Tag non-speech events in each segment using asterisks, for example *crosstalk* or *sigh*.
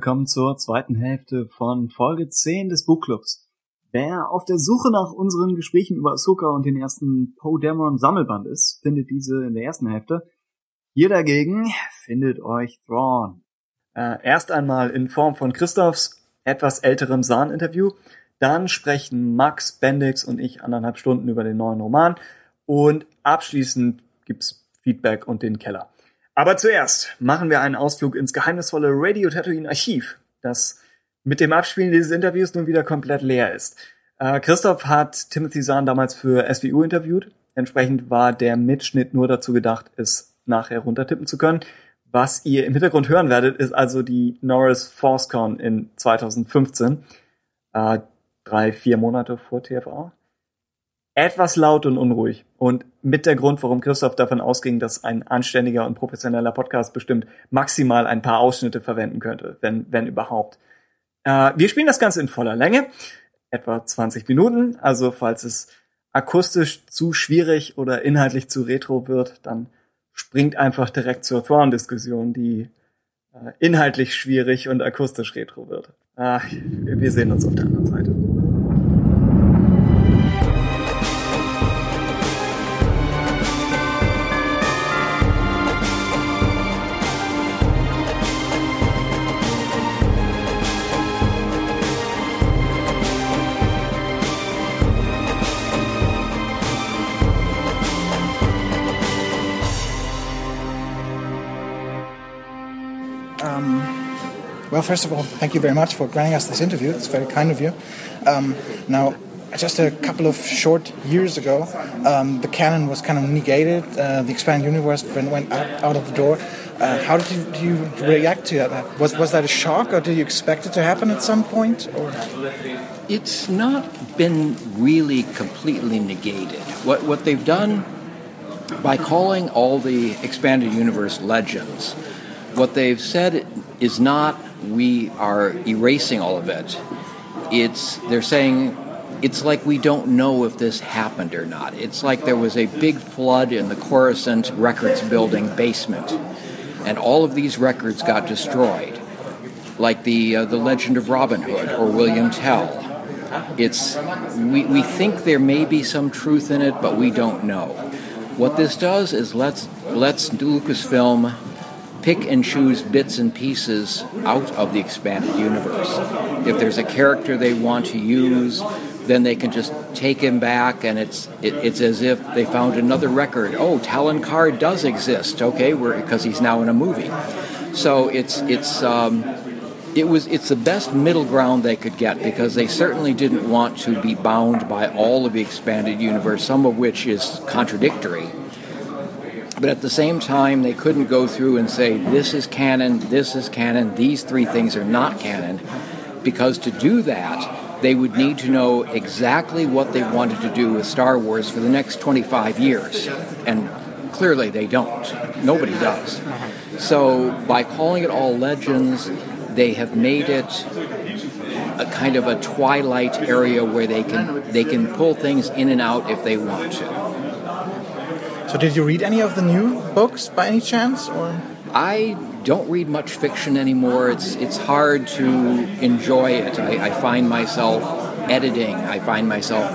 Willkommen zur zweiten Hälfte von Folge 10 des Buchclubs. Wer auf der Suche nach unseren Gesprächen über Ahsoka und den ersten Poe Dameron Sammelband ist, findet diese in der ersten Hälfte. Hier dagegen findet euch Thrawn. Äh, erst einmal in Form von Christophs etwas älterem Sahn-Interview. Dann sprechen Max, Bendix und ich anderthalb Stunden über den neuen Roman. Und abschließend gibt's Feedback und den Keller. Aber zuerst machen wir einen Ausflug ins geheimnisvolle Radio Tatooine Archiv, das mit dem Abspielen dieses Interviews nun wieder komplett leer ist. Äh, Christoph hat Timothy Zahn damals für SWU interviewt. Entsprechend war der Mitschnitt nur dazu gedacht, es nachher runtertippen zu können. Was ihr im Hintergrund hören werdet, ist also die Norris ForceCon in 2015. Äh, drei, vier Monate vor TFA etwas laut und unruhig. Und mit der Grund, warum Christoph davon ausging, dass ein anständiger und professioneller Podcast bestimmt maximal ein paar Ausschnitte verwenden könnte, wenn, wenn überhaupt. Äh, wir spielen das Ganze in voller Länge, etwa 20 Minuten. Also falls es akustisch zu schwierig oder inhaltlich zu retro wird, dann springt einfach direkt zur Thrawn-Diskussion, die äh, inhaltlich schwierig und akustisch retro wird. Äh, wir sehen uns auf der anderen Seite. Well, first of all, thank you very much for granting us this interview. It's very kind of you. Um, now, just a couple of short years ago, um, the canon was kind of negated. Uh, the expanded universe went out, out of the door. Uh, how did you, did you, react to that? Was, was that a shock, or did you expect it to happen at some point? Or? It's not been really completely negated. What, what they've done by calling all the expanded universe legends, what they've said is not we are erasing all of it. It's they're saying it's like we don't know if this happened or not. It's like there was a big flood in the Coruscant Records building basement, and all of these records got destroyed, like the uh, the Legend of Robin Hood or William Tell. It's we, we think there may be some truth in it, but we don't know. What this does is let's let's do Lucasfilm pick and choose bits and pieces out of the expanded universe. If there's a character they want to use, then they can just take him back, and it's it, it's as if they found another record. Oh, Talon Card does exist. Okay, because he's now in a movie. So it's it's. Um, it was it's the best middle ground they could get because they certainly didn't want to be bound by all of the expanded universe, some of which is contradictory but at the same time, they couldn't go through and say, this is canon, this is canon, these three things are not canon, because to do that, they would need to know exactly what they wanted to do with Star Wars for the next 25 years. And clearly they don't. Nobody does. So by calling it all legends, they have made it a kind of a twilight area where they can they can pull things in and out if they want to. So, did you read any of the new books by any chance, or? I don't read much fiction anymore. It's it's hard to enjoy it. I, I find myself editing. I find myself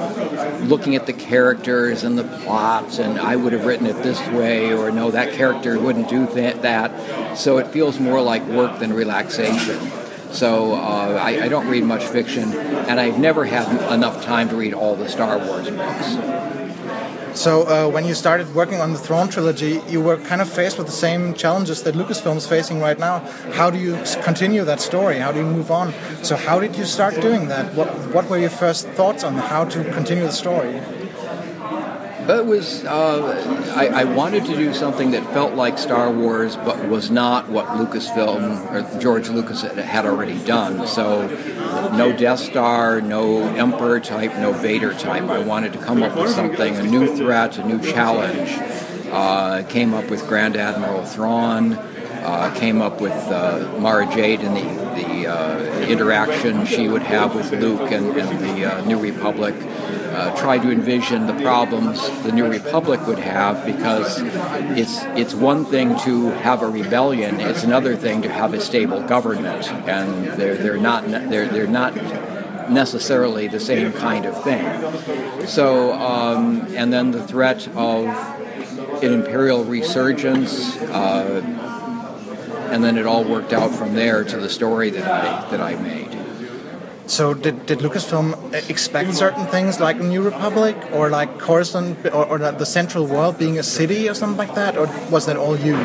looking at the characters and the plots, and I would have written it this way, or no, that character wouldn't do that. that. So it feels more like work than relaxation. So uh, I, I don't read much fiction, and I've never had enough time to read all the Star Wars books. So uh, when you started working on the Throne trilogy, you were kind of faced with the same challenges that Lucasfilm is facing right now. How do you continue that story? How do you move on? So how did you start doing that? What what were your first thoughts on how to continue the story? It was. Uh, I, I, wanted to do something that felt like Star Wars, but was not what Lucasfilm or George Lucas had already done. So, no Death Star, no Emperor type, no Vader type. I wanted to come up with something, a new threat, a new challenge. Uh, came up with Grand Admiral Thrawn. Uh, came up with uh, Mara Jade and the the uh, interaction she would have with Luke and, and the uh, New Republic. Uh, try to envision the problems the New Republic would have because it's it's one thing to have a rebellion, it's another thing to have a stable government, and they're they're not they're they're not necessarily the same kind of thing. So, um, and then the threat of an imperial resurgence, uh, and then it all worked out from there to the story that I that I made. So did, did Lucasfilm expect certain things like New Republic or like Coruscant or, or the Central World being a city or something like that, or was that all you?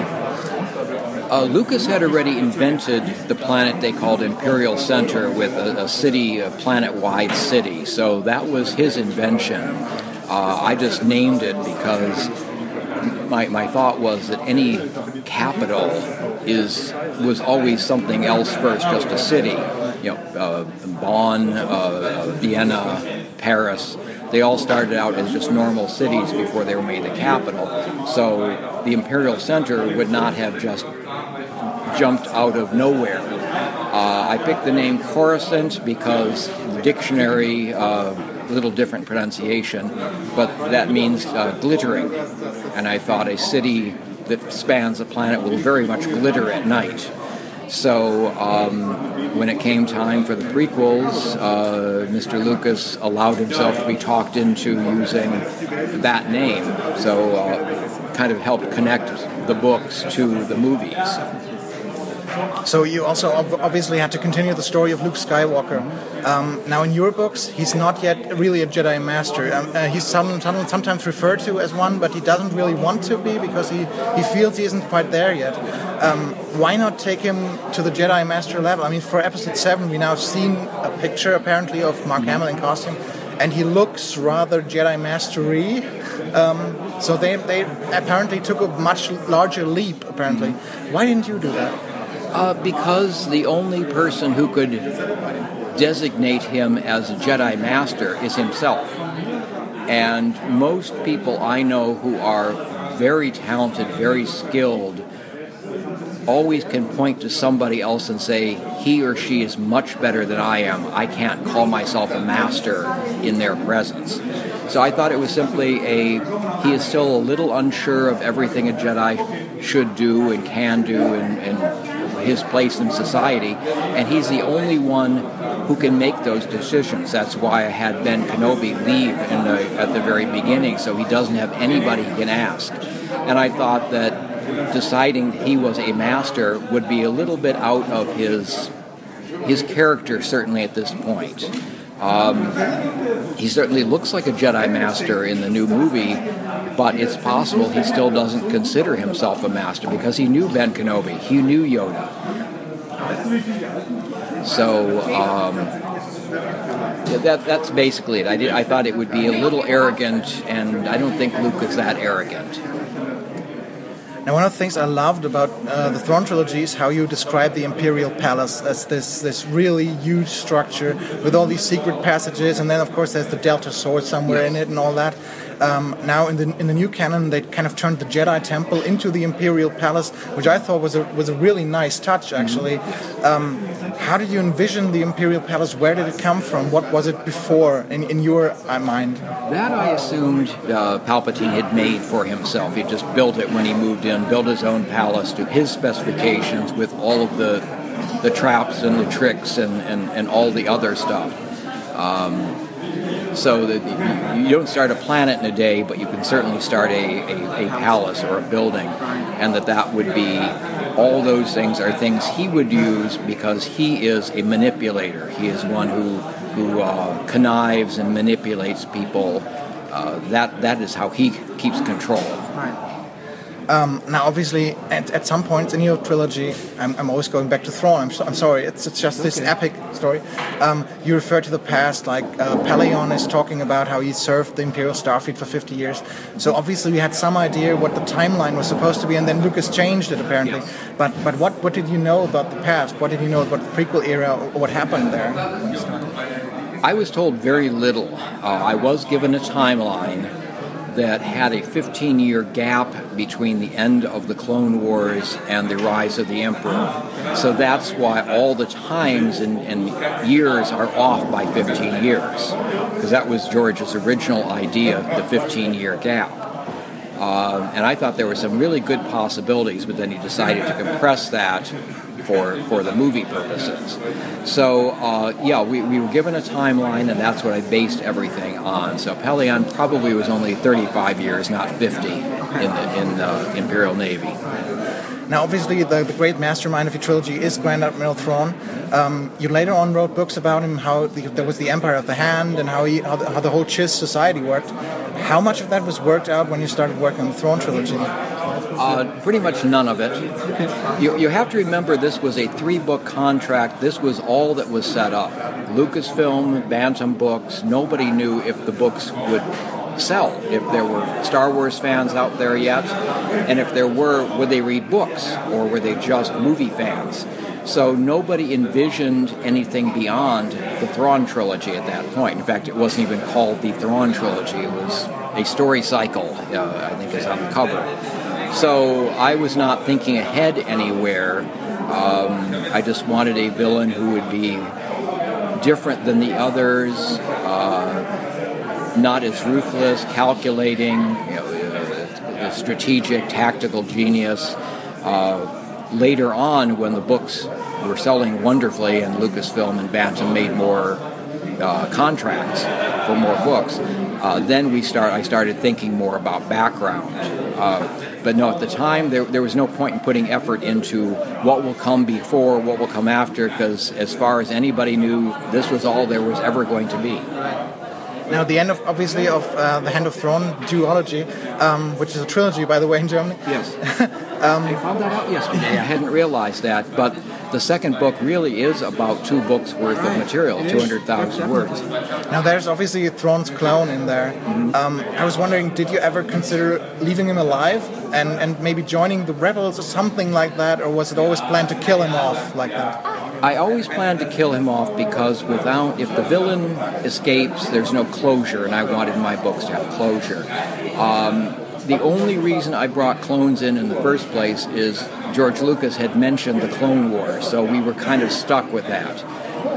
Uh, Lucas had already invented the planet they called Imperial Center with a, a city, a planet-wide city. So that was his invention. Uh, I just named it because my, my thought was that any capital is was always something else first, just a city. You know, uh, Bonn, uh, Vienna, Paris. They all started out as just normal cities before they were made the capital. So the imperial center would not have just jumped out of nowhere. Uh, I picked the name Coruscant because the dictionary, uh, little different pronunciation, but that means uh, glittering. And I thought a city that spans a planet will very much glitter at night. So um, when it came time for the prequels, uh, Mr. Lucas allowed himself to be talked into using that name. So uh, kind of helped connect the books to the movies. So you also obviously had to continue the story of Luke Skywalker. Um, now, in your books, he's not yet really a Jedi Master. Um, uh, he's some, some, sometimes referred to as one, but he doesn't really want to be because he, he feels he isn't quite there yet. Um, why not take him to the Jedi Master level? I mean, for Episode Seven, we now have seen a picture apparently of Mark Hamill in costume, and he looks rather Jedi Mastery. Um, so they, they apparently took a much larger leap. Apparently, why didn't you do that? Uh, because the only person who could designate him as a Jedi Master is himself. And most people I know who are very talented, very skilled, always can point to somebody else and say, he or she is much better than I am. I can't call myself a master in their presence. So I thought it was simply a, he is still a little unsure of everything a Jedi should do and can do and, and his place in society, and he's the only one who can make those decisions. That's why I had Ben Kenobi leave the, at the very beginning, so he doesn't have anybody he can ask. And I thought that deciding he was a master would be a little bit out of his his character, certainly at this point. Um, he certainly looks like a Jedi Master in the new movie, but it's possible he still doesn't consider himself a master because he knew Ben Kenobi, he knew Yoda. So um, yeah, that, that's basically it. I, did, I thought it would be a little arrogant, and I don't think Luke is that arrogant. Now, one of the things I loved about uh, the Thrawn trilogy is how you describe the Imperial Palace as this this really huge structure with all these secret passages, and then of course there's the Delta Sword somewhere yes. in it and all that. Um, now in the in the new canon, they kind of turned the Jedi Temple into the Imperial Palace, which I thought was a was a really nice touch. Actually, um, how did you envision the Imperial Palace? Where did it come from? What was it before in, in your uh, mind? That I assumed uh, Palpatine had made for himself. He just built it when he moved in, built his own palace to his specifications with all of the the traps and the tricks and, and, and all the other stuff. Um, so that you don't start a planet in a day, but you can certainly start a, a, a, palace or a building, and that that would be all those things are things he would use because he is a manipulator. He is one who who uh, connives and manipulates people. Uh, that that is how he keeps control. Um, now, obviously, at, at some points in your trilogy, I'm, I'm always going back to Thrawn. I'm, so, I'm sorry, it's, it's just this epic story. Um, you refer to the past, like uh, Pellaeon is talking about how he served the Imperial Starfleet for 50 years. So obviously, we had some idea what the timeline was supposed to be, and then Lucas changed it apparently. Yes. But but what what did you know about the past? What did you know about the prequel era? Or what happened there? I was told very little. Uh, I was given a timeline that had a 15 year gap between the end of the Clone Wars and the rise of the Emperor. So that's why all the times and, and years are off by 15 years, because that was George's original idea, the 15 year gap. Uh, and I thought there were some really good possibilities, but then he decided to compress that for, for the movie purposes. So, uh, yeah, we, we were given a timeline, and that's what I based everything on. So, Pelion probably was only 35 years, not 50, in the in the Imperial Navy. Now, obviously, the, the great mastermind of your trilogy is Grand Admiral Thrawn. Um, you later on wrote books about him, how the, there was the Empire of the Hand, and how, he, how, the, how the whole Chiss society worked. How much of that was worked out when you started working on the Thrawn trilogy? Uh, pretty much none of it. You, you have to remember this was a three book contract. This was all that was set up. Lucasfilm, Bantam Books, nobody knew if the books would sell, if there were Star Wars fans out there yet, and if there were, would they read books or were they just movie fans? So nobody envisioned anything beyond the Thrawn trilogy at that point. In fact, it wasn't even called the Thrawn trilogy. It was a story cycle, uh, I think is on the cover. So I was not thinking ahead anywhere. Um, I just wanted a villain who would be different than the others, uh, not as ruthless, calculating, you know, strategic, tactical genius. Uh, later on, when the books were selling wonderfully and Lucasfilm and Bantam made more uh, contracts for more books, uh, then we start. I started thinking more about background. Uh, but no, at the time, there, there was no point in putting effort into what will come before, what will come after, because as far as anybody knew, this was all there was ever going to be. Now, the end of obviously of uh, the Hand of Thrawn duology, um, which is a trilogy, by the way, in Germany. Yes. *laughs* um, I found that out yesterday. I hadn't realized that, but the second book really is about two books worth of material, 200,000 words. Now, there's obviously Thrawn's clone in there. Mm-hmm. Um, I was wondering, did you ever consider leaving him alive and, and maybe joining the rebels or something like that, or was it always planned to kill him off like that? I always planned to kill him off because without, if the villain escapes, there's no closure, and I wanted my books to have closure. Um, the only reason I brought clones in in the first place is George Lucas had mentioned the Clone Wars, so we were kind of stuck with that.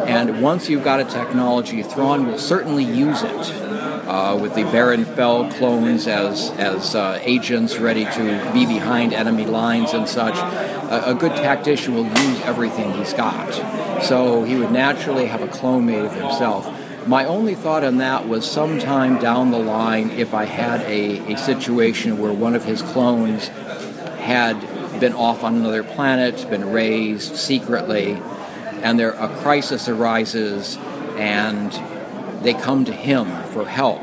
And once you've got a technology, Thrawn will certainly use it. Uh, with the Baron Fell clones as as uh, agents ready to be behind enemy lines and such, a, a, good tactician will use everything he's got. So he would naturally have a clone made of himself. My only thought on that was sometime down the line, if I had a, a situation where one of his clones had been off on another planet, been raised secretly, and there a crisis arises, and they come to him for help,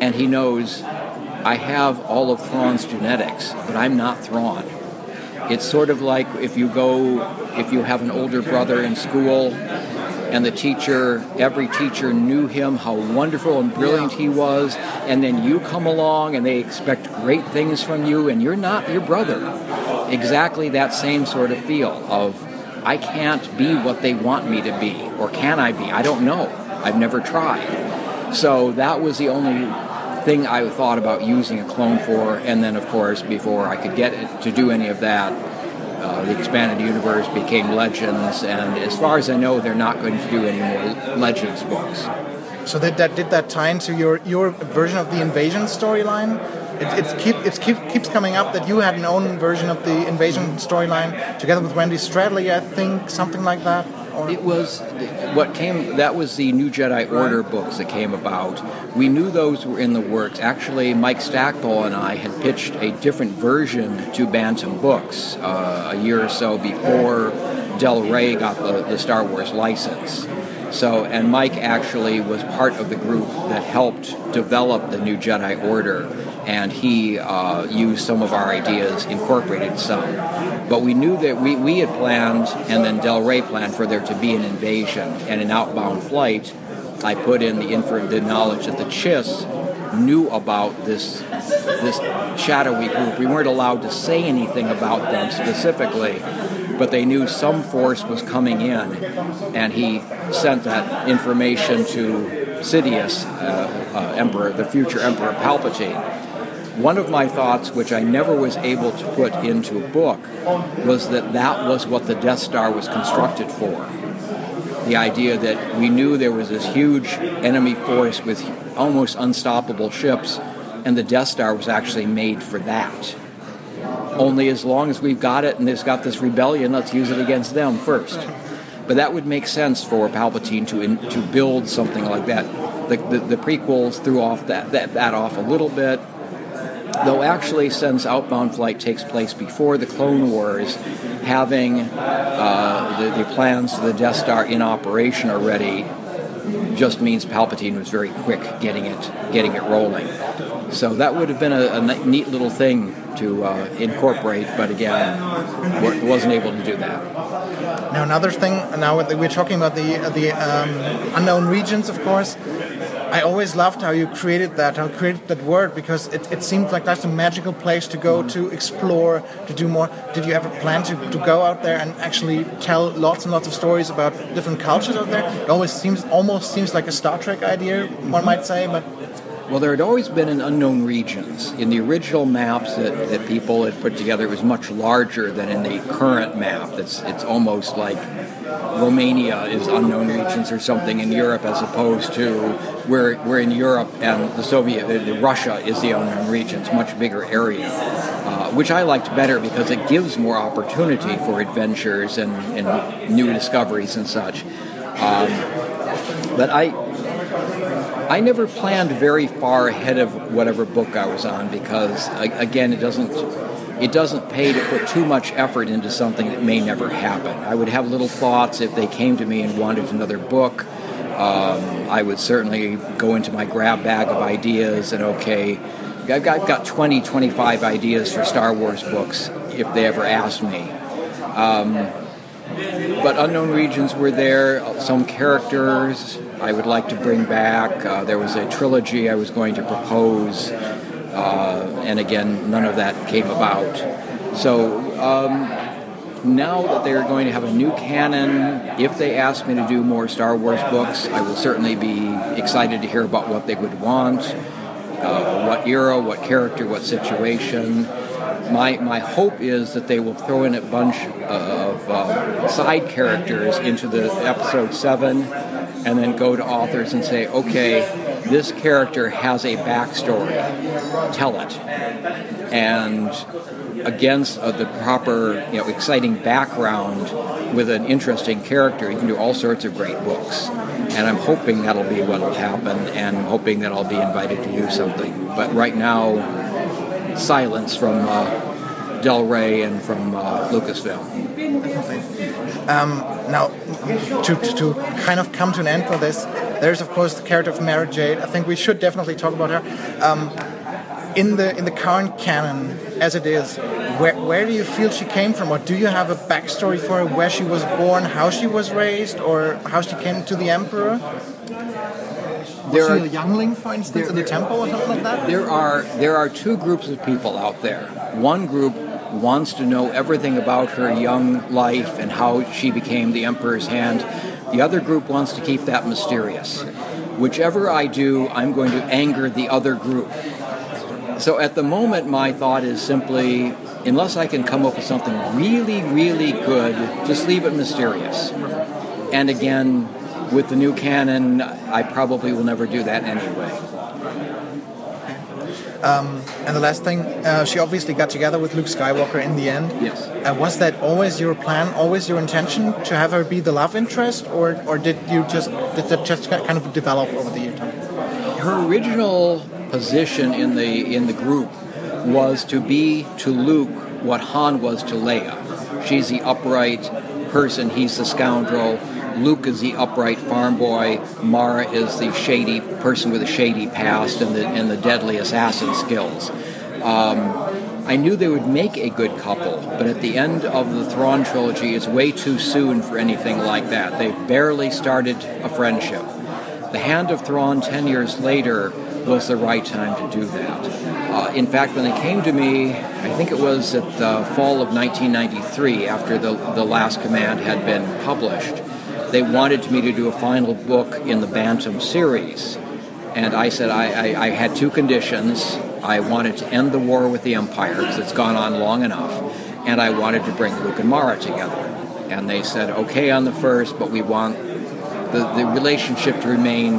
and he knows I have all of Thrawn's genetics, but I'm not Thrawn. It's sort of like if you go, if you have an older brother in school and the teacher, every teacher knew him, how wonderful and brilliant he was, and then you come along and they expect great things from you, and you're not your brother. Exactly that same sort of feel of, I can't be what they want me to be, or can I be? I don't know. I've never tried. So that was the only thing I thought about using a clone for, and then, of course, before I could get it to do any of that, uh, the expanded universe became Legends, and as far as I know, they're not going to do any more Legends books. So did that did that tie into your your version of the invasion storyline? It, it's keep it keep, keeps coming up that you had an own version of the invasion storyline together with Wendy Stradley, I think, something like that. Or? It was what came. That was the New Jedi Order books that came about. We knew those were in the works. Actually, Mike Stackpole and I had pitched a different version to Bantam Books uh, a year or so before Del Rey got the, the Star Wars license. So, and Mike actually was part of the group that helped develop the New Jedi Order and he uh, used some of our ideas, incorporated some. But we knew that we, we had planned, and then Del Rey planned for there to be an invasion and an outbound flight. I put in the, infer- the knowledge that the Chiss knew about this this shadowy group. We weren't allowed to say anything about them specifically, but they knew some force was coming in, and he sent that information to Sidious, uh, uh, Emperor, the future Emperor Palpatine. One of my thoughts, which I never was able to put into a book, was that that was what the Death Star was constructed for. The idea that we knew there was this huge enemy force with almost unstoppable ships, and the Death Star was actually made for that. Only as long as we've got it and there's got this rebellion, let's use it against them first. But that would make sense for Palpatine to in, to build something like that. The, the, the prequels threw off that, that that off a little bit. Though actually, since Outbound Flight takes place before the Clone Wars, having uh, the, the plans for the Death Star in operation already just means Palpatine was very quick getting it getting it rolling. So that would have been a, a neat little thing to uh, incorporate, but again, wasn't able to do that. Now another thing. Now we're talking about the the um, unknown regions, of course. I always loved how you created that, how you created that word, because it, it seemed like that's a magical place to go mm. to explore, to do more. Did you ever plan to, to go out there and actually tell lots and lots of stories about different cultures out there? It always seems almost seems like a Star Trek idea, one mm-hmm. might say, but well, there had always been an unknown regions. In the original maps that, that people had put together, it was much larger than in the current map. It's, it's almost like Romania is unknown regions or something in Europe, as opposed to where, where in Europe and the Soviet, the, Russia is the unknown regions, much bigger area. Uh, which I liked better because it gives more opportunity for adventures and, and new discoveries and such. Um, but I, I never planned very far ahead of whatever book I was on because, again, it doesn't it doesn't pay to put too much effort into something that may never happen. I would have little thoughts if they came to me and wanted another book. Um, I would certainly go into my grab bag of ideas and okay, I've got, I've got 20, 25 ideas for Star Wars books if they ever asked me. Um, but unknown regions were there. Some characters I would like to bring back. Uh, there was a trilogy I was going to propose, uh, and again, none of that came about. So um, now that they're going to have a new canon, if they ask me to do more Star Wars books, I will certainly be excited to hear about what they would want, uh, what era, what character, what situation my my hope is that they will throw in a bunch of uh, side characters into the episode seven, and then go to authors and say, okay, this character has a backstory, tell it, and against uh, the proper, you know, exciting background with an interesting character, you can do all sorts of great books. And I'm hoping that'll be what'll happen, and hoping that I'll be invited to do something. But right now, silence from uh, Del Rey and from uh, Lucasfilm. Um, now, to, to kind of come to an end for this, there's of course the character of Mary Jade. I think we should definitely talk about her. Um, in the in the current canon, as it is, where where do you feel she came from, or do you have a backstory for her, where she was born, how she was raised, or how she came to the Emperor? There are a youngling, for instance, there, in the temple or something like that. There are there are two groups of people out there. One group wants to know everything about her young life and how she became the emperor's hand. The other group wants to keep that mysterious. Whichever I do, I'm going to anger the other group. So at the moment, my thought is simply unless I can come up with something really, really good, just leave it mysterious. And again, with the new canon, I probably will never do that anyway. Um, and the last thing, uh, she obviously got together with Luke Skywalker in the end. Yes. Uh, was that always your plan, always your intention to have her be the love interest, or, or did you just did that just kind of develop over the year time? Her original position in the in the group was to be to Luke what Han was to Leia. She's the upright person. He's the scoundrel Luke is the upright farm boy. Mara is the shady person with a shady past and the, and the deadly assassin skills. Um, I knew they would make a good couple, but at the end of the Thrawn trilogy, it's way too soon for anything like that. They've barely started a friendship. The Hand of Thrawn 10 years later was the right time to do that. Uh, in fact, when they came to me, I think it was at the fall of 1993, after the, the Last Command had been published, they wanted me to do a final book in the Bantam series. And I said I, I, I had two conditions. I wanted to end the war with the Empire because it's gone on long enough, and I wanted to bring Luke and Mara together. And they said, okay on the first, but we want the, the relationship to remain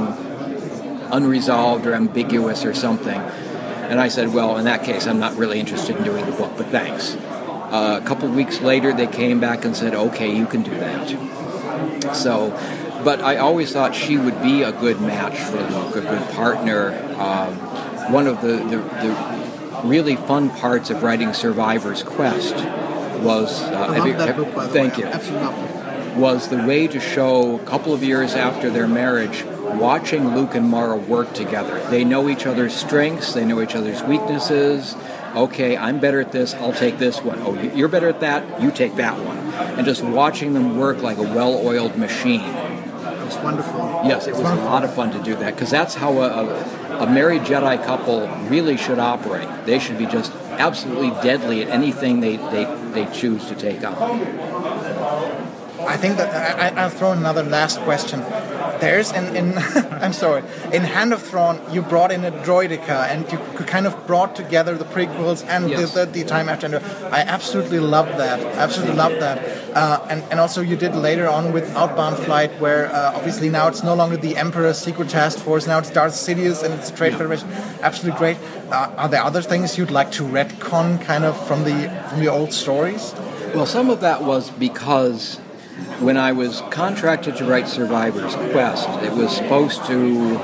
unresolved or ambiguous or something. And I said, well, in that case, I'm not really interested in doing the book, but thanks. Uh, a couple weeks later, they came back and said, okay, you can do that. So, but I always thought she would be a good match for Luke, a good partner. Um, one of the, the, the, really fun parts of writing Survivor's Quest was. Uh, I love that book, thank way. you. Absolutely Was the way to show a couple of years after their marriage watching Luke and Mara work together. They know each other's strengths, they know each other's weaknesses. Okay, I'm better at this, I'll take this one. Oh, you're better at that, you take that one. And just watching them work like a well oiled machine. It's wonderful. Yes, it was a lot of fun to do that because that's how a, a, a married Jedi couple really should operate. They should be just absolutely deadly at anything they, they, they choose to take on. I think that I, I'll throw another last question. There's in, in *laughs* I'm sorry in Hand of Thrawn you brought in a droidica and you kind of brought together the prequels and Yes. the, the, the time after. I absolutely love that. Absolutely love that. Uh, and and also you did later on with Outbound Flight where uh, obviously now it's no longer the Emperor's Secret Task Force. Now it's Darth Sidious and it's Trade Federation. Absolutely great. Uh, are there other things you'd like to retcon kind of from the from the old stories? Well, some of that was because when I was contracted to write Survivor's Quest, it was supposed to.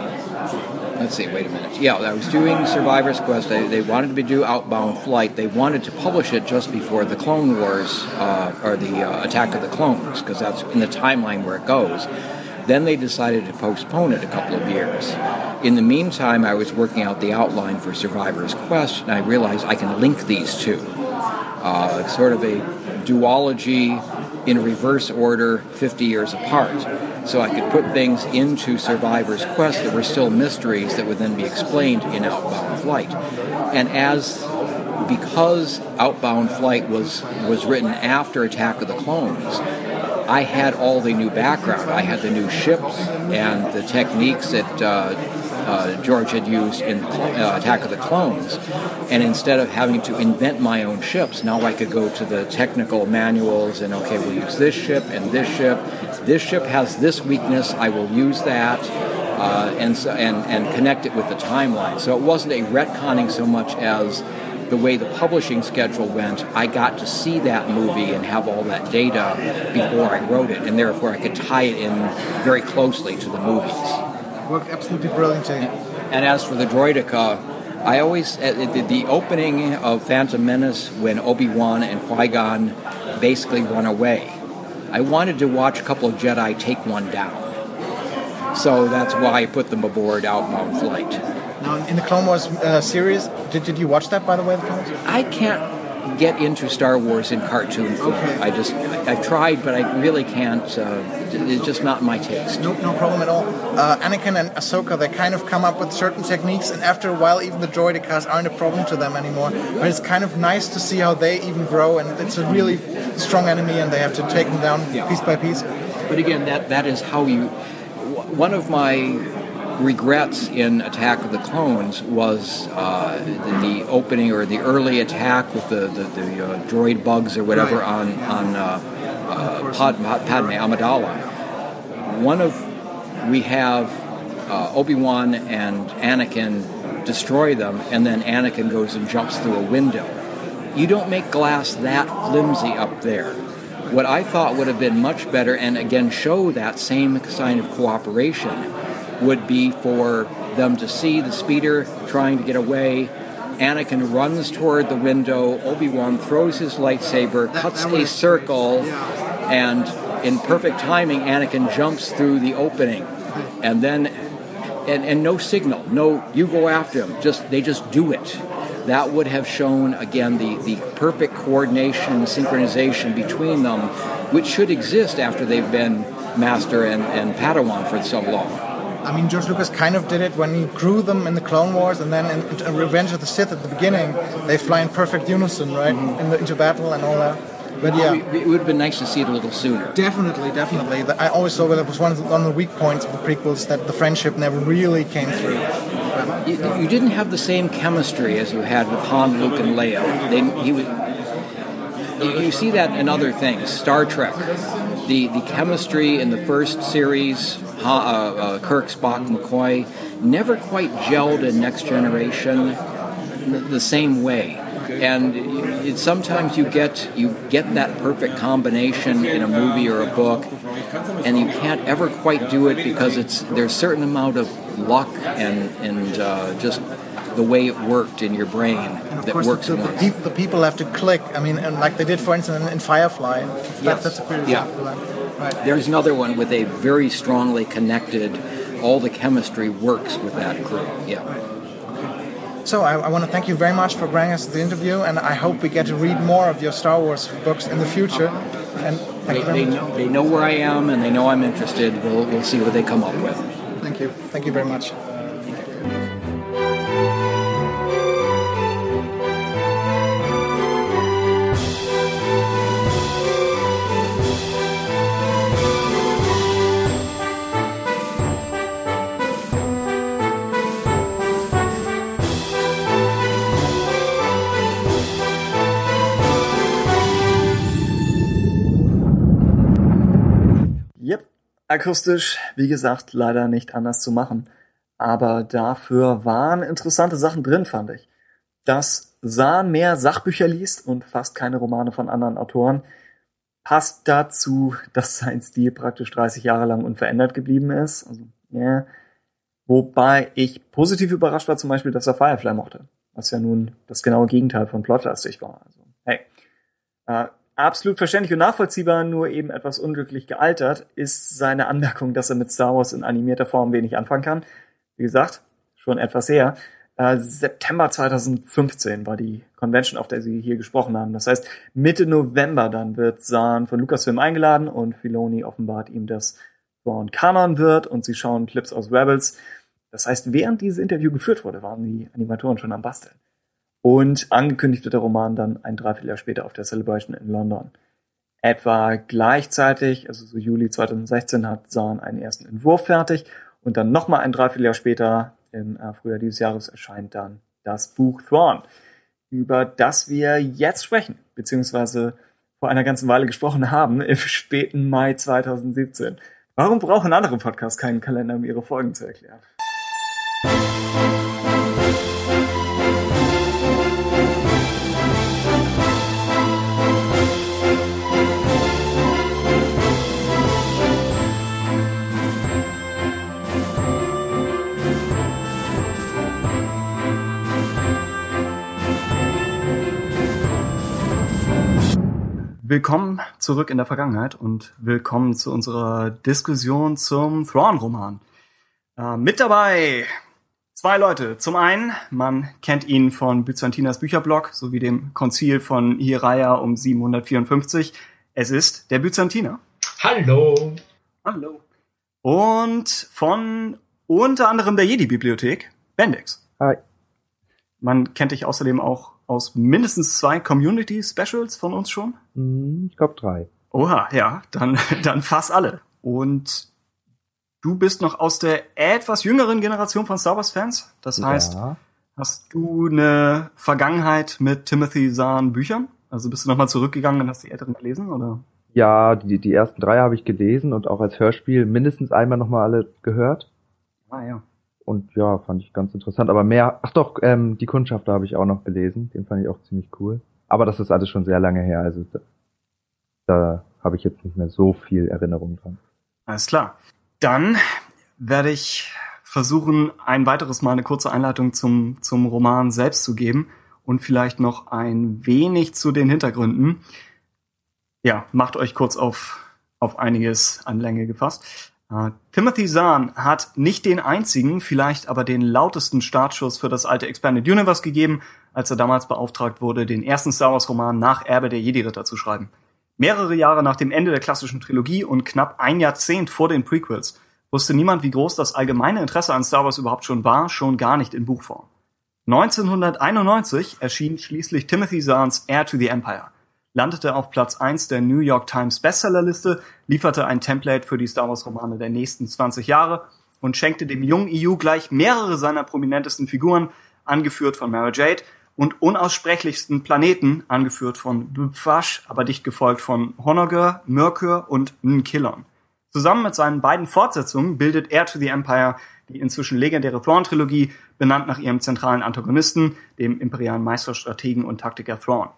Let's see, wait a minute. Yeah, I was doing Survivor's Quest. They, they wanted to do Outbound Flight. They wanted to publish it just before the Clone Wars, uh, or the uh, Attack of the Clones, because that's in the timeline where it goes. Then they decided to postpone it a couple of years. In the meantime, I was working out the outline for Survivor's Quest, and I realized I can link these two uh, sort of a duology in reverse order 50 years apart. So I could put things into Survivor's Quest that were still mysteries that would then be explained in Outbound Flight. And as because Outbound Flight was was written after Attack of the Clones, I had all the new background. I had the new ships and the techniques that uh, uh, George had used in uh, Attack of the Clones. And instead of having to invent my own ships, now I could go to the technical manuals and okay, we'll use this ship and this ship. This ship has this weakness. I will use that. Uh, and, so, and and connect it with the timeline. So it wasn't a retconning so much as the way the publishing schedule went, I got to see that movie and have all that data before I wrote it, and therefore I could tie it in very closely to the movies. Worked absolutely brilliantly. And as for the droidica, I always at the, the opening of Phantom Menace when Obi Wan and Qui Gon basically run away. I wanted to watch a couple of Jedi take one down, so that's why I put them aboard Outbound Flight. Now, in the Clone Wars uh, series, did, did you watch that, by the way? The Clone Wars? I can't get into Star Wars in cartoon form. Okay. I just I've tried, but I really can't. Uh, it's just not my taste. No, no problem at all. Uh, Anakin and Ahsoka, they kind of come up with certain techniques, and after a while, even the droidicas aren't a problem to them anymore. But it's kind of nice to see how they even grow, and it's a really strong enemy, and they have to take them down Yeah. piece by piece. But again, that that is how you. One of my regrets in Attack of the Clones was uh, the, the opening or the early attack with the the, the uh, droid bugs or whatever Right. on on uh, uh, Pad, Padme Amidala. One of we have uh, Obi Wan and Anakin destroy them, and then Anakin goes and jumps through a window. You don't make glass that flimsy up there. What I thought would have been much better, and again show that same sign of cooperation, would be for them to see the speeder trying to get away. Anakin runs toward the window. Obi Wan throws his lightsaber, cuts a circle, and in perfect timing, Anakin jumps through the opening, and then and, and no signal, no you go after him. Just they just do it. That would have shown again the, the perfect coordination and synchronization between them, which should exist after they've been master and, and Padawan for so long. I mean, George Lucas kind of did it when he grew them in the Clone Wars, and then in, in Revenge of the Sith at the beginning, they fly in perfect unison, right, in the, into battle and all that. But yeah. It would have been nice to see it a little sooner. Definitely, definitely. I always thought that it was one of, the, one of the weak points of the prequels that the friendship never really came through. You, you didn't have the same chemistry as you had with Han, Luke, and Leia. They, he was, you, you see that in other things. Star Trek, the the chemistry in the first series, Ha, uh, uh, Kirk, Spock, McCoy, never quite gelled in Next Generation the same way. And it, sometimes you get you get that perfect combination in a movie or a book, and you can't ever quite do it because it's there's a certain amount of luck and and uh, just the way it worked in your brain that works the, the, once. peop- the people have to click. I mean, and like they did, for instance, in, in Firefly. That, Yes. That's a pretty Yeah. Right. There's another one with a very strongly connected. All the chemistry works with that crew. Yeah. So I, I want to thank you very much for bringing us the interview, and I hope we get to read more of your Star Wars books in the future. And They, they, know, they know where I am and they know I'm interested. We'll, we'll see what they come up with. Thank you. Thank you very much. Akustisch, wie gesagt, leider nicht anders zu machen. Aber dafür waren interessante Sachen drin, fand ich. Dass Sahn mehr Sachbücher liest und fast keine Romane von anderen Autoren, passt dazu, *laughs* dass sein Stil praktisch 30 Jahre lang unverändert geblieben ist. Also, ja. Wobei ich positiv überrascht war zum Beispiel, dass er Firefly mochte. Was ja nun das genaue Gegenteil von plotlastig war. Also, hey. Äh, absolut verständlich und nachvollziehbar, nur eben etwas unglücklich gealtert, ist seine Anmerkung, dass er mit Star Wars in animierter Form wenig anfangen kann. Wie gesagt, schon etwas her. Äh, September 2015 war die Convention, auf der sie hier gesprochen haben. Das heißt, Mitte November dann wird Zahn von Lucasfilm eingeladen und Filoni offenbart ihm, dass Thrawn Kanon wird und sie schauen Clips aus Rebels. Das heißt, während dieses Interview geführt wurde, waren die Animatoren schon am Basteln. Und angekündigt wird der Roman dann ein Dreivierteljahr später auf der Celebration in London. Etwa gleichzeitig, also so Juli 2016, hat Zahn einen ersten Entwurf fertig und dann nochmal ein Dreivierteljahr später, im äh, Frühjahr dieses Jahres, erscheint dann das Buch Thrawn, über das wir jetzt sprechen, beziehungsweise vor einer ganzen Weile gesprochen haben, im späten Mai 2017. Warum brauchen andere Podcasts keinen Kalender, um ihre Folgen zu erklären? Willkommen zurück in der Vergangenheit und willkommen zu unserer Diskussion zum Thrawn-Roman. Äh, mit dabei zwei Leute. Zum einen, man kennt ihn von Byzantinas Bücherblog sowie dem Konzil von Hiraia um 754. Es ist der Byzantiner. Hallo. Hallo. Und von unter anderem der Jedi-Bibliothek, Bendix. Hi. Man kennt dich außerdem auch aus mindestens zwei Community-Specials von uns schon. Hm, Ich glaube drei. Oha, ja, dann, *laughs* dann fast alle. Und du bist noch aus der etwas jüngeren Generation von Star Wars-Fans. Das heißt, ja. hast du eine Vergangenheit mit Timothy Zahn Büchern? Also bist du nochmal zurückgegangen und hast die älteren gelesen, oder? Ja, die, die ersten drei habe ich gelesen und auch als Hörspiel mindestens einmal nochmal alle gehört. Ah, ja. Und ja, fand ich ganz interessant. Aber mehr, ach doch, ähm, die Kundschafter habe ich auch noch gelesen. Den fand ich auch ziemlich cool. Aber das ist alles schon sehr lange her. Also da, da habe ich jetzt nicht mehr so viel Erinnerung dran. Alles klar. Dann werde ich versuchen, ein weiteres Mal eine kurze Einleitung zum, zum Roman selbst zu geben und vielleicht noch ein wenig zu den Hintergründen. Ja, macht euch kurz auf, auf einiges an Länge gefasst. Timothy Zahn hat nicht den einzigen, vielleicht aber den lautesten Startschuss für das alte Expanded Universe gegeben, als er damals beauftragt wurde, den ersten Star Wars Roman nach Erbe der Jedi-Ritter zu schreiben. Mehrere Jahre nach dem Ende der klassischen Trilogie und knapp ein Jahrzehnt vor den Prequels wusste niemand, wie groß das allgemeine Interesse an Star Wars überhaupt schon war, schon gar nicht in Buchform. 1991 erschien schließlich Timothy Zahns Heir to the Empire. Landete auf Platz 1 der New York Times Bestsellerliste, lieferte ein Template für die Star Wars Romane der nächsten 20 Jahre und schenkte dem jungen EU gleich mehrere seiner prominentesten Figuren, angeführt von Mara Jade, und unaussprechlichsten Planeten, angeführt von Bupfash, aber dicht gefolgt von Honogger, Merkur und Nkillon. Zusammen mit seinen beiden Fortsetzungen bildet Air to the Empire die inzwischen legendäre Thrawn-Trilogie, benannt nach ihrem zentralen Antagonisten, dem imperialen Meisterstrategen und Taktiker Thrawn.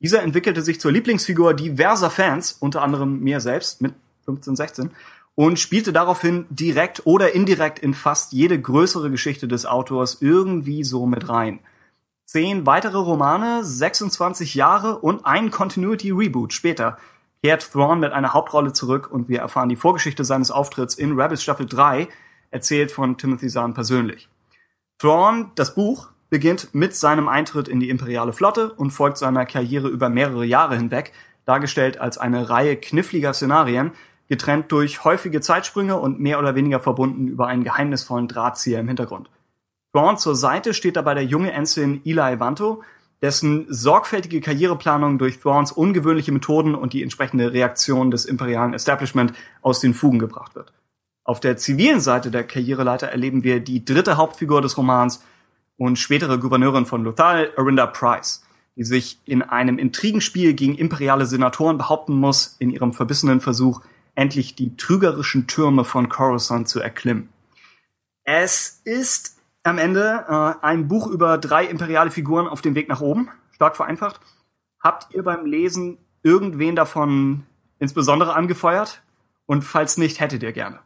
Dieser entwickelte sich zur Lieblingsfigur diverser Fans, unter anderem mir selbst mit 15, 16, und spielte daraufhin direkt oder indirekt in fast jede größere Geschichte des Autors irgendwie so mit rein. Zehn weitere Romane, 26 Jahre und ein Continuity Reboot später kehrt Thrawn mit einer Hauptrolle zurück und wir erfahren die Vorgeschichte seines Auftritts in Rebels Staffel 3, erzählt von Timothy Zahn persönlich. Thrawn, das Buch, beginnt mit seinem Eintritt in die imperiale Flotte und folgt seiner Karriere über mehrere Jahre hinweg, dargestellt als eine Reihe kniffliger Szenarien, getrennt durch häufige Zeitsprünge und mehr oder weniger verbunden über einen geheimnisvollen Drahtzieher im Hintergrund. Thrawn zur Seite steht dabei der junge Ensign Eli Vanto, dessen sorgfältige Karriereplanung durch Thrawns ungewöhnliche Methoden und die entsprechende Reaktion des imperialen Establishment aus den Fugen gebracht wird. Auf der zivilen Seite der Karriereleiter erleben wir die dritte Hauptfigur des Romans und spätere Gouverneurin von Lothal, Arinda Price, die sich in einem Intrigenspiel gegen imperiale Senatoren behaupten muss, in ihrem verbissenen Versuch, endlich die trügerischen Türme von Coruscant zu erklimmen. Es ist am Ende äh, ein Buch über drei imperiale Figuren auf dem Weg nach oben, stark vereinfacht. Habt ihr beim Lesen irgendwen davon insbesondere angefeuert? Und falls nicht, hättet ihr gerne.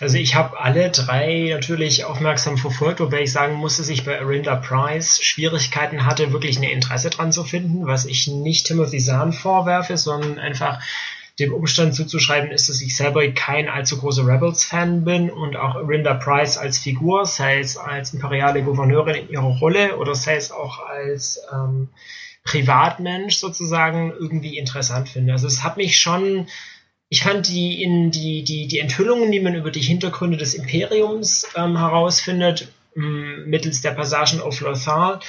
Also ich habe alle drei natürlich aufmerksam verfolgt, wobei ich sagen muss, dass ich bei Arinda Price Schwierigkeiten hatte, wirklich ein Interesse dran zu finden, was ich nicht Timothy Zahn vorwerfe, sondern einfach dem Umstand zuzuschreiben ist, dass ich selber kein allzu großer Rebels-Fan bin und auch Arinda Price als Figur, sei es als imperiale Gouverneurin in ihrer Rolle oder sei es auch als ähm, Privatmensch sozusagen irgendwie interessant finde. Also es hat mich schon ich fand die, in die, die, die Enthüllungen, die man über die Hintergründe des Imperiums ähm, herausfindet, ähm, mittels der Passagen auf Lothal,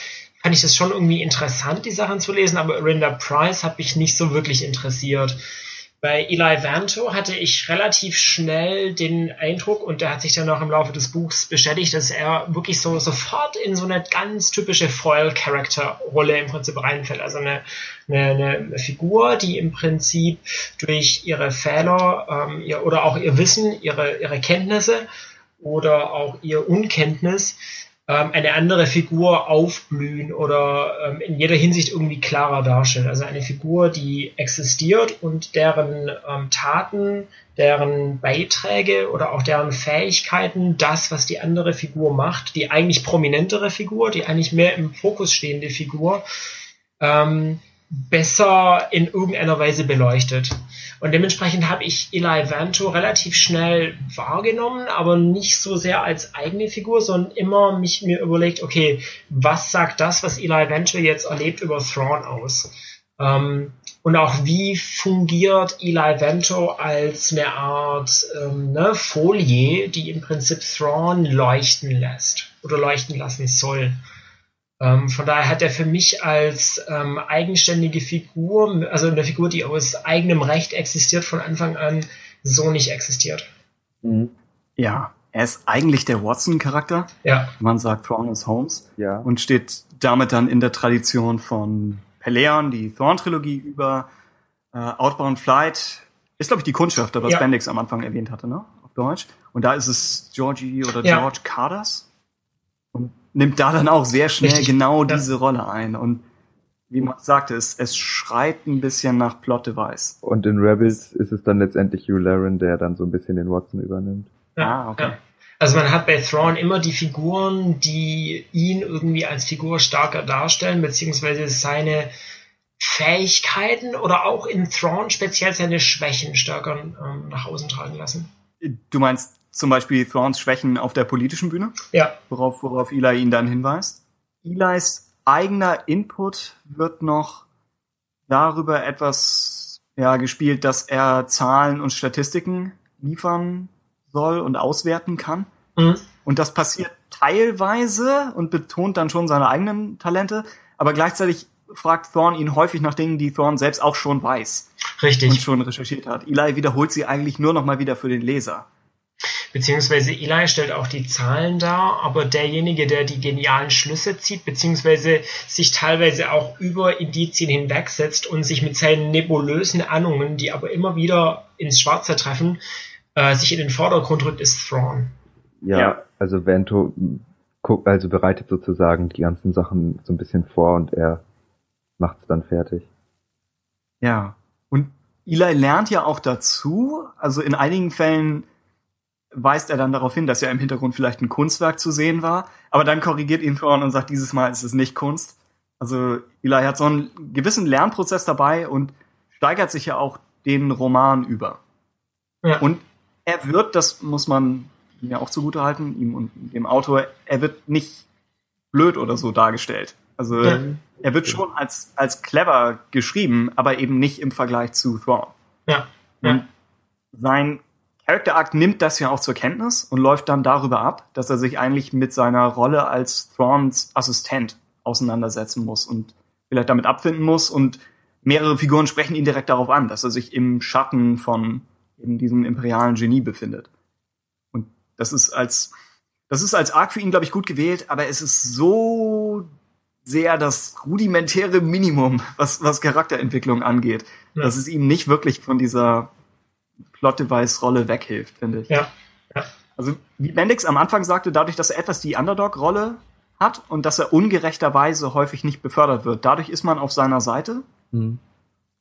fand ich das schon irgendwie interessant, die Sachen zu lesen, aber Arinda Price hat mich nicht so wirklich interessiert. Bei Eli Vanto hatte ich relativ schnell den Eindruck, und der hat sich dann auch im Laufe des Buchs bestätigt, dass er wirklich so sofort in so eine ganz typische Foil-Character-Rolle im Prinzip reinfällt. Also eine, eine, eine Figur, die im Prinzip durch ihre Fehler ähm, ihr, oder auch ihr Wissen, ihre, ihre Kenntnisse oder auch ihr Unkenntnis ähm, eine andere Figur aufblühen oder ähm, in jeder Hinsicht irgendwie klarer darstellen. Also eine Figur, die existiert und deren ähm, Taten, deren Beiträge oder auch deren Fähigkeiten, das, was die andere Figur macht, die eigentlich prominentere Figur, die eigentlich mehr im Fokus stehende Figur, ähm, besser in irgendeiner Weise beleuchtet. Und dementsprechend habe ich Eli Vanto relativ schnell wahrgenommen, aber nicht so sehr als eigene Figur, sondern immer mich mir überlegt, okay, was sagt das, was Eli Vanto jetzt erlebt über Thrawn aus? Ähm, und auch wie fungiert Eli Vento als eine Art ähm, ne, Folie, die im Prinzip Thrawn leuchten lässt oder leuchten lassen soll. Ähm, von daher hat er für mich als ähm, eigenständige Figur, also eine Figur, die aus eigenem Recht existiert, von Anfang an so nicht existiert. Mhm. Ja, er ist eigentlich der Watson-Charakter. Ja. Man sagt Thrawn is Holmes. Ja. Und steht damit dann in der Tradition von Peleon, die Thrawn-Trilogie über äh, Outbound Flight. Ist, glaube ich, die Kundschafter, was Ja. Bendix am Anfang erwähnt hatte, ne? Auf Deutsch. Und da ist es Georgie oder Ja. George Carders. Nimmt da dann auch sehr schnell Richtig. genau Ja. diese Rolle ein. Und wie man sagte, es, es schreit ein bisschen nach Plot-Device. Und in Rebels ist es dann letztendlich Hugh Laren, der dann so ein bisschen den Watson übernimmt. Ah, okay. Ja. Also man hat bei Thrawn immer die Figuren, die ihn irgendwie als Figur stärker darstellen, beziehungsweise seine Fähigkeiten oder auch in Thrawn speziell seine Schwächen stärker ähm, nach außen tragen lassen. Du meinst zum Beispiel Thrawns Schwächen auf der politischen Bühne? Ja, worauf, worauf Eli ihn dann hinweist. Elis eigener Input wird noch darüber etwas ja, gespielt, dass er Zahlen und Statistiken liefern soll und auswerten kann. Mhm. Und das passiert teilweise und betont dann schon seine eigenen Talente, aber gleichzeitig fragt Thorn ihn häufig nach Dingen, die Thorn selbst auch schon weiß. Richtig. Und schon recherchiert hat. Eli wiederholt sie eigentlich nur noch mal wieder für den Leser. Beziehungsweise Eli stellt auch die Zahlen dar, aber derjenige, der die genialen Schlüsse zieht, beziehungsweise sich teilweise auch über Indizien hinwegsetzt und sich mit seinen nebulösen Ahnungen, die aber immer wieder ins Schwarze treffen, äh, sich in den Vordergrund rückt, ist Thrawn. Ja, ja, also Vento guckt, also bereitet sozusagen die ganzen Sachen so ein bisschen vor und er macht es dann fertig. Ja. Und Eli lernt ja auch dazu, also in einigen Fällen weist er dann darauf hin, dass ja im Hintergrund vielleicht ein Kunstwerk zu sehen war, aber dann korrigiert ihn Thorn und sagt, dieses Mal ist es nicht Kunst. Also Eli hat so einen gewissen Lernprozess dabei und steigert sich ja auch den Roman über. Ja. Und er wird, das muss man ihm ja auch zugutehalten, ihm und dem Autor, er wird nicht blöd oder so dargestellt. Also ja. er wird schon als, als clever geschrieben, aber eben nicht im Vergleich zu Thrawn. Ja. ja. Und sein Character Arc nimmt das ja auch zur Kenntnis und läuft dann darüber ab, dass er sich eigentlich mit seiner Rolle als Thrawns Assistent auseinandersetzen muss und vielleicht damit abfinden muss und mehrere Figuren sprechen ihn direkt darauf an, dass er sich im Schatten von eben diesem imperialen Genie befindet. Und das ist als das ist als Arc für ihn, glaube ich, gut gewählt, aber es ist so sehr das rudimentäre Minimum, was, was Charakterentwicklung angeht, ja. dass es ihm nicht wirklich von dieser Plot-Device-Rolle weghilft, finde ich. Ja. ja. Also, wie Bendix am Anfang sagte, dadurch, dass er etwas die Underdog-Rolle hat und dass er ungerechterweise häufig nicht befördert wird, dadurch ist man auf seiner Seite mhm.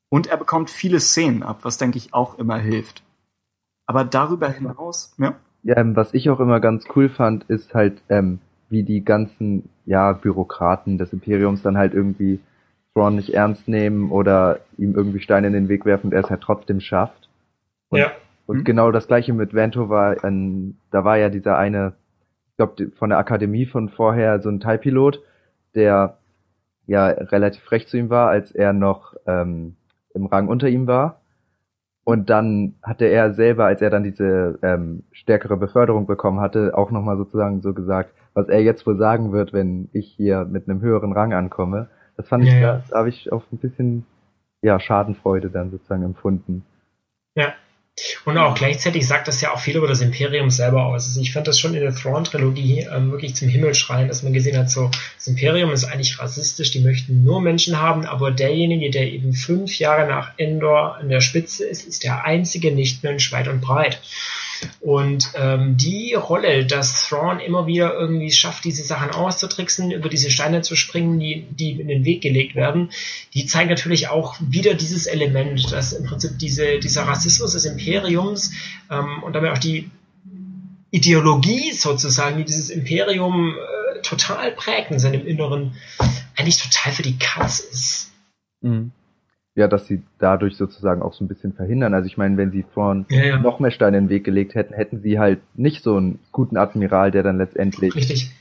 und er bekommt viele Szenen ab, was denke ich auch immer hilft. Aber darüber hinaus, ja. ja ähm, was ich auch immer ganz cool fand, ist halt, ähm, wie die ganzen, ja, Bürokraten des Imperiums dann halt irgendwie Thrawn nicht ernst nehmen oder ihm irgendwie Steine in den Weg werfen und er es halt trotzdem schafft. Und, ja. Und mhm. genau das gleiche mit Vento war, ein, da war ja dieser eine, ich glaube, von der Akademie von vorher so ein Teilpilot, der ja relativ frech zu ihm war, als er noch ähm, im Rang unter ihm war. Und dann hatte er selber, als er dann diese ähm, stärkere Beförderung bekommen hatte, auch nochmal sozusagen so gesagt, was er jetzt wohl sagen wird, wenn ich hier mit einem höheren Rang ankomme. Das fand ja, ich, da, da habe ich auch ein bisschen ja Schadenfreude dann sozusagen empfunden. Ja, und auch gleichzeitig sagt das ja auch viel über das Imperium selber aus. Also ich fand das schon in der Thrawn-Trilogie ähm, wirklich zum Himmel schreien, dass man gesehen hat, so, das Imperium ist eigentlich rassistisch, die möchten nur Menschen haben, aber derjenige, der eben fünf Jahre nach Endor an der Spitze ist, ist der einzige Nicht-Mensch weit und breit. Und ähm, die Rolle, dass Thrawn immer wieder irgendwie schafft, diese Sachen auszutricksen, über diese Steine zu springen, die, die in den Weg gelegt werden, die zeigt natürlich auch wieder dieses Element, dass im Prinzip diese, dieser Rassismus des Imperiums ähm, und damit auch die Ideologie sozusagen, die dieses Imperium äh, total prägt in seinem Inneren, eigentlich total für die Katz ist. Mhm ja, dass sie dadurch sozusagen auch so ein bisschen verhindern. Also ich meine, wenn sie vorn ja, ja. noch mehr Steine in den Weg gelegt hätten, hätten sie halt nicht so einen guten Admiral, der dann letztendlich Richtig.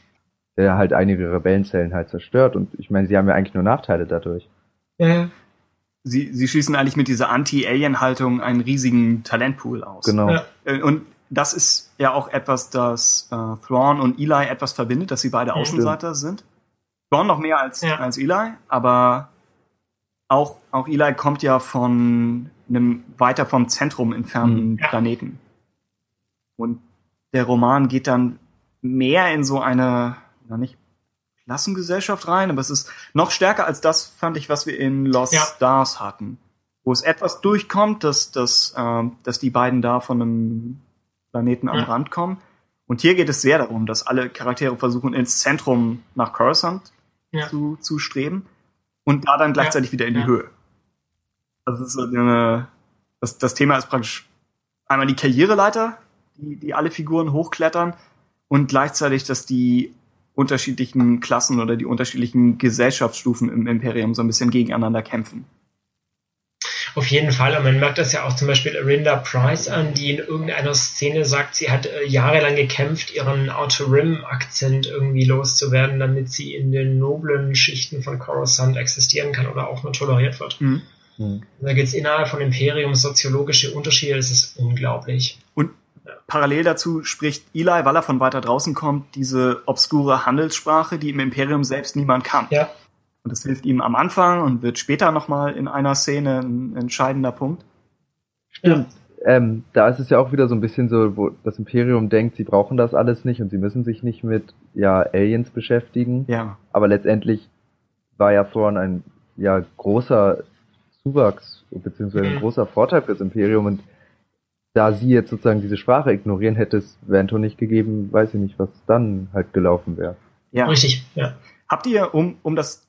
der halt einige Rebellenzellen halt zerstört. Und ich meine, sie haben ja eigentlich nur Nachteile dadurch. Ja. Sie, sie schließen eigentlich mit dieser Anti-Alien-Haltung einen riesigen Talentpool aus. Genau. Ja. Äh, und das ist ja auch etwas, das äh, Thrawn und Eli etwas verbindet, dass sie beide Außenseiter sind. Thrawn noch mehr als, ja. als Eli, aber auch, auch Eli kommt ja von einem weiter vom Zentrum entfernten mhm. ja. Planeten. Und der Roman geht dann mehr in so eine, na nicht Klassengesellschaft rein, aber es ist noch stärker als das, fand ich, was wir in Lost ja. Stars hatten. Wo es etwas durchkommt, dass, dass, äh, dass die beiden da von einem Planeten am ja. Rand kommen. Und hier geht es sehr darum, dass alle Charaktere versuchen, ins Zentrum nach Coruscant ja. zu, zu streben und da dann gleichzeitig ja. wieder in die ja. Höhe. Also das, ist eine, das, das Thema ist praktisch einmal die Karriereleiter, die, die alle Figuren hochklettern und gleichzeitig, dass die unterschiedlichen Klassen oder die unterschiedlichen Gesellschaftsstufen im Imperium so ein bisschen gegeneinander kämpfen. Auf jeden Fall. Und man merkt das ja auch zum Beispiel Arinda Price an, die in irgendeiner Szene sagt, sie hat äh, jahrelang gekämpft, ihren Outer Rim-Akzent irgendwie loszuwerden, damit sie in den noblen Schichten von Coruscant existieren kann oder auch nur toleriert wird. Mhm. Mhm. Da gibt es innerhalb von Imperium soziologische Unterschiede, das ist unglaublich. Und parallel dazu spricht Eli, weil er von weiter draußen kommt, diese obskure Handelssprache, die im Imperium selbst niemand kann. Ja. Und das hilft ihm am Anfang und wird später nochmal in einer Szene ein entscheidender Punkt. Stimmt. Ja. Ähm, da ist es ja auch wieder so ein bisschen so, wo das Imperium denkt, sie brauchen das alles nicht und sie müssen sich nicht mit ja, Aliens beschäftigen. Ja. Aber letztendlich war ja Thrawn ein ja großer Zuwachs beziehungsweise ein mhm. großer Vorteil fürs Imperium und da sie jetzt sozusagen diese Sprache ignorieren, hätte es Vento nicht gegeben, weiß ich nicht, was dann halt gelaufen wäre. Ja. Richtig, ja. Habt ihr, um, um das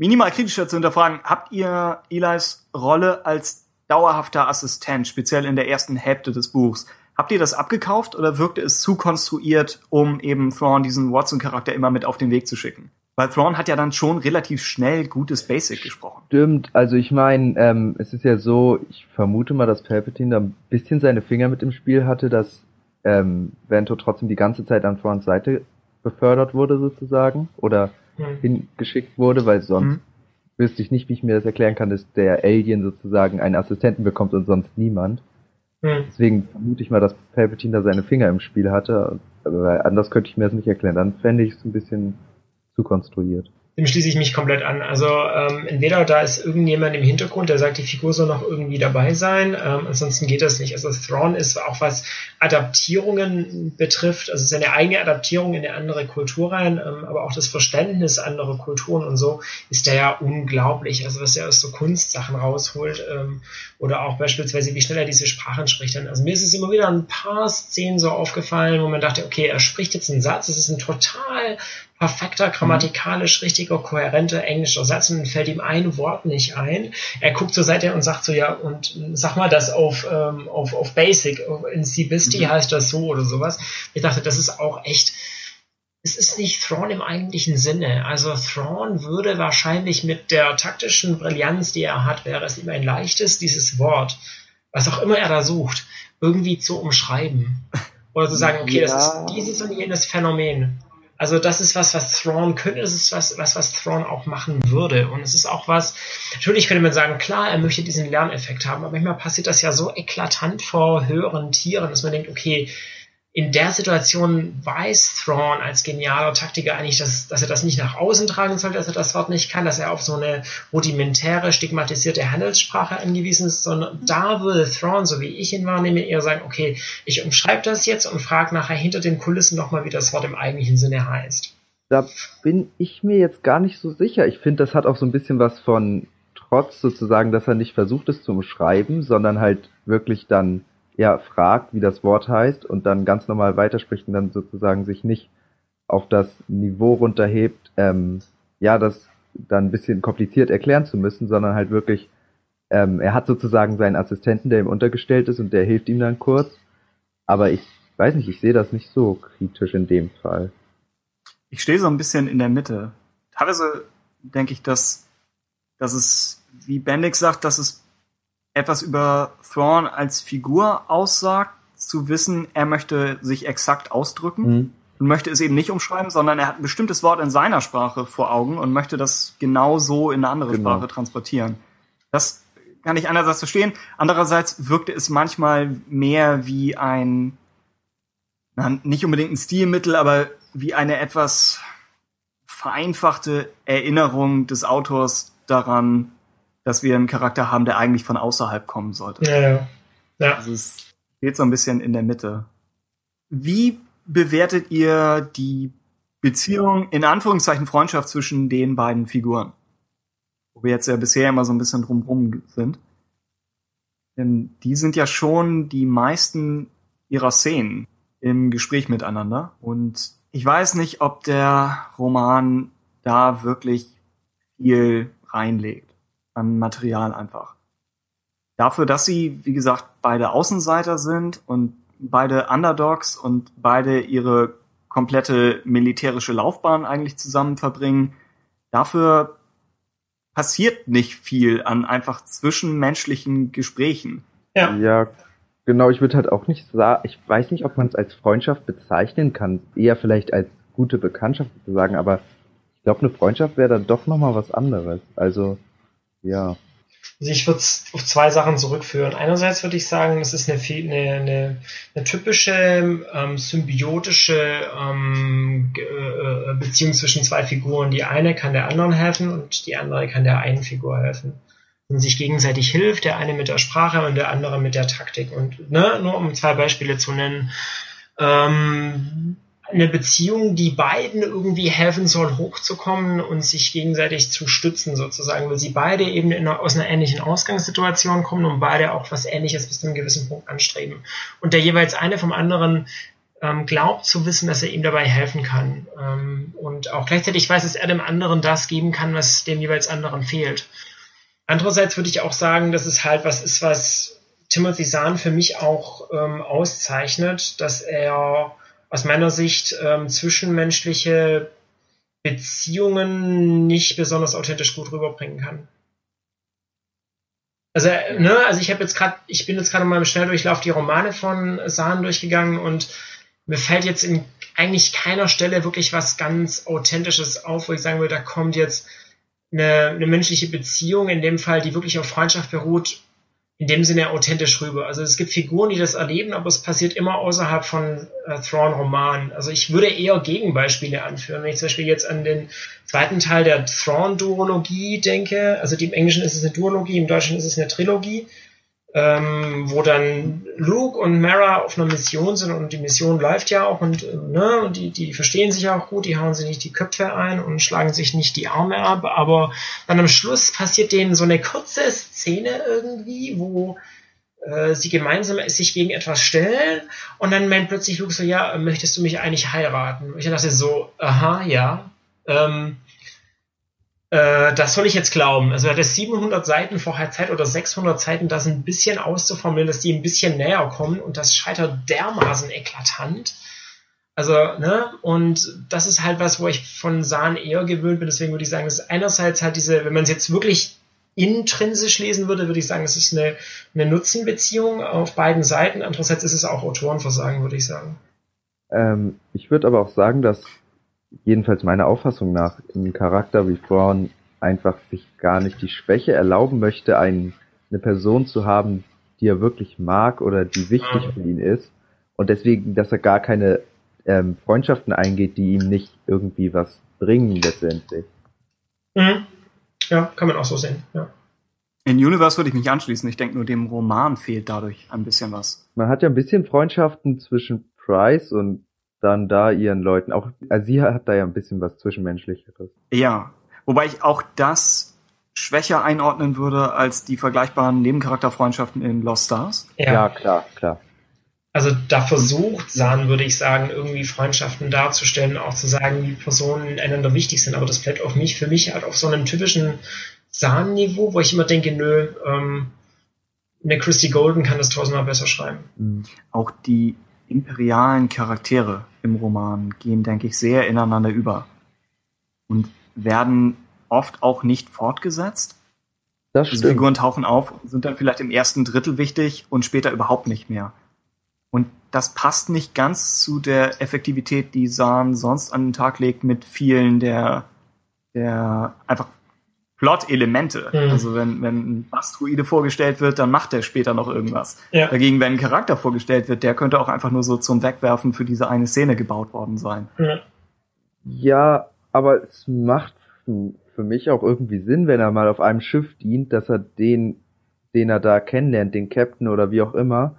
minimal kritischer zu hinterfragen, habt ihr Eli's Rolle als dauerhafter Assistent, speziell in der ersten Hälfte des Buchs, habt ihr das abgekauft oder wirkte es zu konstruiert, um eben Thrawn diesen Watson-Charakter immer mit auf den Weg zu schicken? Weil Thrawn hat ja dann schon relativ schnell gutes Basic gesprochen. Stimmt, also ich meine, ähm, es ist ja so, ich vermute mal, dass Palpatine da ein bisschen seine Finger mit im Spiel hatte, dass ähm, Vento trotzdem die ganze Zeit an Thrawns Seite befördert wurde sozusagen oder mhm. hingeschickt wurde, weil sonst mhm. wüsste ich nicht, wie ich mir das erklären kann, dass der Alien sozusagen einen Assistenten bekommt und sonst niemand. Mhm. Deswegen vermute ich mal, dass Palpatine da seine Finger im Spiel hatte, aber anders könnte ich mir das nicht erklären. Dann fände ich es ein bisschen zu konstruiert dem schließe ich mich komplett an. Also ähm, entweder da ist irgendjemand im Hintergrund, der sagt, die Figur soll noch irgendwie dabei sein, ähm, ansonsten geht das nicht. Also Thrawn ist auch was Adaptierungen betrifft, also seine eigene Adaptierung in eine andere Kultur rein, ähm, aber auch das Verständnis anderer Kulturen und so ist der ja unglaublich. Also was er aus so Kunstsachen rausholt ähm, oder auch beispielsweise, wie schnell er diese Sprachen spricht. Also mir ist es immer wieder ein paar Szenen so aufgefallen, wo man dachte, okay, er spricht jetzt einen Satz, es ist ein total perfekter, grammatikalisch richtiger, kohärenter englischer Satz und dann fällt ihm ein Wort nicht ein. Er guckt zur Seite und sagt so, ja, und sag mal das auf, ähm, auf, auf Basic, in Cibisti mhm. heißt das so oder sowas. Ich dachte, das ist auch echt, es ist nicht Thrawn im eigentlichen Sinne. Also Thrawn würde wahrscheinlich mit der taktischen Brillanz, die er hat, wäre es ihm ein leichtes, dieses Wort, was auch immer er da sucht, irgendwie zu umschreiben. Oder zu sagen, okay, ja. das ist dieses und jenes Phänomen. Also das ist was, was Thrawn könnte, das ist was, was, was Thrawn auch machen würde. Und es ist auch was, natürlich könnte man sagen, klar, er möchte diesen Lerneffekt haben, aber manchmal passiert das ja so eklatant vor höheren Tieren, dass man denkt, okay, in der Situation weiß Thrawn als genialer Taktiker eigentlich, dass, dass er das nicht nach außen tragen soll, dass er das Wort nicht kann, dass er auf so eine rudimentäre, stigmatisierte Handelssprache angewiesen ist, sondern da würde Thrawn, so wie ich ihn wahrnehme, eher sagen, okay, ich umschreibe das jetzt und frage nachher hinter den Kulissen nochmal, wie das Wort im eigentlichen Sinne heißt. Da bin ich mir jetzt gar nicht so sicher. Ich finde, das hat auch so ein bisschen was von Trotz sozusagen, dass er nicht versucht es zu umschreiben, sondern halt wirklich dann ja, fragt, wie das Wort heißt und dann ganz normal weiterspricht und dann sozusagen sich nicht auf das Niveau runterhebt, ähm, ja, das dann ein bisschen kompliziert erklären zu müssen, sondern halt wirklich, ähm, er hat sozusagen seinen Assistenten, der ihm untergestellt ist und der hilft ihm dann kurz. Aber ich weiß nicht, ich sehe das nicht so kritisch in dem Fall. Ich stehe so ein bisschen in der Mitte. Teilweise denke ich, dass, dass es, wie Bendix sagt, dass es etwas über Thrawn als Figur aussagt, zu wissen, er möchte sich exakt ausdrücken mhm. und möchte es eben nicht umschreiben, sondern er hat ein bestimmtes Wort in seiner Sprache vor Augen und möchte das genau so in eine andere genau. Sprache transportieren. Das kann ich einerseits verstehen, andererseits wirkte es manchmal mehr wie ein, na, nicht unbedingt ein Stilmittel, aber wie eine etwas vereinfachte Erinnerung des Autors daran, dass wir einen Charakter haben, der eigentlich von außerhalb kommen sollte. Ja, ja. ja. Also es geht so ein bisschen in der Mitte. Wie bewertet ihr die Beziehung, in Anführungszeichen Freundschaft zwischen den beiden Figuren? Wo wir jetzt ja bisher immer so ein bisschen drumrum sind. Denn die sind ja schon die meisten ihrer Szenen im Gespräch miteinander. Und ich weiß nicht, ob der Roman da wirklich viel reinlegt an Material einfach. Dafür, dass sie, wie gesagt, beide Außenseiter sind und beide Underdogs und beide ihre komplette militärische Laufbahn eigentlich zusammen verbringen, dafür passiert nicht viel an einfach zwischenmenschlichen Gesprächen. Ja. Ja, genau. Ich würde halt auch nicht sagen, ich weiß nicht, ob man es als Freundschaft bezeichnen kann. Eher vielleicht als gute Bekanntschaft sozusagen, aber ich glaube, eine Freundschaft wäre dann doch nochmal was anderes. Also, ja. Also ich würde es auf zwei Sachen zurückführen. Einerseits würde ich sagen, es ist eine, eine, eine, eine typische ähm, symbiotische ähm, äh, Beziehung zwischen zwei Figuren. Die eine kann der anderen helfen und die andere kann der einen Figur helfen. Und sich gegenseitig hilft, der eine mit der Sprache und der andere mit der Taktik. Und ne, nur um zwei Beispiele zu nennen. Ähm, eine Beziehung, die beiden irgendwie helfen soll, hochzukommen und sich gegenseitig zu stützen, sozusagen, weil sie beide eben einer, aus einer ähnlichen Ausgangssituation kommen und beide auch was Ähnliches bis zu einem gewissen Punkt anstreben. Und der jeweils eine vom anderen ähm, glaubt zu wissen, dass er ihm dabei helfen kann. Ähm, und auch gleichzeitig weiß, dass er dem anderen das geben kann, was dem jeweils anderen fehlt. Andererseits würde ich auch sagen, dass es halt was ist, was Timothy Zahn für mich auch ähm, auszeichnet, dass er aus meiner Sicht ähm, zwischenmenschliche Beziehungen nicht besonders authentisch gut rüberbringen kann. Also, ne, also ich habe jetzt gerade, ich bin jetzt gerade mal im Schnelldurchlauf die Romane von Sahn durchgegangen und mir fällt jetzt in eigentlich keiner Stelle wirklich was ganz Authentisches auf, wo ich sagen würde, da kommt jetzt eine, eine menschliche Beziehung, in dem Fall, die wirklich auf Freundschaft beruht, in dem Sinne authentisch rüber. Also es gibt Figuren, die das erleben, aber es passiert immer außerhalb von äh, Thrawn-Romanen. Also ich würde eher Gegenbeispiele anführen. Wenn ich zum Beispiel jetzt an den zweiten Teil der Thrawn-Duologie denke, also im Englischen ist es eine Duologie, im Deutschen ist es eine Trilogie, ähm, wo dann Luke und Mara auf einer Mission sind und die Mission läuft ja auch und, ne, und die, die verstehen sich auch gut, die hauen sich nicht die Köpfe ein und schlagen sich nicht die Arme ab, aber dann am Schluss passiert denen so eine kurze Szene irgendwie, wo äh, sie gemeinsam sich gegen etwas stellen und dann meint plötzlich Luke so, ja, möchtest du mich eigentlich heiraten? Und ich dachte so, aha, ja. Ähm, äh, das soll ich jetzt glauben. Also er hat 700 Seiten vorher Zeit oder 600 Seiten, das ein bisschen auszuformulieren, dass die ein bisschen näher kommen und das scheitert dermaßen eklatant. Also, ne, und das ist halt was, wo ich von Sahn eher gewöhnt bin. Deswegen würde ich sagen, das ist einerseits halt diese, wenn man es jetzt wirklich intrinsisch lesen würde, würde ich sagen, es ist eine, eine Nutzenbeziehung auf beiden Seiten. Andererseits ist es auch Autorenversagen, würde ich sagen. Ähm, ich würde aber auch sagen, dass jedenfalls meiner Auffassung nach im Charakter wie Thrawn einfach sich gar nicht die Schwäche erlauben möchte, ein, eine Person zu haben, die er wirklich mag oder die wichtig für ihn ist. Und deswegen, dass er gar keine ähm, Freundschaften eingeht, die ihm nicht irgendwie was bringen letztendlich. Mhm. Ja, kann man auch so sehen, ja. In Universe würde ich mich anschließen. Ich denke nur, dem Roman fehlt dadurch ein bisschen was. Man hat ja ein bisschen Freundschaften zwischen Price und dann da ihren Leuten. Auch also sie hat da ja ein bisschen was Zwischenmenschlicheres. Ja, wobei ich auch das schwächer einordnen würde als die vergleichbaren Nebencharakterfreundschaften in Lost Stars. Ja, ja klar, klar. Also da versucht San, würde ich sagen, irgendwie Freundschaften darzustellen, auch zu sagen, wie Personen einander wichtig sind. Aber das bleibt auf mich, für mich halt auf so einem typischen San-Niveau, wo ich immer denke, nö, ähm, eine Christy Golden kann das tausendmal besser schreiben. Auch die imperialen Charaktere im Roman gehen, denke ich, sehr ineinander über und werden oft auch nicht fortgesetzt. Das stimmt. Diese Figuren tauchen auf, sind dann vielleicht im ersten Drittel wichtig und später überhaupt nicht mehr. Und das passt nicht ganz zu der Effektivität, die Sahn sonst an den Tag legt mit vielen der, der einfach Plot-Elemente. Mhm. Also wenn, wenn ein Asteroide vorgestellt wird, dann macht der später noch irgendwas. Ja. Dagegen, wenn ein Charakter vorgestellt wird, der könnte auch einfach nur so zum Wegwerfen für diese eine Szene gebaut worden sein. Ja, ja aber es macht für mich auch irgendwie Sinn, wenn er mal auf einem Schiff dient, dass er den, den er da kennenlernt, den Captain oder wie auch immer,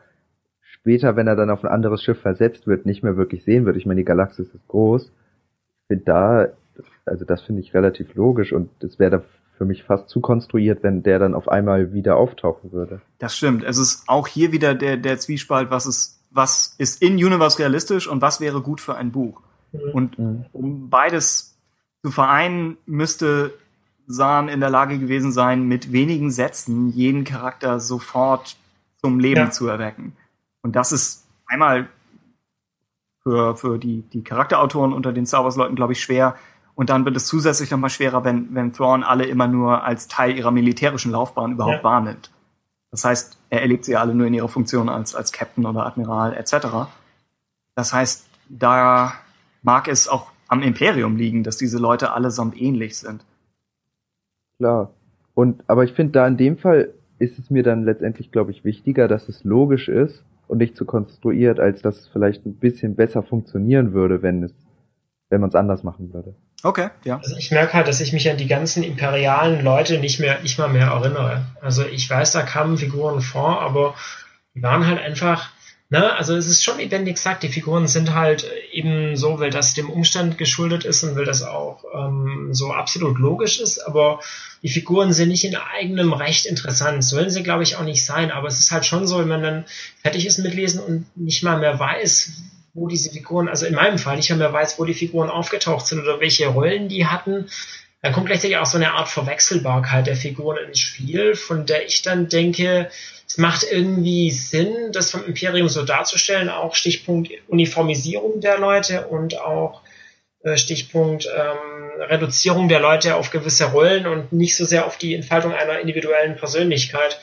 später, wenn er dann auf ein anderes Schiff versetzt wird, nicht mehr wirklich sehen wird. Ich meine, die Galaxis ist groß. Ich finde da, also das finde ich relativ logisch und es wäre für mich fast zu konstruiert, wenn der dann auf einmal wieder auftauchen würde. Das stimmt. Es ist auch hier wieder der, der Zwiespalt, was ist, was ist in Universe realistisch und was wäre gut für ein Buch. Mhm. Und um beides zu vereinen, müsste Sahn in der Lage gewesen sein, mit wenigen Sätzen jeden Charakter sofort zum Leben ja. zu erwecken. Und das ist einmal für, für die, die Charakterautoren unter den Star Wars-Leuten, glaube ich, schwer, und dann wird es zusätzlich nochmal schwerer, wenn, wenn Thrawn alle immer nur als Teil ihrer militärischen Laufbahn überhaupt ja. wahrnimmt. Das heißt, er erlebt sie alle nur in ihrer Funktion als, als Captain oder Admiral etc. Das heißt, da mag es auch am Imperium liegen, dass diese Leute allesamt ähnlich sind. Klar. Und, aber ich finde da in dem Fall ist es mir dann letztendlich, glaube ich, wichtiger, dass es logisch ist und nicht zu konstruiert, als dass es vielleicht ein bisschen besser funktionieren würde, wenn es, wenn man es anders machen würde. Okay, ja. Also ich merke halt, dass ich mich an die ganzen imperialen Leute nicht mehr, nicht mal mehr erinnere. Also ich weiß, da kamen Figuren vor, aber die waren halt einfach, ne, also es ist schon lebendig gesagt, die Figuren sind halt eben so, weil das dem Umstand geschuldet ist und weil das auch ähm, so absolut logisch ist, aber die Figuren sind nicht in eigenem Recht interessant. Sollen sie, glaube ich, auch nicht sein, aber es ist halt schon so, wenn man dann fertig ist mit Lesen und nicht mal mehr weiß, wo diese Figuren, also in meinem Fall nicht mehr, mehr weiß, wo die Figuren aufgetaucht sind oder welche Rollen die hatten, dann kommt gleichzeitig auch so eine Art Verwechselbarkeit der Figuren ins Spiel, von der ich dann denke, es macht irgendwie Sinn, das vom Imperium so darzustellen, auch Stichpunkt Uniformisierung der Leute und auch äh, Stichpunkt ähm, Reduzierung der Leute auf gewisse Rollen und nicht so sehr auf die Entfaltung einer individuellen Persönlichkeit.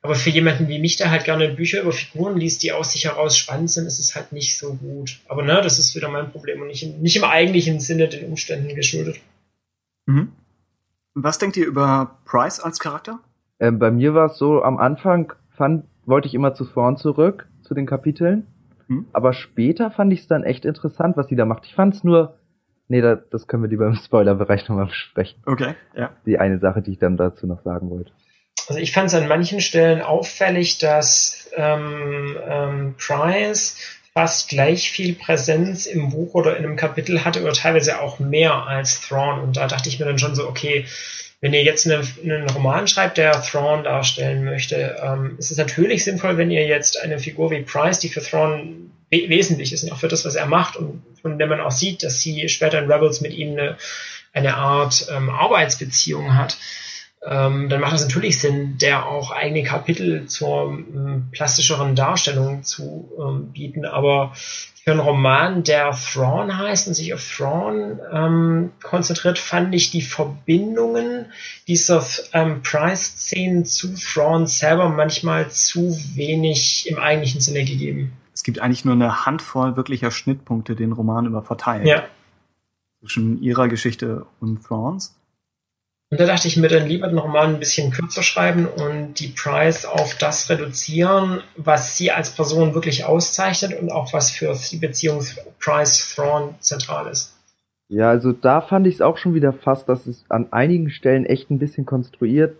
Aber für jemanden wie mich, der halt gerne Bücher über Figuren liest, die aus sich heraus spannend sind, ist es halt nicht so gut. Aber ne, das ist wieder mein Problem und nicht, im, nicht im eigentlichen Sinne den Umständen geschuldet. Mhm. Was denkt ihr über Price als Charakter? Ähm, bei mir war es so, am Anfang fand, wollte ich immer zu vorn zurück, zu den Kapiteln. Mhm. Aber später fand ich es dann echt interessant, was sie da macht. Ich fand es nur, nee, da, das können wir lieber im Spoilerbereich nochmal besprechen. Okay, ja. Die eine Sache, die ich dann dazu noch sagen wollte. Also ich fand es an manchen Stellen auffällig, dass ähm, ähm, Price fast gleich viel Präsenz im Buch oder in einem Kapitel hatte oder teilweise auch mehr als Thrawn. Und da dachte ich mir dann schon so, okay, wenn ihr jetzt einen, einen Roman schreibt, der Thrawn darstellen möchte, ähm, ist es natürlich sinnvoll, wenn ihr jetzt eine Figur wie Price, die für Thrawn we wesentlich ist und auch für das, was er macht und von der man auch sieht, dass sie später in Rebels mit ihm eine, eine Art ähm, Arbeitsbeziehung hat, ähm, dann macht es natürlich Sinn, der auch eigene Kapitel zur ähm, plastischeren Darstellung zu ähm, bieten. Aber für einen Roman, der Thrawn heißt und sich auf Thrawn ähm, konzentriert, fand ich die Verbindungen dieser ähm, Price-Szenen zu Thrawn selber manchmal zu wenig im eigentlichen Sinne gegeben. Es gibt eigentlich nur eine Handvoll wirklicher Schnittpunkte, den Roman über verteilen. Ja. Zwischen ihrer Geschichte und Thrawns. Und da dachte ich mir dann lieber nochmal ein bisschen kürzer schreiben und die Price auf das reduzieren, was sie als Person wirklich auszeichnet und auch was für die Beziehung Price-Thrawn zentral ist. Ja, also da fand ich es auch schon wieder fast, dass es an einigen Stellen echt ein bisschen konstruiert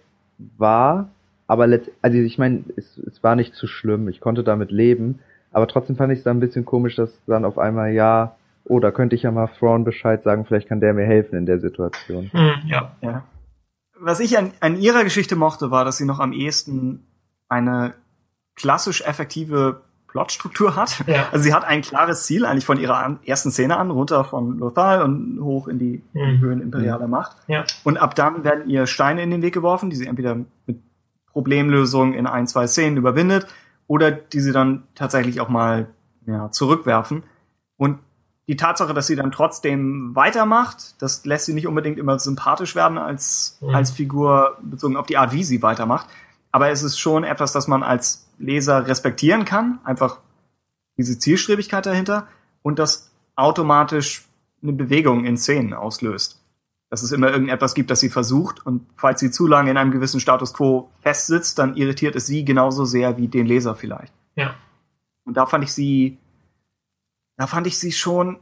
war. Aber letzt, also ich meine, es, es war nicht zu schlimm, ich konnte damit leben. Aber trotzdem fand ich es dann ein bisschen komisch, dass dann auf einmal, ja, oh, da könnte ich ja mal Thrawn Bescheid sagen, vielleicht kann der mir helfen in der Situation. Hm, ja, ja was ich an, an ihrer Geschichte mochte, war, dass sie noch am ehesten eine klassisch effektive Plotstruktur hat. Ja. Also sie hat ein klares Ziel eigentlich von ihrer ersten Szene an, runter von Lothal und hoch in die Mhm. Höhen imperialer Macht. ja, Und ab dann werden ihr Steine in den Weg geworfen, die sie entweder mit Problemlösungen in ein, zwei Szenen überwindet oder die sie dann tatsächlich auch mal ja, zurückwerfen. Und die Tatsache, dass sie dann trotzdem weitermacht, das lässt sie nicht unbedingt immer sympathisch werden als, Mhm. als Figur, bezogen auf die Art, wie sie weitermacht. Aber es ist schon etwas, das man als Leser respektieren kann, einfach diese Zielstrebigkeit dahinter und das automatisch eine Bewegung in Szenen auslöst. Dass es immer irgendetwas gibt, das sie versucht und falls sie zu lange in einem gewissen Status quo festsitzt, dann irritiert es sie genauso sehr wie den Leser vielleicht. ja. Und da fand ich sie, da fand ich sie schon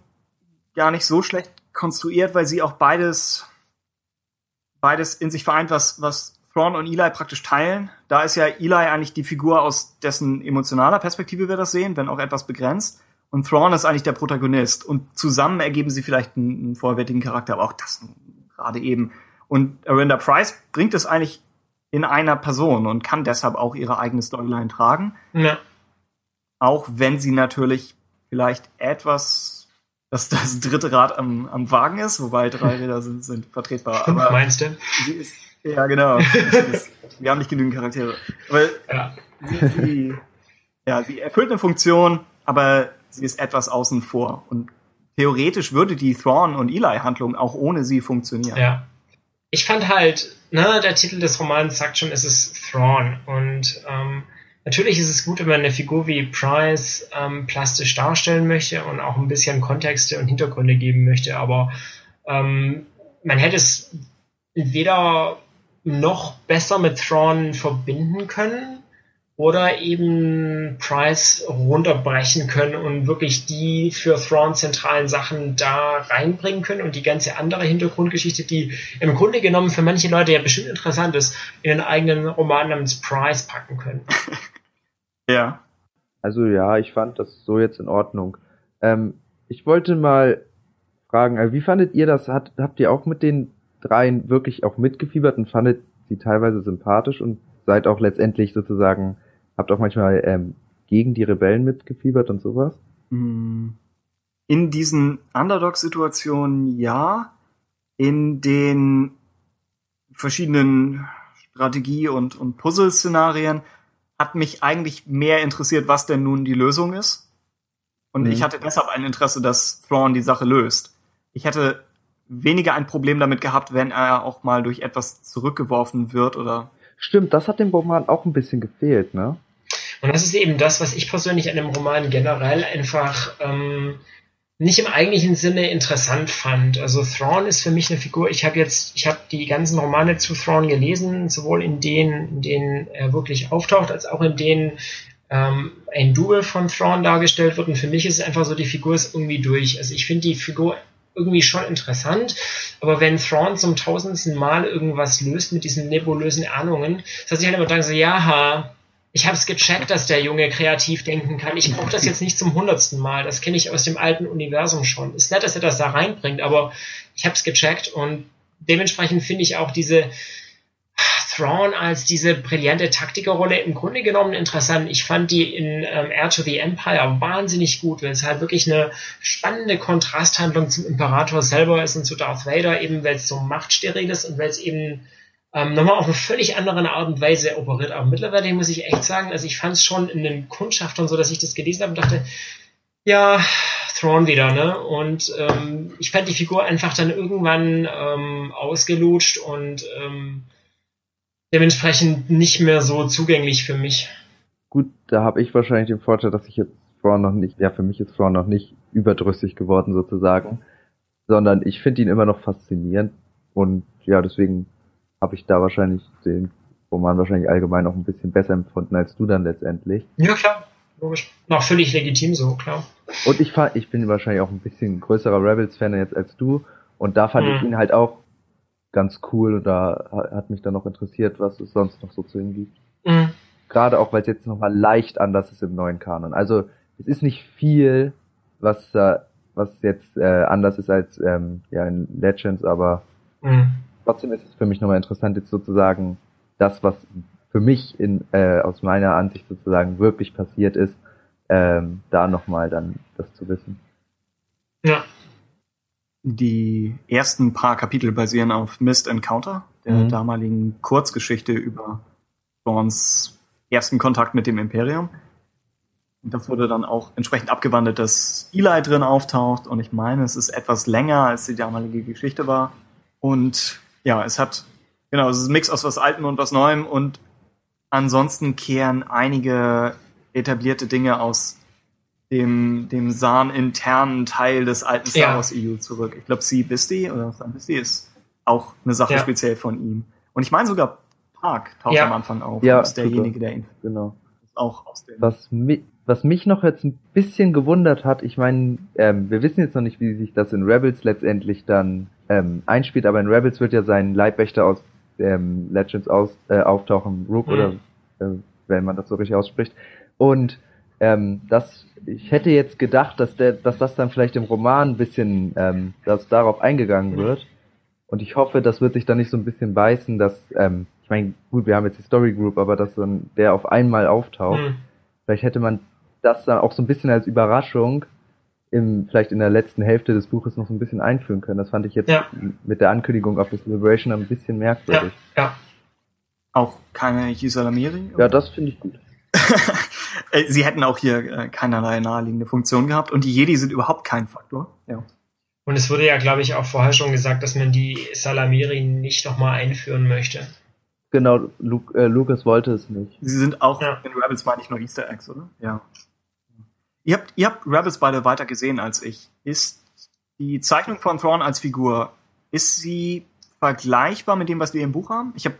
gar nicht so schlecht konstruiert, weil sie auch beides, beides in sich vereint, was, was Thrawn und Eli praktisch teilen. Da ist ja Eli eigentlich die Figur, aus dessen emotionaler Perspektive wir das sehen, wenn auch etwas begrenzt. Und Thrawn ist eigentlich der Protagonist. Und zusammen ergeben sie vielleicht einen, einen vollwertigen Charakter, aber auch das gerade eben. Und Arenda Price bringt es eigentlich in einer Person und kann deshalb auch ihre eigene Storyline tragen. ja. Auch wenn sie natürlich vielleicht etwas, dass das dritte Rad am, am Wagen ist, wobei drei *laughs* Räder sind, sind vertretbar. Aber Meinst du? sie ist, ja, genau. *laughs* Ist, wir haben nicht genügend Charaktere. Weil Ja. sie, sie, ja, sie erfüllt eine Funktion, aber sie ist etwas außen vor. Und theoretisch würde die Thrawn und Eli-Handlung auch ohne sie funktionieren. Ja. Ich fand halt, ne, der Titel des Romans sagt schon, es ist Thrawn. Und ähm, natürlich ist es gut, wenn man eine Figur wie Price ähm, plastisch darstellen möchte und auch ein bisschen Kontexte und Hintergründe geben möchte. Aber ähm, man hätte es weder noch besser mit Thrawn verbinden können oder eben Price runterbrechen können und wirklich die für Thrawn zentralen Sachen da reinbringen können und die ganze andere Hintergrundgeschichte, die im Grunde genommen für manche Leute ja bestimmt interessant ist, in den eigenen Roman namens Price packen können. *laughs* ja. Also ja, ich fand das so jetzt in Ordnung. Ähm, ich wollte mal fragen, also wie fandet ihr das? Hat, habt ihr auch mit den dreien wirklich auch mitgefiebert und fandet sie teilweise sympathisch und seid auch letztendlich sozusagen Habt auch manchmal ähm, gegen die Rebellen mitgefiebert und sowas? Mm. In diesen Underdog-Situationen ja. In den verschiedenen Strategie- und, und Puzzle-Szenarien hat mich eigentlich mehr interessiert, was denn nun die Lösung ist. Und mhm. ich hatte deshalb ein Interesse, dass Thrawn die Sache löst. Ich hätte weniger ein Problem damit gehabt, wenn er auch mal durch etwas zurückgeworfen wird oder. Stimmt, das hat dem Roman auch ein bisschen gefehlt, ne? Und das ist eben das, was ich persönlich an dem Roman generell einfach ähm, nicht im eigentlichen Sinne interessant fand. Also Thrawn ist für mich eine Figur. Ich habe jetzt, ich habe die ganzen Romane zu Thrawn gelesen, sowohl in denen, in denen er wirklich auftaucht, als auch in denen ähm, ein Double von Thrawn dargestellt wird. Und für mich ist es einfach so, die Figur ist irgendwie durch. Also ich finde die Figur irgendwie schon interessant, aber wenn Thrawn zum tausendsten Mal irgendwas löst mit diesen nebulösen Ahnungen, das heißt, ich halt immer denke so, ja, ich habe es gecheckt, dass der Junge kreativ denken kann. Ich brauche das jetzt nicht zum hundertsten Mal. Das kenne ich aus dem alten Universum schon. Ist nett, dass er das da reinbringt, aber ich habe es gecheckt und dementsprechend finde ich auch diese Thrawn als diese brillante Taktikerrolle im Grunde genommen interessant. Ich fand die in ähm, Air to the Empire wahnsinnig gut, weil es halt wirklich eine spannende Kontrasthandlung zum Imperator selber ist und zu Darth Vader, eben weil es so machtsteril ist und weil es eben ähm, nochmal auf eine völlig andere Art und Weise operiert. Aber mittlerweile muss ich echt sagen, also ich fand es schon in den Kundschaftern so, dass ich das gelesen habe und dachte, ja, Thrawn wieder, ne? Und ähm, ich fand die Figur einfach dann irgendwann ähm, ausgelutscht und ähm, dementsprechend nicht mehr so zugänglich für mich. Gut, da habe ich wahrscheinlich den Vorteil, dass ich jetzt Thrawn noch nicht, ja, für mich ist Thrawn noch nicht überdrüssig geworden sozusagen, sondern ich finde ihn immer noch faszinierend und ja, deswegen habe ich da wahrscheinlich den Roman wahrscheinlich allgemein auch ein bisschen besser empfunden als du dann letztendlich. Ja, klar. Logisch. Noch völlig legitim so, klar. Und ich fand, ich bin wahrscheinlich auch ein bisschen größerer Rebels-Fan jetzt als du. Und da fand mhm. ich ihn halt auch ganz cool und da hat mich dann noch interessiert, was es sonst noch so zu ihm gibt. Mhm. Gerade auch, weil es jetzt nochmal leicht anders ist im neuen Kanon. Also es ist nicht viel, was äh, was jetzt äh, anders ist als ähm, ja in Legends, aber mhm trotzdem ist es für mich nochmal interessant, jetzt sozusagen das, was für mich in, äh, aus meiner Ansicht sozusagen wirklich passiert ist, ähm, da nochmal dann das zu wissen. Ja. Die ersten paar Kapitel basieren auf Mist Encounter, der mhm. damaligen Kurzgeschichte über Thorns ersten Kontakt mit dem Imperium. Und das wurde dann auch entsprechend abgewandelt, dass Eli drin auftaucht. Und ich meine, es ist etwas länger, als die damalige Geschichte war. Und ja, es hat, genau, es ist ein Mix aus was Altem und was Neuem und ansonsten kehren einige etablierte Dinge aus dem, dem Sahn-internen Teil des alten Star Wars ja. EU zurück. Ich glaube, Sea Bisty oder San Bisty ist auch eine Sache ja. speziell von ihm. Und ich meine sogar Park taucht ja. am Anfang auf. Ja, ist derjenige, der ihn genau. Ist auch aus dem. Was, mi was mich noch jetzt ein bisschen gewundert hat, ich meine, ähm, wir wissen jetzt noch nicht, wie sich das in Rebels letztendlich dann ähm, einspielt, aber in Rebels wird ja sein Leibwächter aus ähm, Legends aus, äh, auftauchen, Rook mhm. oder äh, wenn man das so richtig ausspricht. Und ähm, das, ich hätte jetzt gedacht, dass der, dass das dann vielleicht im Roman ein bisschen, ähm, dass darauf eingegangen mhm. wird. Und ich hoffe, das wird sich dann nicht so ein bisschen beißen, dass, ähm, ich meine, gut, wir haben jetzt die Story Group, aber dass dann der auf einmal auftaucht. Mhm. Vielleicht hätte man das dann auch so ein bisschen als Überraschung im, vielleicht in der letzten Hälfte des Buches noch so ein bisschen einführen können. Das fand ich jetzt ja. mit der Ankündigung auf das Liberation ein bisschen merkwürdig. Ja, ja. Auch keine Yisalamiri? Ja, das finde ich gut. *laughs* Sie hätten auch hier äh, keinerlei naheliegende Funktion gehabt und die Jedi sind überhaupt kein Faktor. Ja. Und es wurde ja, glaube ich, auch vorher schon gesagt, dass man die Salamiri nicht nochmal einführen möchte. Genau, Luke, äh, Lucas wollte es nicht. Sie sind auch ja. in Rebels, meine ich, nur Easter Eggs, oder? Ja. Ihr habt, ihr habt Rebels beide weiter gesehen als ich. Ist die Zeichnung von Thrawn als Figur, ist sie vergleichbar mit dem, was wir im Buch haben? Ich habe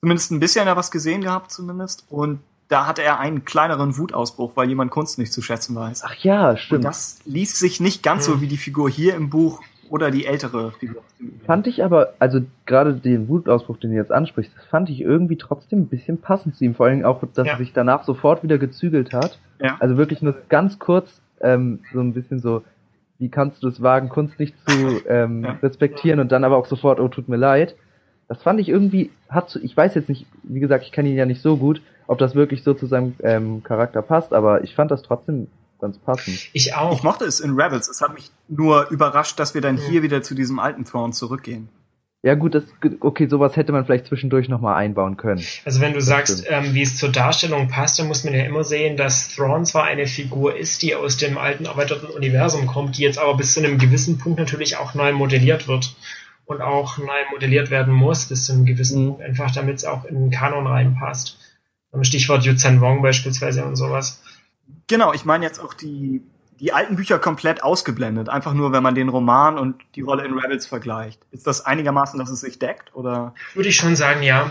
zumindest ein bisschen da was gesehen gehabt, zumindest. Und da hatte er einen kleineren Wutausbruch, weil jemand Kunst nicht zu schätzen weiß. Ach ja, stimmt. Und das liest sich nicht ganz so wie die Figur hier im Buch oder die ältere Figur. Fand ich aber, also gerade den Wutausbruch, den du jetzt ansprichst, das fand ich irgendwie trotzdem ein bisschen passend zu ihm. Vor allem auch, dass Ja. er sich danach sofort wieder gezügelt hat. Ja. Also wirklich nur ganz kurz ähm, so ein bisschen so, wie kannst du es wagen, Kunst nicht zu ähm, Ja. respektieren und dann aber auch sofort, oh, tut mir leid. Das fand ich irgendwie, hat zu, ich weiß jetzt nicht, wie gesagt, ich kenne ihn ja nicht so gut, ob das wirklich so zu seinem ähm, Charakter passt, aber ich fand das trotzdem ganz passend. Ich auch. Ich mochte es in Rebels. Es hat mich nur überrascht, dass wir dann hier wieder zu diesem alten Thrawn zurückgehen. Ja gut, das, okay, sowas hätte man vielleicht zwischendurch nochmal einbauen können. Also wenn du Das sagst, ähm, wie es zur Darstellung passt, dann muss man ja immer sehen, dass Thrawn zwar eine Figur ist, die aus dem alten erweiterten Universum kommt, die jetzt aber bis zu einem gewissen Punkt natürlich auch neu modelliert wird und auch neu modelliert werden muss, bis zu einem gewissen Mhm. Punkt, einfach damit es auch in den Kanon reinpasst. Stichwort Yu Wong beispielsweise und sowas. Genau, ich meine jetzt auch die, die alten Bücher komplett ausgeblendet. Einfach nur, wenn man den Roman und die Rolle in Rebels vergleicht. Ist das einigermaßen, dass es sich deckt? Oder? Würde ich schon sagen, ja.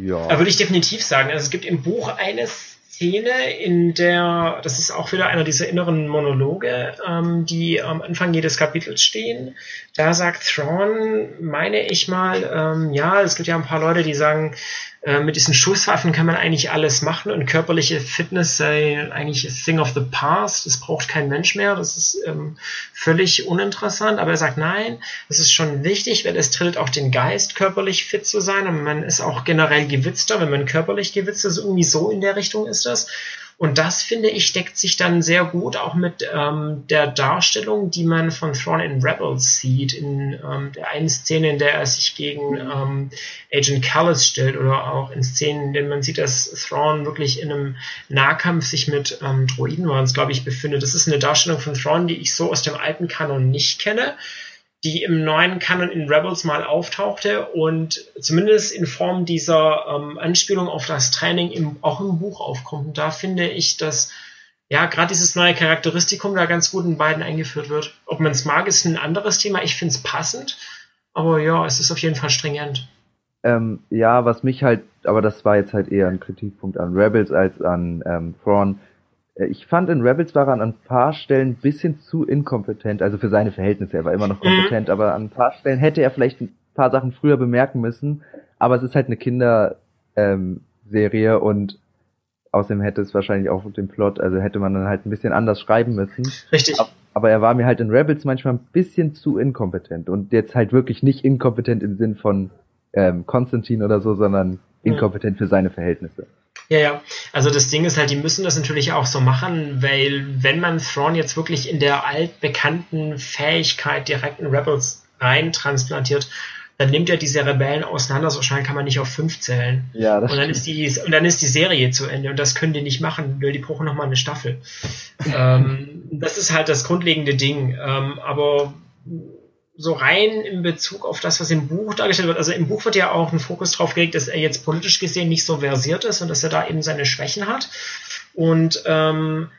Ja. Da würde ich definitiv sagen. Also es gibt im Buch eine Szene, in der, das ist auch wieder einer dieser inneren Monologe, ähm, die am Anfang jedes Kapitels stehen. Da sagt Thrawn, meine ich mal, ähm, ja, es gibt ja ein paar Leute, die sagen, äh, mit diesen Schusswaffen kann man eigentlich alles machen und körperliche Fitness sei eigentlich a thing of the past. Das braucht kein Mensch mehr. Das ist ähm, völlig uninteressant. Aber er sagt, nein, das ist schon wichtig, weil es trillt auch den Geist, körperlich fit zu sein. Und man ist auch generell gewitzter, wenn man körperlich gewitzt ist. Irgendwie so in der Richtung ist das. Und das, finde ich, deckt sich dann sehr gut auch mit ähm, der Darstellung, die man von Thrawn in Rebels sieht, in ähm, der einen Szene, in der er sich gegen ähm, Agent Callus stellt oder auch in Szenen, in denen man sieht, dass Thrawn wirklich in einem Nahkampf sich mit ähm, Droiden glaube ich, befindet. Das ist eine Darstellung von Thrawn, die ich so aus dem alten Kanon nicht kenne die im neuen Kanon in Rebels mal auftauchte und zumindest in Form dieser ähm, Anspielung auf das Training im, auch im Buch aufkommt. Und da finde ich, dass ja gerade dieses neue Charakteristikum da ganz gut in beiden eingeführt wird. Ob man es mag, ist ein anderes Thema. Ich finde es passend, aber ja, es ist auf jeden Fall stringent. Ähm, ja, was mich halt, aber das war jetzt halt eher ein Kritikpunkt an Rebels als an ähm, Thrawn. Äh, Ich fand in Rebels war er an ein paar Stellen ein bisschen zu inkompetent, also für seine Verhältnisse, er war immer noch kompetent, aber an ein paar Stellen hätte er vielleicht ein paar Sachen früher bemerken müssen, aber es ist halt eine Kinderserie ähm, und außerdem hätte es wahrscheinlich auch den Plot, also hätte man dann halt ein bisschen anders schreiben müssen. Richtig. Ab- Aber er war mir halt in Rebels manchmal ein bisschen zu inkompetent und jetzt halt wirklich nicht inkompetent im Sinn von ähm, Konstantin oder so, sondern inkompetent für seine Verhältnisse. Ja, ja. Also das Ding ist halt, die müssen das natürlich auch so machen, weil wenn man Thrawn jetzt wirklich in der altbekannten Fähigkeit direkt in Rebels rein transplantiert, dann nimmt er diese Rebellen auseinander, so schnell kann man nicht auf fünf zählen. Ja, das Und dann ist die, und dann ist die Serie zu Ende und das können die nicht machen, weil die brauchen nochmal eine Staffel. *laughs* ähm, das ist halt das grundlegende Ding. Ähm, aber so rein in Bezug auf das, was im Buch dargestellt wird, also im Buch wird ja auch ein Fokus drauf gelegt, dass er jetzt politisch gesehen nicht so versiert ist und dass er da eben seine Schwächen hat. Und ähm,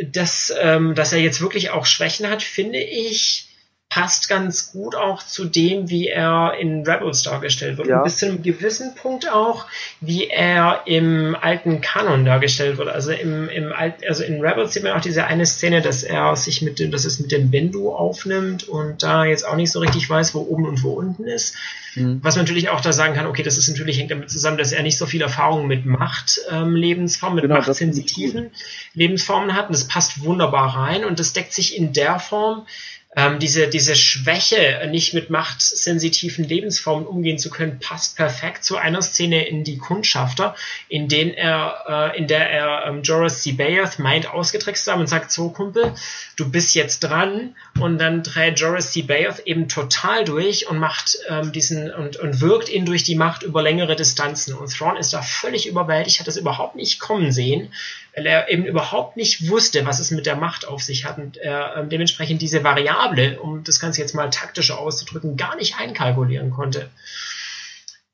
dass, ähm, dass er jetzt wirklich auch Schwächen hat, finde ich, passt ganz gut auch zu dem, wie er in Rebels dargestellt wird. Ja. Und bis zu einem gewissen Punkt auch, wie er im alten Kanon dargestellt wird. Also im, im alten, also in Rebels sieht man auch diese eine Szene, dass er sich mit dem, dass es mit dem Bendu aufnimmt und da jetzt auch nicht so richtig weiß, wo oben und wo unten ist. Mhm. Was man natürlich auch da sagen kann, okay, das ist natürlich hängt damit zusammen, dass er nicht so viel Erfahrung mit Macht ähm, Lebensformen, mit Genau, machtsensitiven Lebensformen hat. Und das passt wunderbar rein und das deckt sich in der Form ähm, diese, diese Schwäche, nicht mit machtsensitiven Lebensformen umgehen zu können, passt perfekt zu einer Szene in die Kundschafter, in, den er, äh, in der er ähm, Joris Sebaeoth meint, ausgetrickst zu haben und sagt, so Kumpel, du bist jetzt dran. Und dann dreht Joris Sebaeoth eben total durch und macht ähm, diesen und, und wirkt ihn durch die Macht über längere Distanzen. Und Thrawn ist da völlig überwältigt, hat das überhaupt nicht kommen sehen, weil er eben überhaupt nicht wusste, was es mit der Macht auf sich hat und er ähm, dementsprechend diese Variable, um das Ganze jetzt mal taktischer auszudrücken, gar nicht einkalkulieren konnte.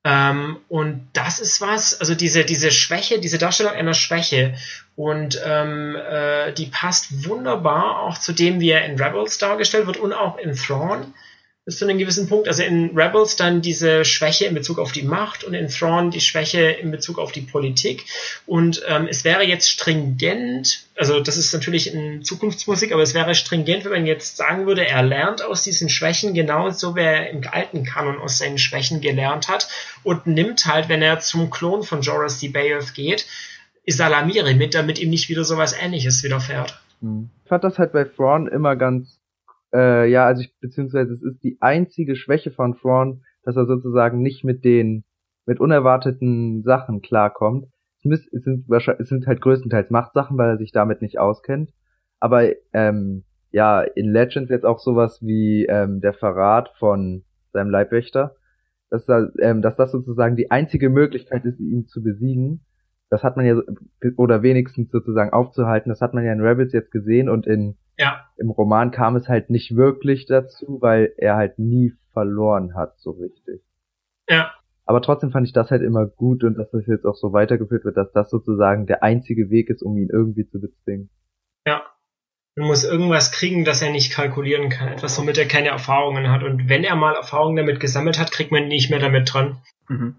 Ähm, und das ist was, also diese, diese Schwäche, diese Darstellung einer Schwäche und ähm, äh, die passt wunderbar auch zu dem, wie er in Rebels dargestellt wird und auch in Thrawn. Bis zu einem gewissen Punkt. Also in Rebels dann diese Schwäche in Bezug auf die Macht und in Thrawn die Schwäche in Bezug auf die Politik. Und ähm, es wäre jetzt stringent, also das ist natürlich in Zukunftsmusik, aber es wäre stringent, wenn man jetzt sagen würde, er lernt aus diesen Schwächen genauso, wie er im alten Kanon aus seinen Schwächen gelernt hat und nimmt halt, wenn er zum Klon von Joras D. Bayoth geht, Isalamiri mit, damit ihm nicht wieder sowas ähnliches widerfährt. Hm. Ich fand das halt bei Thrawn immer ganz äh, ja, also ich, beziehungsweise es ist die einzige Schwäche von Thrawn, dass er sozusagen nicht mit den, mit unerwarteten Sachen klarkommt. Es, sind, wahrscheinlich, es sind halt größtenteils Machtsachen, weil er sich damit nicht auskennt. Aber ähm, ja, in Legends jetzt auch sowas wie ähm, der Verrat von seinem Leibwächter, dass, da, ähm, dass das sozusagen die einzige Möglichkeit ist, ihn zu besiegen. Das hat man ja, oder wenigstens sozusagen aufzuhalten, das hat man ja in Rebels jetzt gesehen und in ja. Im Roman kam es halt nicht wirklich dazu, weil er halt nie verloren hat, so richtig. Ja. Aber trotzdem fand ich das halt immer gut und dass das jetzt auch so weitergeführt wird, dass das sozusagen der einzige Weg ist, um ihn irgendwie zu bezwingen. Ja. Man muss irgendwas kriegen, das er nicht kalkulieren kann. Etwas, womit er keine Erfahrungen hat. Und wenn er mal Erfahrungen damit gesammelt hat, kriegt man ihn nicht mehr damit dran. Mhm.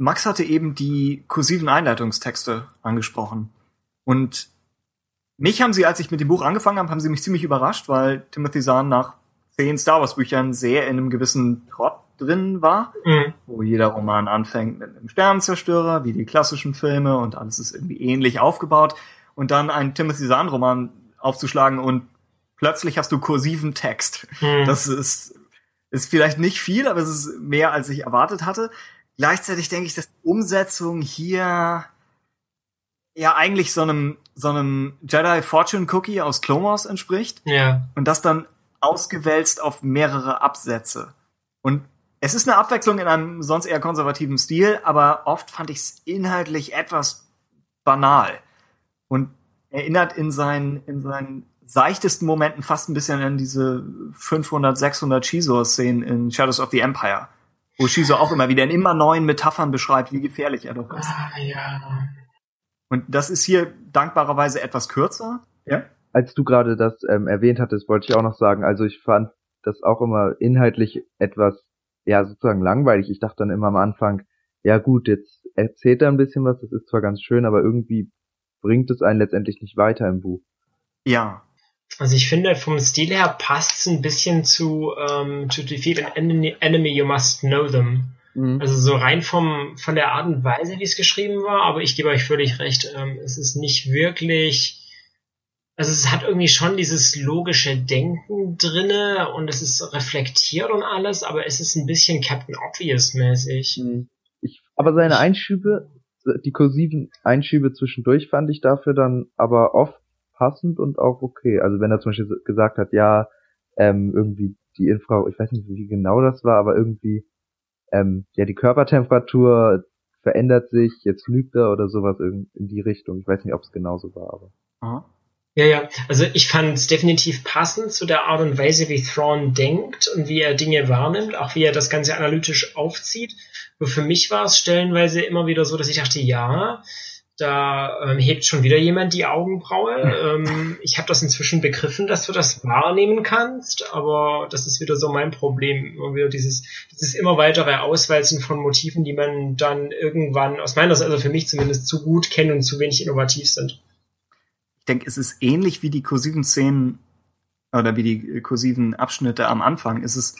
Max hatte eben die kursiven Einleitungstexte angesprochen. Und mich haben sie, als ich mit dem Buch angefangen habe, haben sie mich ziemlich überrascht, weil Timothy Zahn nach zehn Star Wars Büchern sehr in einem gewissen Trott drin war, mhm. wo jeder Roman anfängt mit einem Sternenzerstörer, wie die klassischen Filme und alles ist irgendwie ähnlich aufgebaut und dann einen Timothy Zahn Roman aufzuschlagen und plötzlich hast du kursiven Text. Mhm. Das ist, ist vielleicht nicht viel, aber es ist mehr, als ich erwartet hatte. Gleichzeitig denke ich, dass die Umsetzung hier ja eigentlich so einem so einem Jedi Fortune Cookie aus Clone Wars entspricht. Ja. Und das dann ausgewälzt auf mehrere Absätze. Und es ist eine Abwechslung in einem sonst eher konservativen Stil, aber oft fand ich es inhaltlich etwas banal und erinnert in seinen in seinen seichtesten Momenten fast ein bisschen an diese 500 600 Shizor-Szenen in Shadows of the Empire, wo Shizo auch immer wieder in immer neuen Metaphern beschreibt, wie gefährlich er doch ist. Ah, ja. Und das ist hier dankbarerweise etwas kürzer. Ja. Als du gerade das ähm, erwähnt hattest, wollte ich auch noch sagen, also ich fand das auch immer inhaltlich etwas, ja, sozusagen langweilig. Ich dachte dann immer am Anfang, ja gut, jetzt erzählt er ein bisschen was, das ist zwar ganz schön, aber irgendwie bringt es einen letztendlich nicht weiter im Buch. Ja. Also ich finde, vom Stil her passt es ein bisschen zu ähm, To Defeat an enemy, enemy, You Must Know Them. Mhm. Also so rein vom, von der Art und Weise, wie es geschrieben war, aber ich gebe euch völlig recht, ähm, es ist nicht wirklich, also es hat irgendwie schon dieses logische Denken drinne und es ist reflektiert und alles, aber es ist ein bisschen Captain Obvious mäßig. Mhm. Ich, aber seine Einschübe, die kursiven Einschübe zwischendurch fand ich dafür dann aber oft passend und auch okay. Also wenn er zum Beispiel gesagt hat, ja, ähm, irgendwie die Infra, ich weiß nicht, wie genau das war, aber irgendwie ähm, ja, die Körpertemperatur verändert sich, jetzt lügt er oder sowas in, die Richtung. Ich weiß nicht, ob es genauso war, aber. Aha. Ja, ja, also ich fand es definitiv passend zu der Art und Weise, wie Thrawn denkt und wie er Dinge wahrnimmt, auch wie er das Ganze analytisch aufzieht. Nur für mich war es stellenweise immer wieder so, dass ich dachte, ja, da ähm, hebt schon wieder jemand die Augenbraue. Ähm, ich habe das inzwischen begriffen, dass du das wahrnehmen kannst, aber das ist wieder so mein Problem. Immer wieder dieses, dieses immer weitere Auswalzen von Motiven, die man dann irgendwann, aus meiner Sicht, also für mich zumindest, zu gut kennt und zu wenig innovativ sind. Ich denke, es ist ähnlich wie die kursiven Szenen oder wie die kursiven Abschnitte am Anfang. Es ist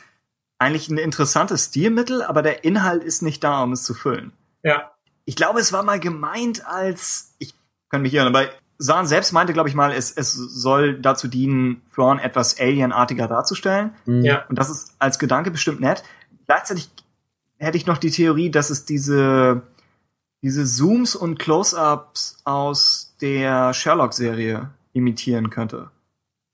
eigentlich ein interessantes Stilmittel, aber der Inhalt ist nicht da, um es zu füllen. Ja ich glaube, es war mal gemeint als, ich kann mich irren, aber Sahn selbst meinte, glaube ich mal, es, es soll dazu dienen, Thrawn etwas alienartiger darzustellen. Mhm. Ja. Und das ist als Gedanke bestimmt nett. Gleichzeitig hätte ich noch die Theorie, dass es diese, diese Zooms und Close-ups aus der Sherlock-Serie imitieren könnte.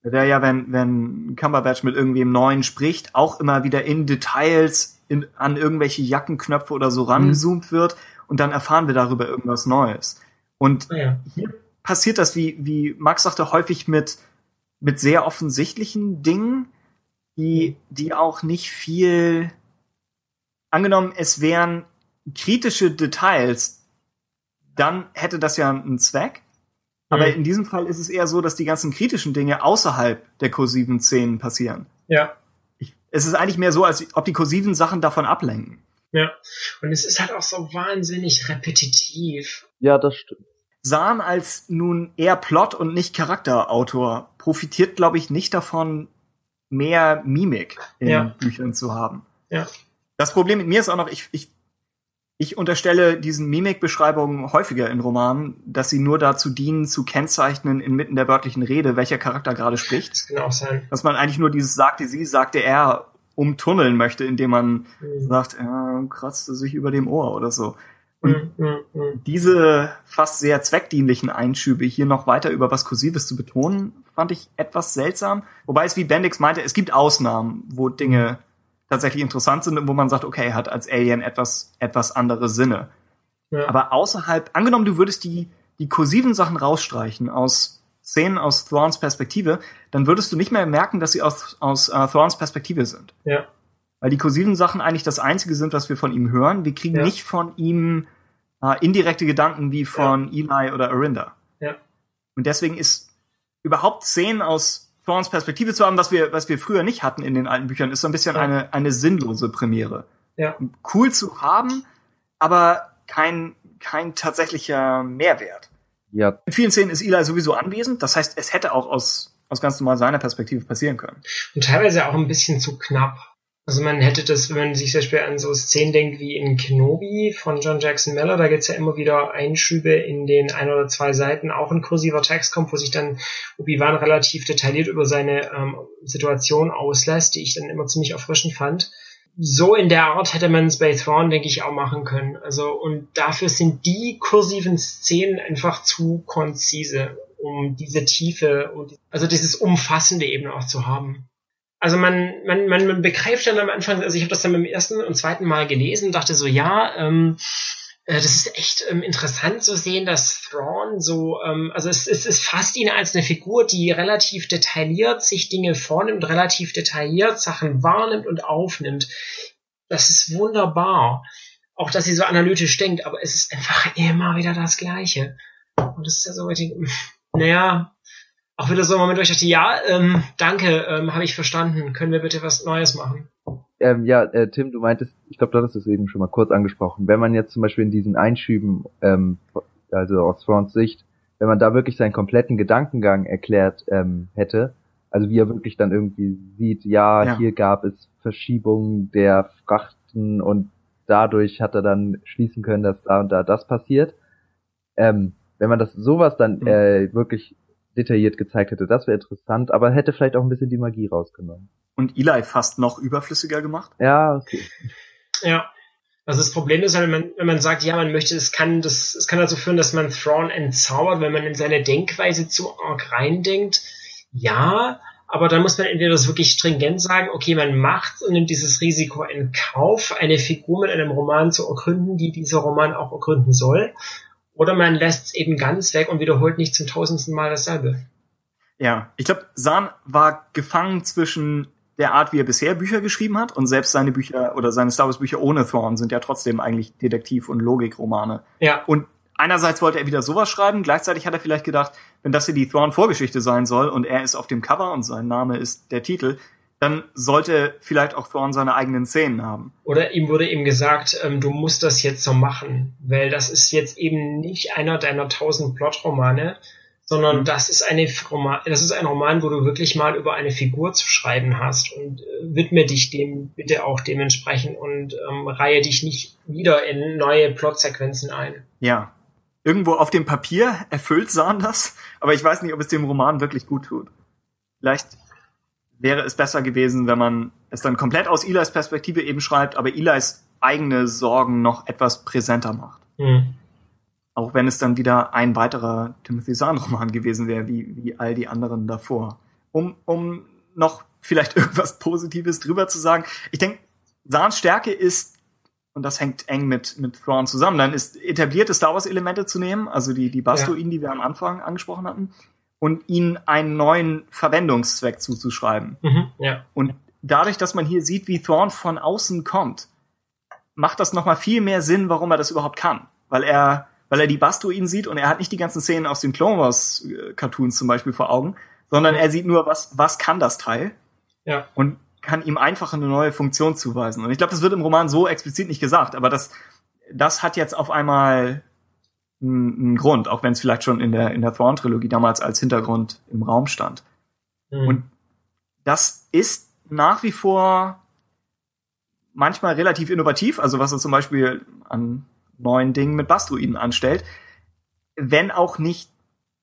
Der ja, wenn, wenn Cumberbatch mit irgendwem Neuen spricht, auch immer wieder in Details in, an irgendwelche Jackenknöpfe oder so rangezoomt mhm. wird und dann erfahren wir darüber irgendwas Neues. Und ah, ja. hier passiert das, wie, wie Max sagte, häufig mit, mit sehr offensichtlichen Dingen, die, die auch nicht viel, angenommen, es wären kritische Details, dann hätte das ja einen Zweck. Aber mhm. in diesem Fall ist es eher so, dass die ganzen kritischen Dinge außerhalb der kursiven Szenen passieren. Ja es ist eigentlich mehr so, als ob die kursiven Sachen davon ablenken. Ja, und es ist halt auch so wahnsinnig repetitiv. Ja, das stimmt. Sahn als nun eher Plot- und nicht Charakterautor profitiert, glaube ich, nicht davon, mehr Mimik in Ja. Büchern zu haben. Ja. Das Problem mit mir ist auch noch, ich, ich, ich unterstelle diesen Mimikbeschreibungen häufiger in Romanen, dass sie nur dazu dienen, zu kennzeichnen inmitten der wörtlichen Rede, welcher Charakter gerade spricht. Das kann auch sein. Dass man eigentlich nur dieses sagte sie, sagte er umtunneln möchte, indem man Mhm. sagt, er kratzte sich über dem Ohr oder so. Und Mhm, mhm, mhm. diese fast sehr zweckdienlichen Einschübe hier noch weiter über was Kursives zu betonen, fand ich etwas seltsam. Wobei es, wie Bendix meinte, es gibt Ausnahmen, wo Dinge tatsächlich interessant sind und wo man sagt, okay, er hat als Alien etwas, etwas andere Sinne. Ja. Aber außerhalb, angenommen, du würdest die, die kursiven Sachen rausstreichen aus Szenen aus Thrawns Perspektive, dann würdest du nicht mehr merken, dass sie aus, aus äh, Thrawns Perspektive sind. Ja. Weil die kursiven Sachen eigentlich das Einzige sind, was wir von ihm hören. Wir kriegen Ja. nicht von ihm äh, indirekte Gedanken wie von Eli oder Arinda. Ja. Und deswegen ist überhaupt Szenen aus Thorns Perspektive zu haben, was wir, was wir früher nicht hatten in den alten Büchern, ist so ein bisschen Ja. eine, eine sinnlose Premiere. Ja. Cool zu haben, aber kein, kein tatsächlicher Mehrwert. Ja, In vielen Szenen ist Eli sowieso anwesend, das heißt, es hätte auch aus, aus ganz normal seiner Perspektive passieren können. Und teilweise auch ein bisschen zu knapp. Also man hätte das, wenn man sich zum Beispiel an so Szenen denkt wie in Kenobi von John Jackson Miller, da gibt's ja immer wieder Einschübe in den ein oder zwei Seiten, auch in kursiver Text kommt, wo sich dann Obi-Wan relativ detailliert über seine ähm, Situation auslässt, die ich dann immer ziemlich erfrischend fand. So in der Art hätte man bei Thrawn, denke ich, auch machen können. Also, und dafür sind die kursiven Szenen einfach zu konzise, um diese Tiefe und also dieses Umfassende eben auch zu haben. Also man, man, man, man begreift dann am Anfang, also ich habe das dann beim ersten und zweiten Mal gelesen und dachte so, ja, ähm, äh, das ist echt ähm, interessant zu sehen, dass Thrawn so, ähm, also es, es, es fasst ihn als eine Figur, die relativ detailliert sich Dinge vornimmt, relativ detailliert Sachen wahrnimmt und aufnimmt. Das ist wunderbar. Auch, dass sie so analytisch denkt, aber es ist einfach immer wieder das Gleiche. Und das ist ja so, ich denke, naja, auch wieder so ein Moment, wo ich dachte, ja, ähm, danke, ähm, habe ich verstanden. Können wir bitte was Neues machen? Ähm, ja, äh, Tim, du meintest, ich glaube, du hattest es eben schon mal kurz angesprochen. Wenn man jetzt zum Beispiel in diesen Einschüben, ähm, also aus Thrawns Sicht, wenn man da wirklich seinen kompletten Gedankengang erklärt ähm, hätte, also wie er wirklich dann irgendwie sieht, ja, Ja. hier gab es Verschiebungen der Frachten und dadurch hat er dann schließen können, dass da und da das passiert. Ähm, wenn man das sowas dann Mhm. äh, wirklich detailliert gezeigt hätte, das wäre interessant, aber hätte vielleicht auch ein bisschen die Magie rausgenommen. Und Eli fast noch überflüssiger gemacht. Ja, okay. Ja. Also das Problem ist, wenn man, wenn man sagt, ja, man möchte, es kann, das, es kann dazu führen, dass man Thrawn entzaubert, wenn man in seine Denkweise zu arg reindenkt. Ja, aber dann muss man entweder das wirklich stringent sagen, okay, man macht und nimmt dieses Risiko in Kauf, eine Figur mit einem Roman zu ergründen, die dieser Roman auch ergründen soll. Oder man lässt es eben ganz weg und wiederholt nicht zum tausendsten Mal dasselbe. Ja, ich glaube, Sahn war gefangen zwischen der Art, wie er bisher Bücher geschrieben hat und selbst seine Bücher oder seine Star Wars Bücher ohne Thrawn sind ja trotzdem eigentlich Detektiv- und Logikromane. Ja, Und einerseits wollte er wieder sowas schreiben, gleichzeitig hat er vielleicht gedacht, wenn das hier die Thrawn-Vorgeschichte sein soll und er ist auf dem Cover und sein Name ist der Titel, dann sollte vielleicht auch Thrawn seine eigenen Szenen haben. Oder ihm wurde eben gesagt, ähm, du musst das jetzt so machen, weil das ist jetzt eben nicht einer deiner tausend Plotromane, sondern Mhm. das ist eine Roman, das ist ein Roman, wo du wirklich mal über eine Figur zu schreiben hast und äh, widme dich dem bitte auch dementsprechend und ähm, reihe dich nicht wieder in neue Plotsequenzen ein. Ja. Irgendwo auf dem Papier erfüllt Sahn das, aber ich weiß nicht, ob es dem Roman wirklich gut tut. Vielleicht wäre es besser gewesen, wenn man es dann komplett aus Eli's Perspektive eben schreibt, aber Eli's eigene Sorgen noch etwas präsenter macht. Hm. Auch wenn es dann wieder ein weiterer Timothy Zahn-Roman gewesen wäre, wie, wie all die anderen davor. Um, um noch vielleicht *laughs* irgendwas Positives drüber zu sagen. Ich denke, Zahns Stärke ist, und das hängt eng mit, mit Thrawn zusammen, dann ist etablierte Star Wars-Elemente zu nehmen, also die, die Bastuinen, die wir am Anfang angesprochen hatten, und ihnen einen neuen Verwendungszweck zuzuschreiben. Mhm, ja. Und dadurch, dass man hier sieht, wie Thrawn von außen kommt, macht das nochmal viel mehr Sinn, warum er das überhaupt kann. Weil er, weil er die Bastuinen sieht und er hat nicht die ganzen Szenen aus den Clone Wars äh, Cartoons zum Beispiel vor Augen, sondern er sieht nur, was, was kann das Teil? Ja. Und kann ihm einfach eine neue Funktion zuweisen. Und ich glaube, das wird im Roman so explizit nicht gesagt, aber das, das hat jetzt auf einmal einen Grund, auch wenn es vielleicht schon in der, in der Thrawn-Trilogie damals als Hintergrund im Raum stand. Mhm. Und das ist nach wie vor manchmal relativ innovativ, also was er zum Beispiel an neuen Dingen mit Bastruiden anstellt, wenn auch nicht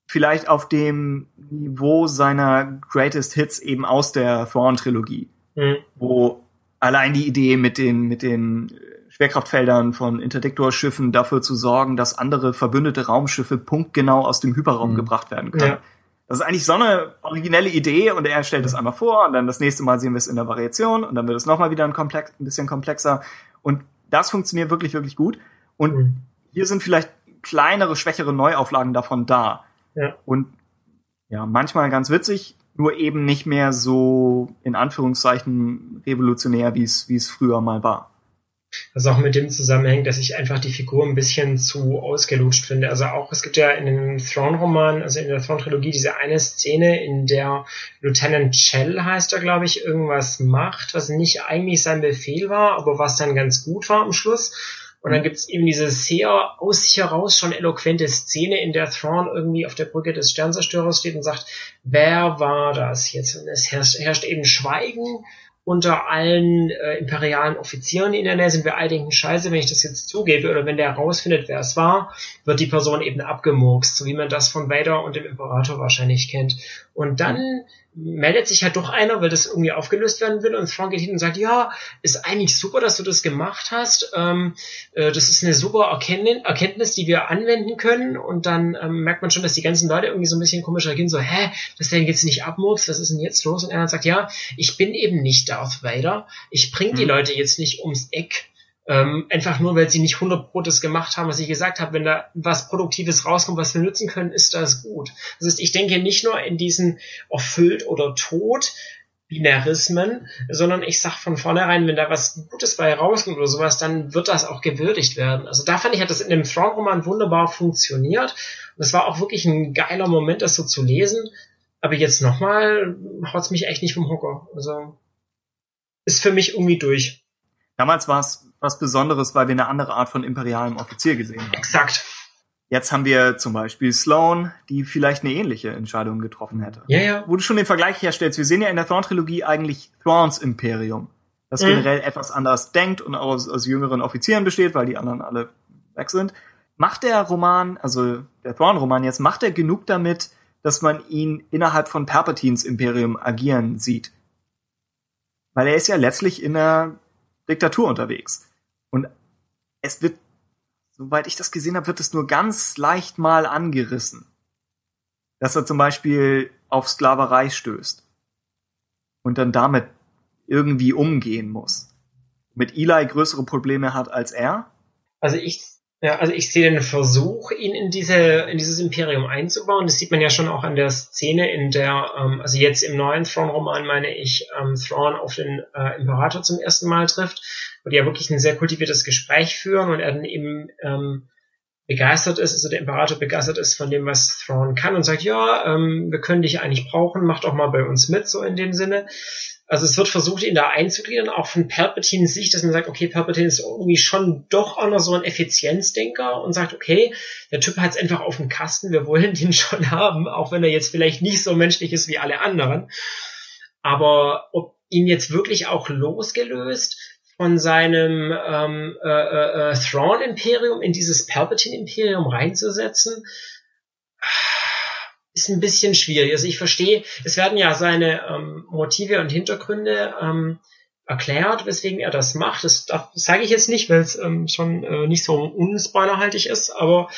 vielleicht auf dem Niveau seiner Greatest Hits eben aus der Thrawn-Trilogie, mhm. wo allein die Idee mit den, mit den Schwerkraftfeldern von Interdiktorschiffen dafür zu sorgen, dass andere verbündete Raumschiffe punktgenau aus dem Hyperraum mhm. gebracht werden können. Ja. Das ist eigentlich so eine originelle Idee und er stellt es einmal vor und dann das nächste Mal sehen wir es in der Variation und dann wird es nochmal wieder ein, komplex, ein bisschen komplexer und das funktioniert wirklich, wirklich gut. Und mhm. hier sind vielleicht kleinere, schwächere Neuauflagen davon da. Ja. Und ja, manchmal ganz witzig, nur eben nicht mehr so in Anführungszeichen revolutionär, wie es wie es früher mal war. Was auch mit dem zusammenhängt, dass ich einfach die Figur ein bisschen zu ausgelutscht finde. Also auch, es gibt ja in den Throne-Roman, also in der Throne-Trilogie, diese eine Szene, in der Lieutenant Chell heißt er, glaube ich, irgendwas macht, was nicht eigentlich sein Befehl war, aber was dann ganz gut war am Schluss. Und dann gibt's eben diese sehr aus sich heraus schon eloquente Szene, in der Thrawn irgendwie auf der Brücke des Sternzerstörers steht und sagt, wer war das jetzt? Und es herrscht, herrscht eben Schweigen unter allen äh, imperialen Offizieren in der Nähe sind wir all denken, scheiße, wenn ich das jetzt zugebe oder wenn der herausfindet, wer es war, wird die Person eben abgemurkst, so wie man das von Vader und dem Imperator wahrscheinlich kennt. Und dann meldet sich halt doch einer, weil das irgendwie aufgelöst werden will und Frank geht hin und sagt, ja, ist eigentlich super, dass du das gemacht hast. Ähm, äh, das ist eine super Erkenntnis, die wir anwenden können und dann ähm, merkt man schon, dass die ganzen Leute irgendwie so ein bisschen komisch reagieren, so, hä, das denn jetzt nicht abmurkst, was ist denn jetzt los? Und er sagt, ja, ich bin eben nicht Darth Vader, ich bring die mhm. Leute jetzt nicht ums Eck, ähm, einfach nur, weil sie nicht 100 Pro das gemacht haben, was ich gesagt habe. Wenn da was Produktives rauskommt, was wir nutzen können, ist das gut. Das heißt, ich denke nicht nur in diesen erfüllt oder tot Binärismen, sondern ich sag von vornherein, wenn da was Gutes bei rauskommt oder sowas, dann wird das auch gewürdigt werden. Also da fand ich, hat das in dem Thrawn-Roman wunderbar funktioniert. Und es war auch wirklich ein geiler Moment, das so zu lesen. Aber jetzt nochmal haut's mich echt nicht vom Hocker. Also ist für mich irgendwie durch. Damals war es was Besonderes, weil wir eine andere Art von imperialem Offizier gesehen haben. Exakt. Jetzt haben wir zum Beispiel Sloane, die vielleicht eine ähnliche Entscheidung getroffen hätte. Ja, ja. Wo du schon den Vergleich herstellst, wir sehen ja in der Thrawn-Trilogie eigentlich Thrawns Imperium, das mhm. generell etwas anders denkt und aus, aus jüngeren Offizieren besteht, weil die anderen alle weg sind. Macht der Roman, also der Thrawn-Roman jetzt, macht er genug damit, dass man ihn innerhalb von Palpatines Imperium agieren sieht? Weil er ist ja letztlich in der Diktatur unterwegs. Und es wird, soweit ich das gesehen habe, wird es nur ganz leicht mal angerissen. Dass er zum Beispiel auf Sklaverei stößt. Und dann damit irgendwie umgehen muss. Mit Eli größere Probleme hat als er. Also ich ja, also ich sehe den Versuch, ihn in diese in dieses Imperium einzubauen. Das sieht man ja schon auch an der Szene, in der, ähm, also jetzt im neuen Thrawn-Roman meine ich, ähm, Thrawn auf den äh, Imperator zum ersten Mal trifft, wo die ja wirklich ein sehr kultiviertes Gespräch führen und er dann eben ähm, begeistert ist, also der Imperator begeistert ist von dem, was Thrawn kann und sagt, ja, ähm, wir können dich eigentlich brauchen, mach doch mal bei uns mit, so in dem Sinne. Also es wird versucht, ihn da einzugliedern, auch von Palpatines Sicht, dass man sagt, okay, Palpatine ist irgendwie schon doch auch noch so ein Effizienzdenker und sagt, okay, der Typ hat es einfach auf dem Kasten, wir wollen den schon haben, auch wenn er jetzt vielleicht nicht so menschlich ist wie alle anderen. Aber ob ihn jetzt wirklich auch losgelöst von seinem ähm, äh, äh, äh Thrawn-Imperium in dieses Palpatine-Imperium reinzusetzen, ist ein bisschen schwierig. Also ich verstehe, es werden ja seine ähm, Motive und Hintergründe ähm, erklärt, weswegen er das macht. Das, das sage ich jetzt nicht, weil es ähm, schon äh, nicht so unspoilerhaltig ist, aber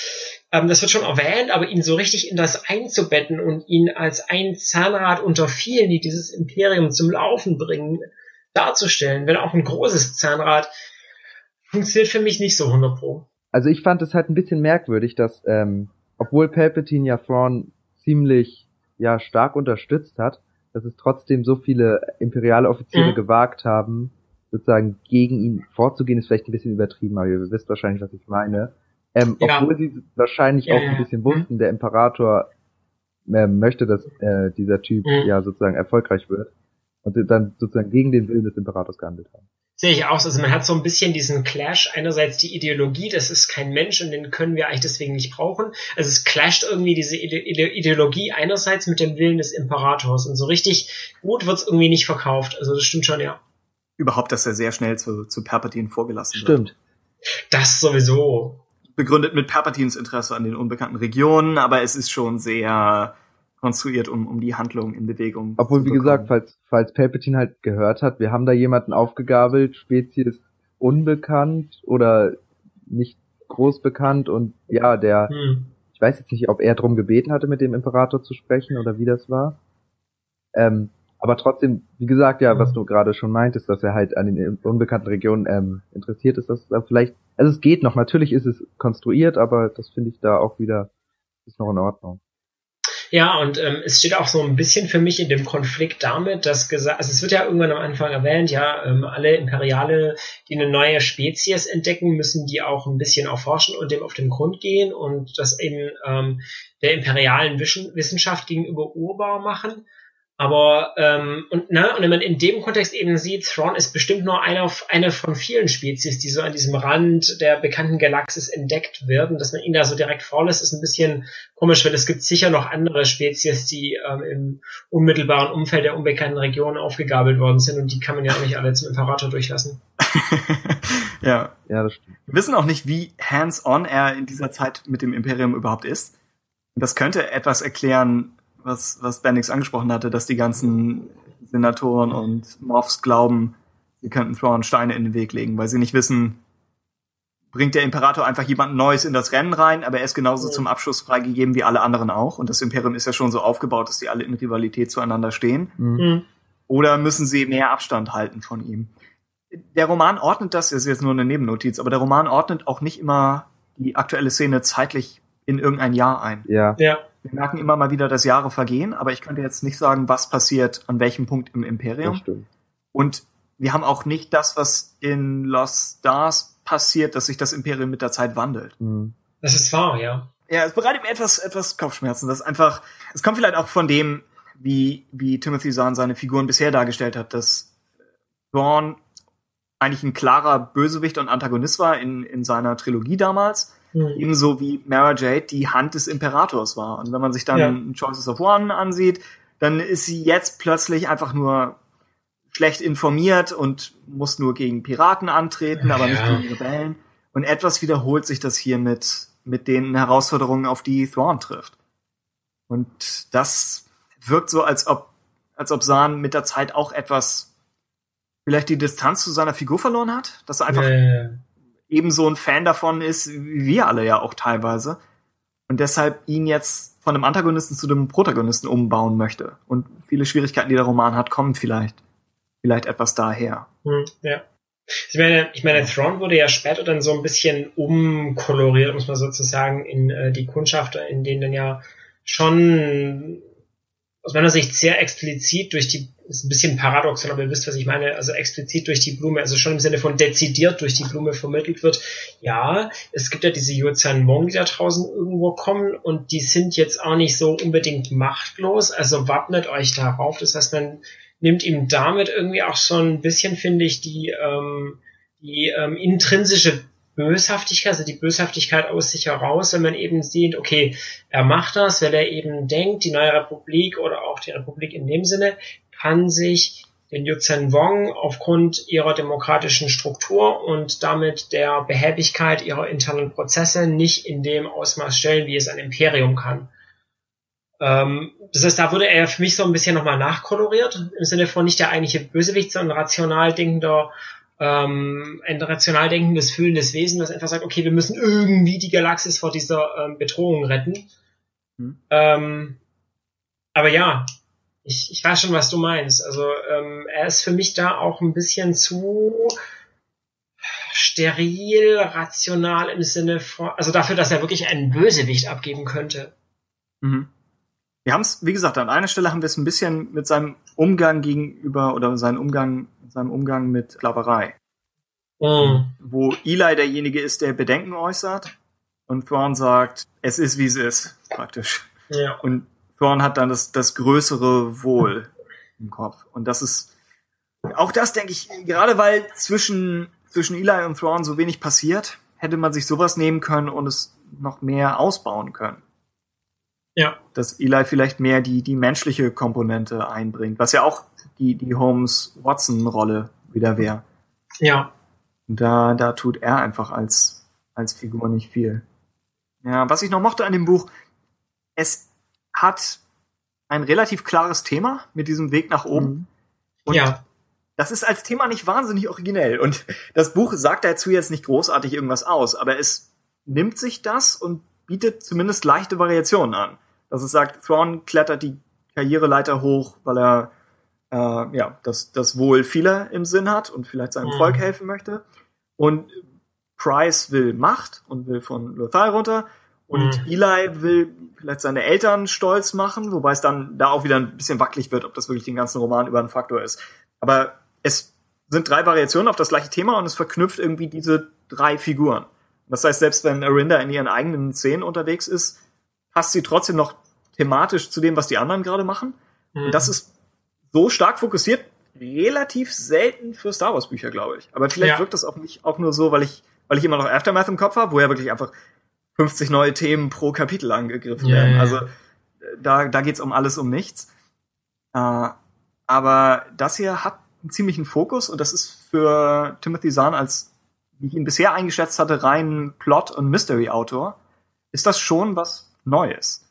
ähm, das wird schon erwähnt, aber ihn so richtig in das einzubetten und ihn als ein Zahnrad unter vielen, die dieses Imperium zum Laufen bringen, darzustellen, wenn auch ein großes Zahnrad, funktioniert für mich nicht so 100 pro. Also ich fand es halt ein bisschen merkwürdig, dass ähm, obwohl Palpatine ja Thrawn ziemlich ja stark unterstützt hat, dass es trotzdem so viele imperiale Offiziere mhm. gewagt haben, sozusagen gegen ihn vorzugehen, ist vielleicht ein bisschen übertrieben, aber ihr wisst wahrscheinlich, was ich meine. Ähm, ja. Obwohl sie wahrscheinlich ja, auch ein bisschen wussten, mhm. der Imperator äh, möchte, dass äh, dieser Typ mhm. ja sozusagen erfolgreich wird. Und dann sozusagen gegen den Willen des Imperators gehandelt haben. Sehe ich aus. Also man hat so ein bisschen diesen Clash. Einerseits die Ideologie, das ist kein Mensch und den können wir eigentlich deswegen nicht brauchen. Also es clasht irgendwie diese Ide Ideologie einerseits mit dem Willen des Imperators. Und so richtig gut wird's irgendwie nicht verkauft. Also das stimmt schon, ja. Überhaupt, dass er sehr schnell zu, zu Palpatine vorgelassen Stimmt. wird. Das sowieso. Begründet mit Palpatines Interesse an den unbekannten Regionen, aber es ist schon sehr konstruiert, um, um die Handlung in Bewegung Obwohl, zu wie gesagt, falls, falls Palpatine halt gehört hat, wir haben da jemanden aufgegabelt, Spezies unbekannt oder nicht groß bekannt und ja, der, Hm. ich weiß jetzt nicht, ob er drum gebeten hatte, mit dem Imperator zu sprechen oder wie das war. Ähm, aber trotzdem, wie gesagt, ja, was du gerade schon meintest, dass er halt an den unbekannten Regionen ähm, interessiert ist, dass er vielleicht, also es geht noch, natürlich ist es konstruiert, aber das finde ich da auch wieder, ist noch in Ordnung. Ja, und ähm, es steht auch so ein bisschen für mich in dem Konflikt damit, dass gesagt, also es wird ja irgendwann am Anfang erwähnt, ja, ähm, alle Imperiale, die eine neue Spezies entdecken, müssen die auch ein bisschen erforschen und dem auf den Grund gehen und das eben ähm, der imperialen Wissenschaft gegenüber urbar machen. Aber ähm, und na, und wenn man in dem Kontext eben sieht, Thrawn ist bestimmt nur einer eine von vielen Spezies, die so an diesem Rand der bekannten Galaxis entdeckt werden, dass man ihn da so direkt vorlässt, ist ein bisschen komisch, weil es gibt sicher noch andere Spezies, die ähm, im unmittelbaren Umfeld der unbekannten Region aufgegabelt worden sind und die kann man ja auch nicht alle zum Imperator durchlassen. *laughs* ja. Ja, das stimmt. Wir wissen auch nicht, wie hands-on er in dieser Zeit mit dem Imperium überhaupt ist. Das könnte etwas erklären, was, was Bendix angesprochen hatte, dass die ganzen Senatoren und Moffs glauben, sie könnten Thrawn Steine in den Weg legen, weil sie nicht wissen, bringt der Imperator einfach jemand Neues in das Rennen rein, aber er ist genauso Ja. zum Abschluss freigegeben wie alle anderen auch. Und das Imperium ist ja schon so aufgebaut, dass die alle in Rivalität zueinander stehen. Mhm. Hm. Oder müssen sie mehr Abstand halten von ihm? Der Roman ordnet das, das ist jetzt nur eine Nebennotiz, aber der Roman ordnet auch nicht immer die aktuelle Szene zeitlich in irgendein Jahr ein. Ja, Ja. Wir merken immer mal wieder, dass Jahre vergehen, aber ich könnte jetzt nicht sagen, was passiert an welchem Punkt im Imperium. Und wir haben auch nicht das, was in Lost Stars passiert, dass sich das Imperium mit der Zeit wandelt. Mhm. Das ist wahr, ja. Ja, es bereitet mir etwas, etwas Kopfschmerzen. Das ist einfach, es kommt vielleicht auch von dem, wie, wie Timothy Zahn seine Figuren bisher dargestellt hat, dass Thrawn eigentlich ein klarer Bösewicht und Antagonist war in, in seiner Trilogie damals. Hm. Ebenso wie Mara Jade die Hand des Imperators war. Und wenn man sich dann Ja. Choices of One ansieht, dann ist sie jetzt plötzlich einfach nur schlecht informiert und muss nur gegen Piraten antreten, aber nicht Ja. gegen Rebellen. Und etwas wiederholt sich das hier mit, mit den Herausforderungen, auf die Thrawn trifft. Und das wirkt so, als ob, als ob Zahn mit der Zeit auch etwas, vielleicht die Distanz zu seiner Figur verloren hat, dass er einfach Äh, ebenso ein Fan davon ist, wie wir alle ja auch teilweise. Und deshalb ihn jetzt von einem Antagonisten zu einem Protagonisten umbauen möchte. Und viele Schwierigkeiten, die der Roman hat, kommen vielleicht, vielleicht etwas daher. Hm, ja. Ich meine, ich meine, Thrawn wurde ja später dann so ein bisschen umkoloriert, muss man sozusagen, in äh, die Kundschafter, in denen dann ja schon aus meiner Sicht sehr explizit durch die, ist ein bisschen paradoxon, aber ihr wisst, was ich meine, also explizit durch die Blume, also schon im Sinne von dezidiert durch die Blume vermittelt wird. Ja, es gibt ja diese Yuzhan Wong, die da draußen irgendwo kommen und die sind jetzt auch nicht so unbedingt machtlos, also wappnet euch darauf. Das heißt, man nimmt ihm damit irgendwie auch so ein bisschen, finde ich, die, ähm, die ähm, intrinsische Böshaftigkeit, also die Böshaftigkeit aus sich heraus, wenn man eben sieht, okay, er macht das, weil er eben denkt, die neue Republik oder auch die Republik in dem Sinne kann sich den Yuzhen Wong aufgrund ihrer demokratischen Struktur und damit der Behäbigkeit ihrer internen Prozesse nicht in dem Ausmaß stellen, wie es ein Imperium kann. Ähm, das heißt, da wurde er für mich so ein bisschen nochmal nachkoloriert, im Sinne von nicht der eigentliche Bösewicht, sondern rational denkender, ähm, ein rational denkendes, fühlendes Wesen, das einfach sagt, okay, wir müssen irgendwie die Galaxis vor dieser ähm, Bedrohung retten. Hm. Ähm, aber ja, ich, ich weiß schon, was du meinst. Also ähm, er ist für mich da auch ein bisschen zu steril, rational im Sinne von, also dafür, dass er wirklich einen Bösewicht abgeben könnte. Mhm. Wir haben es, wie gesagt, an einer Stelle haben wir es ein bisschen mit seinem Umgang gegenüber oder seinem Umgang, seinem Umgang mit Sklaverei. Mhm. Wo Eli derjenige ist, der Bedenken äußert und Thrawn sagt, es ist wie es ist, praktisch. Ja. Und Thrawn hat dann das, das größere Wohl im Kopf. Und das ist, auch das denke ich, gerade weil zwischen, zwischen Eli und Thrawn so wenig passiert, hätte man sich sowas nehmen können und es noch mehr ausbauen können. Ja. Dass Eli vielleicht mehr die, die menschliche Komponente einbringt, was ja auch die, die Holmes-Watson-Rolle wieder wäre. Ja. Da, da tut er einfach als, als Figur nicht viel. Ja, was ich noch mochte an dem Buch, es hat ein relativ klares Thema mit diesem Weg nach oben. Mhm. Und ja. das ist als Thema nicht wahnsinnig originell. Und das Buch sagt dazu jetzt nicht großartig irgendwas aus, aber es nimmt sich das und bietet zumindest leichte Variationen an. Dass es sagt, Thrawn klettert die Karriereleiter hoch, weil er äh, ja das, das Wohl vieler im Sinn hat und vielleicht seinem mhm. Volk helfen möchte. Und Price will Macht und will von Lothal runter. Und mhm. Eli will vielleicht seine Eltern stolz machen, wobei es dann da auch wieder ein bisschen wackelig wird, ob das wirklich den ganzen Roman über einen Faktor ist. Aber es sind drei Variationen auf das gleiche Thema und es verknüpft irgendwie diese drei Figuren. Das heißt, selbst wenn Arinda in ihren eigenen Szenen unterwegs ist, passt sie trotzdem noch thematisch zu dem, was die anderen gerade machen. Mhm. Und das ist so stark fokussiert, relativ selten für Star Wars Bücher, glaube ich. Aber vielleicht ja. wirkt das auf mich auch nur so, weil ich, weil ich immer noch Aftermath im Kopf habe, wo ja wirklich einfach 50 neue Themen pro Kapitel angegriffen yeah, werden. Also da, da geht's um alles, um nichts. Äh, aber das hier hat einen ziemlichen Fokus und das ist für Timothy Zahn als, wie ich ihn bisher eingeschätzt hatte, rein Plot- und Mystery-Autor, ist das schon was Neues.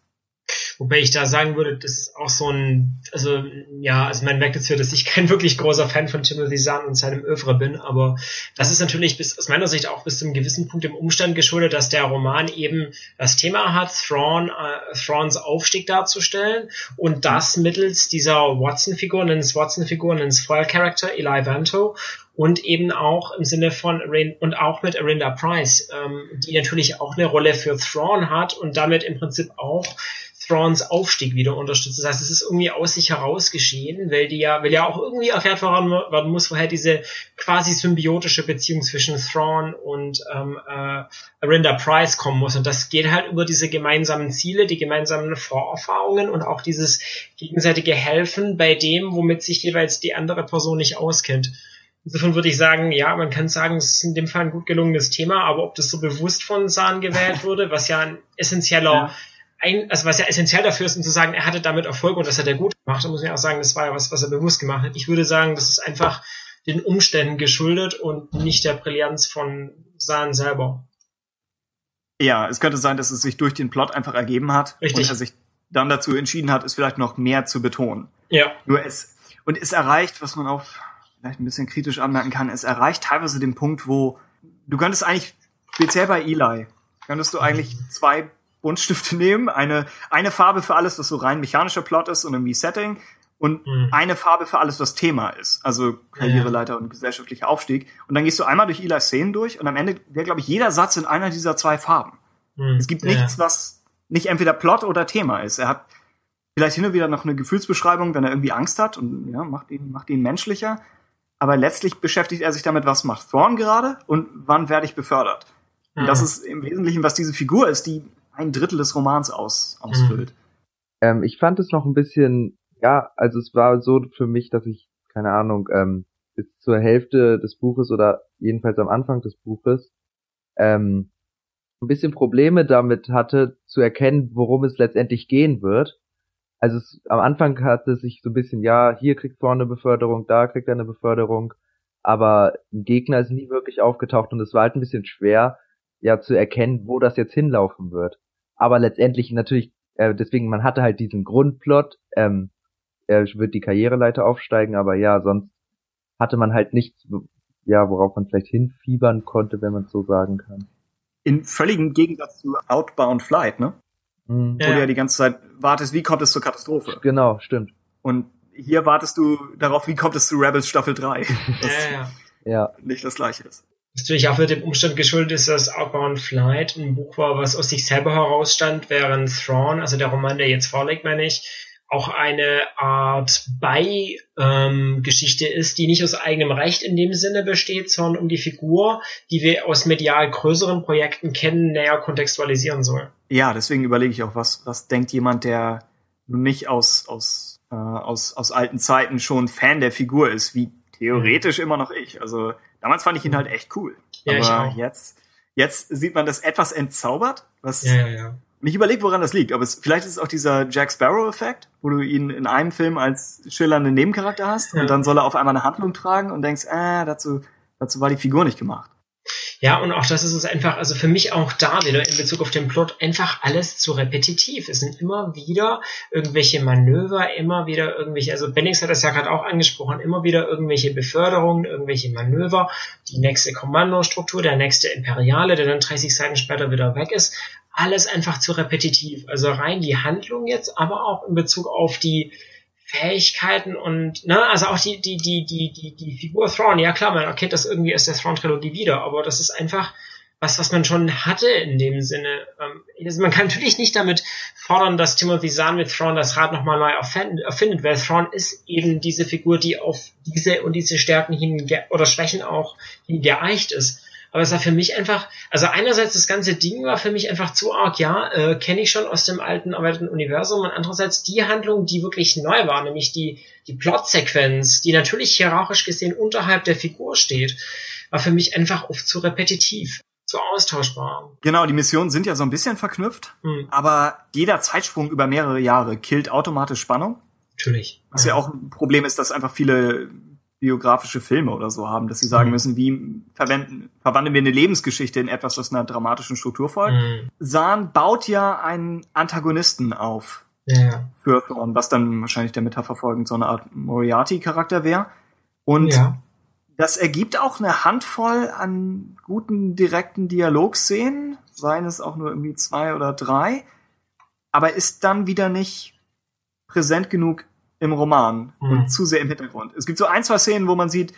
Wobei ich da sagen würde, das ist auch so ein, also ja, also mein merkt jetzt hier, dass ich kein wirklich großer Fan von Timothy Zahn und seinem Övre bin, aber das ist natürlich bis, aus meiner Sicht auch bis zu einem gewissen Punkt im Umstand geschuldet, dass der Roman eben das Thema hat, Thrawn, äh, Thrawns Aufstieg darzustellen und das mittels dieser Watson-Figur, nennen es Watson-Figur, nennen es Foil-Character, Eli Vanto und eben auch im Sinne von und auch mit Arinda Price, ähm, die natürlich auch eine Rolle für Thrawn hat und damit im Prinzip auch Thrawns Aufstieg wieder unterstützt. Das heißt, es ist irgendwie aus sich heraus geschehen, weil die ja, weil ja auch irgendwie erklärt werden muss, woher diese quasi symbiotische Beziehung zwischen Thrawn und ähm, äh, Arinda Price kommen muss. Und das geht halt über diese gemeinsamen Ziele, die gemeinsamen Vorerfahrungen und auch dieses gegenseitige Helfen bei dem, womit sich jeweils die andere Person nicht auskennt. Insofern würde ich sagen, ja, man kann sagen, es ist in dem Fall ein gut gelungenes Thema, aber ob das so bewusst von Sahn gewählt wurde, was ja ein essentieller ja ein, also was ja essentiell dafür ist, um zu sagen, er hatte damit Erfolg und das hat er gut gemacht, da muss man ja auch sagen, das war ja was, was er bewusst gemacht hat. Ich würde sagen, das ist einfach den Umständen geschuldet und nicht der Brillanz von Sahn selber. Ja, es könnte sein, dass es sich durch den Plot einfach ergeben hat Richtig. und er sich dann dazu entschieden hat, es vielleicht noch mehr zu betonen. Ja. Nur es, und es erreicht, was man auch vielleicht ein bisschen kritisch anmerken kann, es erreicht teilweise den Punkt, wo du könntest eigentlich, speziell bei Eli, könntest du eigentlich zwei Buntstifte nehmen, eine, eine Farbe für alles, was so rein mechanischer Plot ist und irgendwie Setting und mhm. eine Farbe für alles, was Thema ist, also Karriereleiter ja. und gesellschaftlicher Aufstieg. Und dann gehst du einmal durch Eli's Szenen durch und am Ende wäre, glaube ich, jeder Satz in einer dieser zwei Farben. Mhm. Es gibt ja. nichts, was nicht entweder Plot oder Thema ist. Er hat vielleicht hin und wieder noch eine Gefühlsbeschreibung, wenn er irgendwie Angst hat und ja, macht ihn, macht ihn menschlicher. Aber letztlich beschäftigt er sich damit, was macht Thorn gerade und wann werde ich befördert. Und mhm. das ist im Wesentlichen, was diese Figur ist, die ein Drittel des Romans aus, ausfüllt. Mhm. Ähm, ich fand es noch ein bisschen, ja, also es war so für mich, dass ich, keine Ahnung, ähm, bis zur Hälfte des Buches oder jedenfalls am Anfang des Buches ähm, ein bisschen Probleme damit hatte, zu erkennen, worum es letztendlich gehen wird. Also es, am Anfang hatte es sich so ein bisschen, ja, hier kriegt vorne eine Beförderung, da kriegt er eine Beförderung, aber ein Gegner ist nie wirklich aufgetaucht und es war halt ein bisschen schwer, ja, zu erkennen, wo das jetzt hinlaufen wird aber letztendlich natürlich, äh, deswegen, man hatte halt diesen Grundplot, ähm, er wird die Karriereleiter aufsteigen, aber ja, sonst hatte man halt nichts, ja, worauf man vielleicht hinfiebern konnte, wenn man so sagen kann. In völligem Gegensatz zu Outbound Flight, ne? Mhm. Wo du ja die ganze Zeit wartest, wie kommt es zur Katastrophe? Genau, stimmt. Und hier wartest du darauf, wie kommt es zu Rebels Staffel 3? ja, ja. ja. nicht das gleiche ist natürlich auch mit dem Umstand geschuldet ist, dass Outbound Flight ein Buch war, was aus sich selber herausstand, während Thrawn, also der Roman, der jetzt vorliegt, meine ich, auch eine Art Bei-Geschichte ähm, ist, die nicht aus eigenem Recht in dem Sinne besteht, sondern um die Figur, die wir aus medial größeren Projekten kennen, näher kontextualisieren soll. Ja, deswegen überlege ich auch, was, was denkt jemand, der nicht aus, aus, äh, aus, aus alten Zeiten schon Fan der Figur ist, wie theoretisch immer noch ich. Also damals fand ich ihn halt echt cool. Ja, Aber jetzt, jetzt sieht man das etwas entzaubert, was Ja, ja, ja. und ich überlege, woran das liegt. Aber es, vielleicht ist es auch dieser Jack Sparrow-Effekt, wo du ihn in einem Film als schillernden Nebencharakter hast Ja. und dann soll er auf einmal eine Handlung tragen und denkst, ah, dazu, dazu war die Figur nicht gemacht. Ja, und auch das ist es einfach, also für mich auch da wieder in Bezug auf den Plot, einfach alles zu repetitiv. Es sind immer wieder irgendwelche Manöver, immer wieder irgendwelche, also Bennings hat das ja gerade auch angesprochen, immer wieder irgendwelche Beförderungen, irgendwelche Manöver, die nächste Kommandostruktur, der nächste Imperiale, der dann 30 Seiten später wieder weg ist. Alles einfach zu repetitiv. Also rein die Handlung jetzt, aber auch in Bezug auf die Fähigkeiten und, ne, also auch die, die, die, die, die, die Figur Thrawn, ja klar, man erkennt das irgendwie aus der Thrawn-Trilogie wieder, aber das ist einfach was, was man schon hatte in dem Sinne. Ähm, also man kann natürlich nicht damit fordern, dass Timothy Zahn mit Thrawn das Rad nochmal neu erfind- erfindet, weil Thrawn ist eben diese Figur, die auf diese und diese Stärken hin oder Schwächen auch hingeeicht ist. Aber es war für mich einfach, also einerseits das ganze Ding war für mich einfach zu arg, ja, äh, kenne ich schon aus dem alten erweiterten Universum und andererseits die Handlung, die wirklich neu war, nämlich die, die Plotsequenz, die natürlich hierarchisch gesehen unterhalb der Figur steht, war für mich einfach oft zu repetitiv, zu austauschbar. Genau, die Missionen sind ja so ein bisschen verknüpft, Hm, aber jeder Zeitsprung über mehrere Jahre killt automatisch Spannung. natürlich. Was ja auch ein Problem ist, dass einfach viele biografische Filme oder so haben, dass sie sagen Mhm. müssen, wie verwenden, verwandeln wir eine Lebensgeschichte in etwas, was einer dramatischen Struktur folgt. Hm, Zahn baut ja einen Antagonisten auf ja, für Thrawn, was dann wahrscheinlich der Metapher folgend so eine Art Moriarty-Charakter wäre. Und ja, das ergibt auch eine Handvoll an guten direkten Dialogszenen, seien es auch nur irgendwie zwei oder drei, aber ist dann wieder nicht präsent genug im Roman Mhm. und zu sehr im Hintergrund. Es gibt so ein, zwei Szenen, wo man sieht,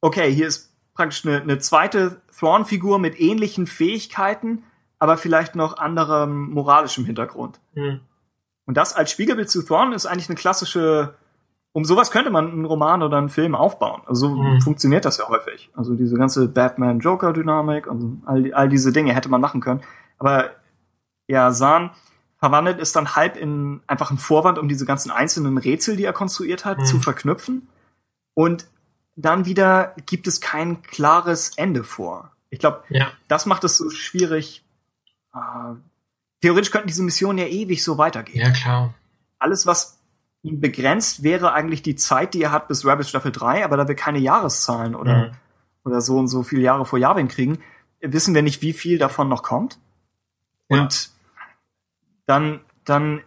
okay, hier ist praktisch eine, eine zweite Thrawn-Figur mit ähnlichen Fähigkeiten, aber vielleicht noch anderem moralischem Hintergrund. hm, Und das als Spiegelbild zu Thrawn ist eigentlich eine klassische, um sowas könnte man einen Roman oder einen Film aufbauen. Also so Mhm. funktioniert das ja häufig. Also diese ganze Batman-Joker-Dynamik und all, all diese Dinge hätte man machen können. Aber ja, Zahn verwandelt es dann halb in einfach einen Vorwand, um diese ganzen einzelnen Rätsel, die er konstruiert hat, Mhm. zu verknüpfen. Und dann wieder gibt es kein klares Ende vor. Ich glaube, ja, das macht es so schwierig. Äh, theoretisch könnten diese Missionen ja ewig so weitergehen ja, klar. alles, was ihn begrenzt, wäre eigentlich die Zeit, die er hat bis Rebels Staffel 3, aber da wir keine Jahreszahlen oder, Mhm. oder so und so viele Jahre vor Yavin kriegen, wissen wir nicht, wie viel davon noch kommt. Ja. Dann, dann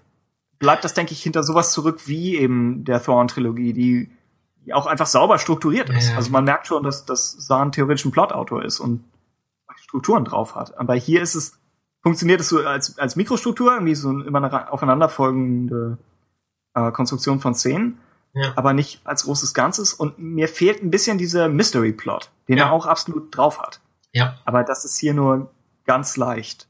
bleibt das, denke ich, hinter sowas zurück wie eben der Thrawn-Trilogie, die, die auch einfach sauber strukturiert ist. Ja. Also man merkt schon, dass, dass Sahn theoretisch ein Plotautor ist und Strukturen drauf hat. Aber hier ist es, funktioniert es so als, als Mikrostruktur, irgendwie so eine immer eine aufeinanderfolgende äh, Konstruktion von Szenen, Ja. aber nicht als großes Ganzes. Und mir fehlt ein bisschen dieser Mystery-Plot, den Ja. er auch absolut drauf hat. Ja, Aber das ist hier nur ganz leicht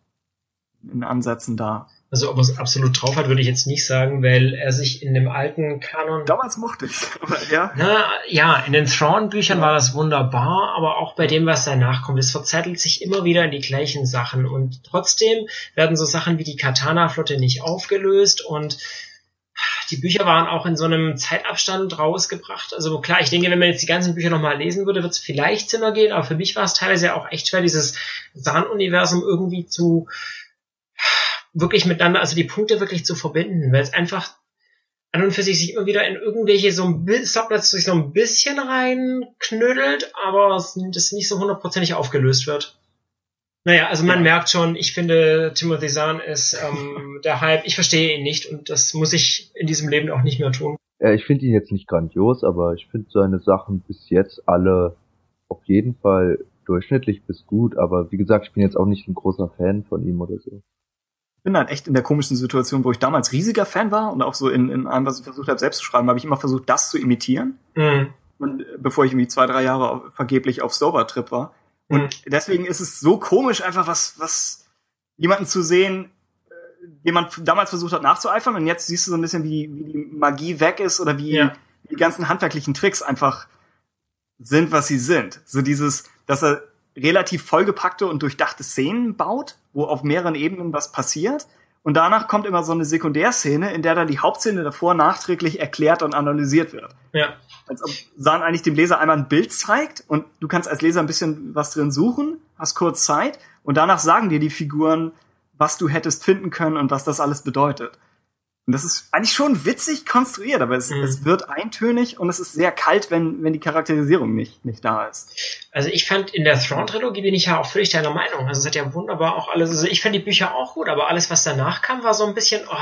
in Ansätzen da. Also ob er es absolut drauf hat, würde ich jetzt nicht sagen, weil er sich in dem alten Kanon Damals mochte ich *laughs* aber ja. Na, ja, in den Thrawn-Büchern war das wunderbar, aber auch bei dem, was danach kommt, es verzettelt sich immer wieder in die gleichen Sachen und trotzdem werden so Sachen wie die Katana-Flotte nicht aufgelöst und die Bücher waren auch in so einem Zeitabstand rausgebracht. Also klar, ich denke, wenn man jetzt die ganzen Bücher nochmal lesen würde, wird es vielleicht Zimmer gehen, aber für mich war es teilweise auch echt schwer, dieses Zahn-Universum irgendwie zu wirklich miteinander, also die Punkte wirklich zu verbinden, weil es einfach an und für sich sich immer wieder in irgendwelche so ein bisschen Subnets sich so ein bisschen reinknüttelt, aber es- das nicht so hundertprozentig aufgelöst wird. Naja, also man Ja. merkt schon, ich finde, Timothy Zahn ist ähm, *laughs* der Hype, ich verstehe ihn nicht und das muss ich in diesem Leben auch nicht mehr tun. Äh, ich finde ihn jetzt nicht grandios, aber ich finde seine Sachen bis jetzt alle auf jeden Fall durchschnittlich bis gut. Aber wie gesagt, ich bin jetzt auch nicht ein großer Fan von ihm oder so. Ich bin halt echt in der komischen Situation, wo ich damals riesiger Fan war und auch so in, in allem, was ich versucht habe, selbst zu schreiben, habe ich immer versucht, das zu imitieren. Mhm. Und, äh, bevor ich irgendwie zwei, drei Jahre vergeblich auf Sober-Trip war. Und Mhm. deswegen ist es so komisch, einfach was, was jemanden zu sehen, äh, den man damals versucht hat nachzueifern und jetzt siehst du so ein bisschen, wie, wie die Magie weg ist oder wie, Ja. wie die ganzen handwerklichen Tricks einfach sind, was sie sind. So dieses, dass er relativ vollgepackte und durchdachte Szenen baut, wo auf mehreren Ebenen was passiert Und danach kommt immer so eine Sekundärszene, in der dann die Hauptszene davor nachträglich erklärt und analysiert wird. Ja. Als ob San eigentlich dem Leser einmal ein Bild zeigt und du kannst als Leser ein bisschen was drin suchen, hast kurz Zeit und danach sagen dir die Figuren, was du hättest finden können und was das alles bedeutet. Und das ist eigentlich schon witzig konstruiert, aber es, mhm. es wird eintönig und es ist sehr kalt, wenn, wenn die Charakterisierung nicht, nicht da ist. Also ich fand in der Thrawn-Trilogie bin ich ja auch völlig deiner Meinung. Also es hat ja wunderbar auch alles, also ich fand die Bücher auch gut, aber alles, was danach kam, war so ein bisschen, oh,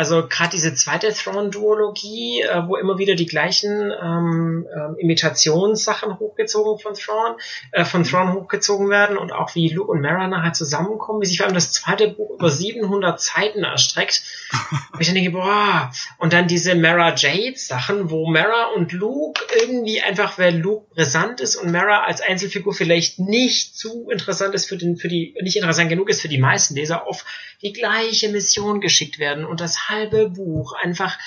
also gerade diese zweite Thrawn-Duologie, äh, wo immer wieder die gleichen ähm, ähm, Imitationssachen hochgezogen von Thrawn, äh, von Thrawn hochgezogen werden und auch wie Luke und Mara nachher zusammenkommen, wie sich vor allem das zweite Buch über 700 Seiten erstreckt. *laughs* und ich dann denke, boah, und dann diese Mara Jade Sachen, wo Mara und Luke irgendwie einfach, weil Luke brisant ist und Mara als Einzelfigur vielleicht nicht zu interessant ist für den, für die, nicht interessant genug ist für die meisten Leser, auf die gleiche Mission geschickt werden und das halbe Buch einfach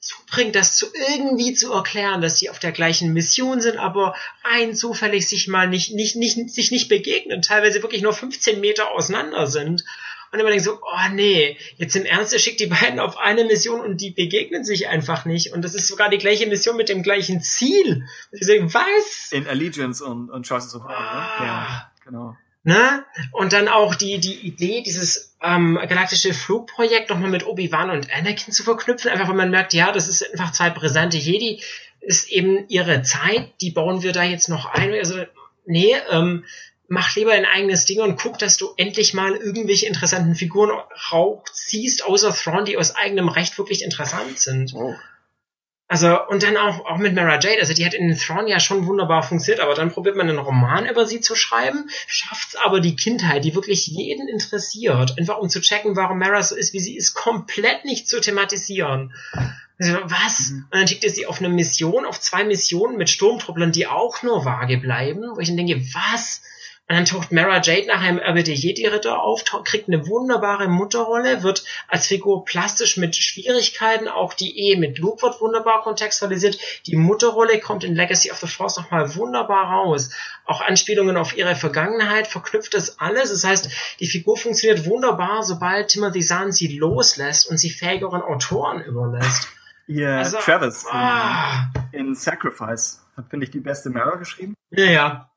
zubringt, das zu irgendwie zu erklären, dass sie auf der gleichen Mission sind, aber rein zufällig sich mal nicht, nicht, nicht, sich nicht begegnen, teilweise wirklich nur 15 Meter auseinander sind. Und immer denkt so, oh nee, jetzt im Ernst, er schickt die beiden auf eine Mission und die begegnen sich einfach nicht. Und das ist sogar die gleiche Mission mit dem gleichen Ziel. Und ich sage, was? In Allegiance und, und Choices of War, ah. ne? Ja, genau. Ne? Und dann auch die, die Idee, dieses ähm, galaktische Flugprojekt nochmal mit Obi-Wan und Anakin zu verknüpfen, einfach weil man merkt, ja, das ist einfach zwei brisante Jedi, ist eben ihre Zeit, die bauen wir da jetzt noch ein. Also, nee, ähm, mach lieber ein eigenes Ding und guck, dass du endlich mal irgendwelche interessanten Figuren rausziehst, außer Thrawn, die aus eigenem Recht wirklich interessant sind. Oh. Also, und dann auch, auch mit Mara Jade, also die hat in Thrawn ja schon wunderbar funktioniert, aber dann probiert man einen Roman über sie zu schreiben, schafft aber die Kindheit, die wirklich jeden interessiert, einfach um zu checken, warum Mara so ist, wie sie ist, komplett nicht zu thematisieren. Also, was? Mhm. Und dann schickt er sie auf eine Mission, auf zwei Missionen mit Sturmtrupplern, die auch nur vage bleiben, wo ich dann denke, was? Und dann taucht Mara Jade nachher im RBD Jedi-Ritter auf, kriegt eine wunderbare Mutterrolle, wird als Figur plastisch mit Schwierigkeiten, auch die Ehe mit Luke wird wunderbar kontextualisiert. Die Mutterrolle kommt in Legacy of the Force nochmal wunderbar raus. Auch Anspielungen auf ihre Vergangenheit verknüpft das alles. Das heißt, die Figur funktioniert wunderbar, sobald Timothy Zahn sie loslässt und sie fähigeren Autoren überlässt. Ja, also, Travis ah. in, in Sacrifice hat, finde ich, die beste Mara geschrieben. Ja, ja.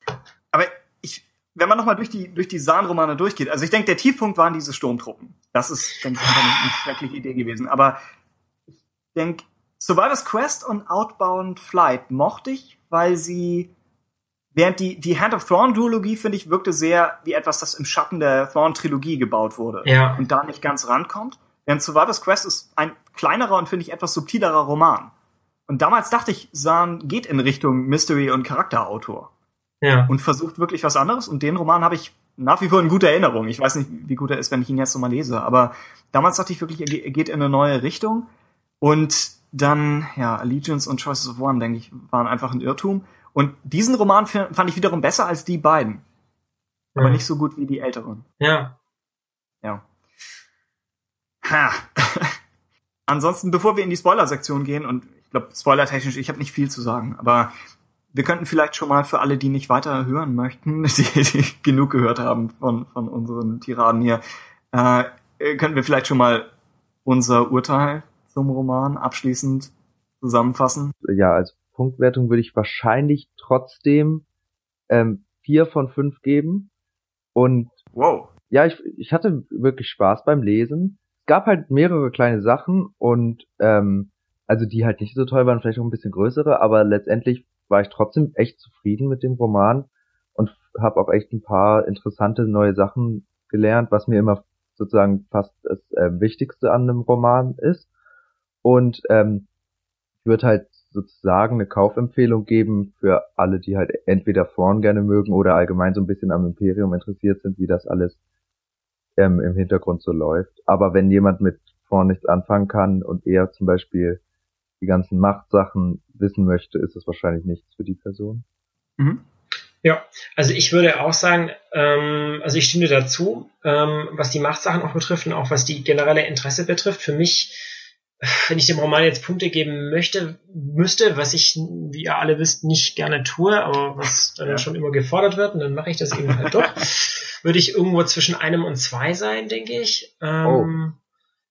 Aber wenn man nochmal durch die, durch die Sahn-Romane durchgeht, also ich denke, der Tiefpunkt waren diese Sturmtruppen. Das ist, denke ich, einfach eine, eine schreckliche Idee gewesen. Aber ich denke, Survivor's Quest und Outbound Flight mochte ich, weil sie, während die, die Hand of Thrawn-Duologie, finde ich, wirkte sehr wie etwas, das im Schatten der Thrawn-Trilogie gebaut wurde. Ja. Und da nicht ganz rankommt. Während Survivor's Quest ist ein kleinerer und, finde ich, etwas subtilerer Roman. Und damals dachte ich, Sahn geht in Richtung Mystery- und Charakterautor. Ja. Und versucht wirklich was anderes. Und den Roman habe ich nach wie vor in guter Erinnerung. Ich weiß nicht, wie gut er ist, wenn ich ihn jetzt nochmal lese. Aber damals dachte ich wirklich, er geht in eine neue Richtung. Und dann, ja, Allegiance und Choices of One, denke ich, waren einfach ein Irrtum. Und diesen Roman fand ich wiederum besser als die beiden. Aber mhm. nicht so gut wie die älteren. Ja. Ja. Ha. *laughs* Ansonsten, bevor wir in die Spoiler-Sektion gehen, und ich glaube, spoilertechnisch, ich habe nicht viel zu sagen, aber wir könnten vielleicht schon mal für alle, die nicht weiter hören möchten, *laughs* die, die genug gehört haben von, von unseren Tiraden hier, äh, könnten wir vielleicht schon mal unser Urteil zum Roman abschließend zusammenfassen. Ja, als Punktwertung würde ich wahrscheinlich trotzdem ähm, vier von fünf geben. Und wow. ja, ich, ich hatte wirklich Spaß beim Lesen. Es gab halt mehrere kleine Sachen und ähm, also die halt nicht so toll waren, vielleicht auch ein bisschen größere, aber letztendlich war ich trotzdem echt zufrieden mit dem Roman und habe auch echt ein paar interessante neue Sachen gelernt, was mir immer sozusagen fast das äh, Wichtigste an einem Roman ist. Und ähm, ich würde halt sozusagen eine Kaufempfehlung geben für alle, die halt entweder Thrawn gerne mögen oder allgemein so ein bisschen am Imperium interessiert sind, wie das alles ähm, im Hintergrund so läuft. Aber wenn jemand mit Thrawn nichts anfangen kann und eher zum Beispiel die ganzen Machtsachen wissen möchte, ist es wahrscheinlich nichts für die Person. Mhm. Ja, also ich würde auch sagen, ähm, also ich stimme dazu, ähm, was die Machtsachen auch betrifft und auch was die generelle Interesse betrifft. Für mich wenn ich dem Roman jetzt Punkte geben möchte, müsste, was ich, wie ihr alle wisst, nicht gerne tue, aber was dann ja. schon immer gefordert wird, und dann mache ich das eben halt doch, *laughs* würde ich irgendwo zwischen einem und zwei sein, denke ich. Ähm, oh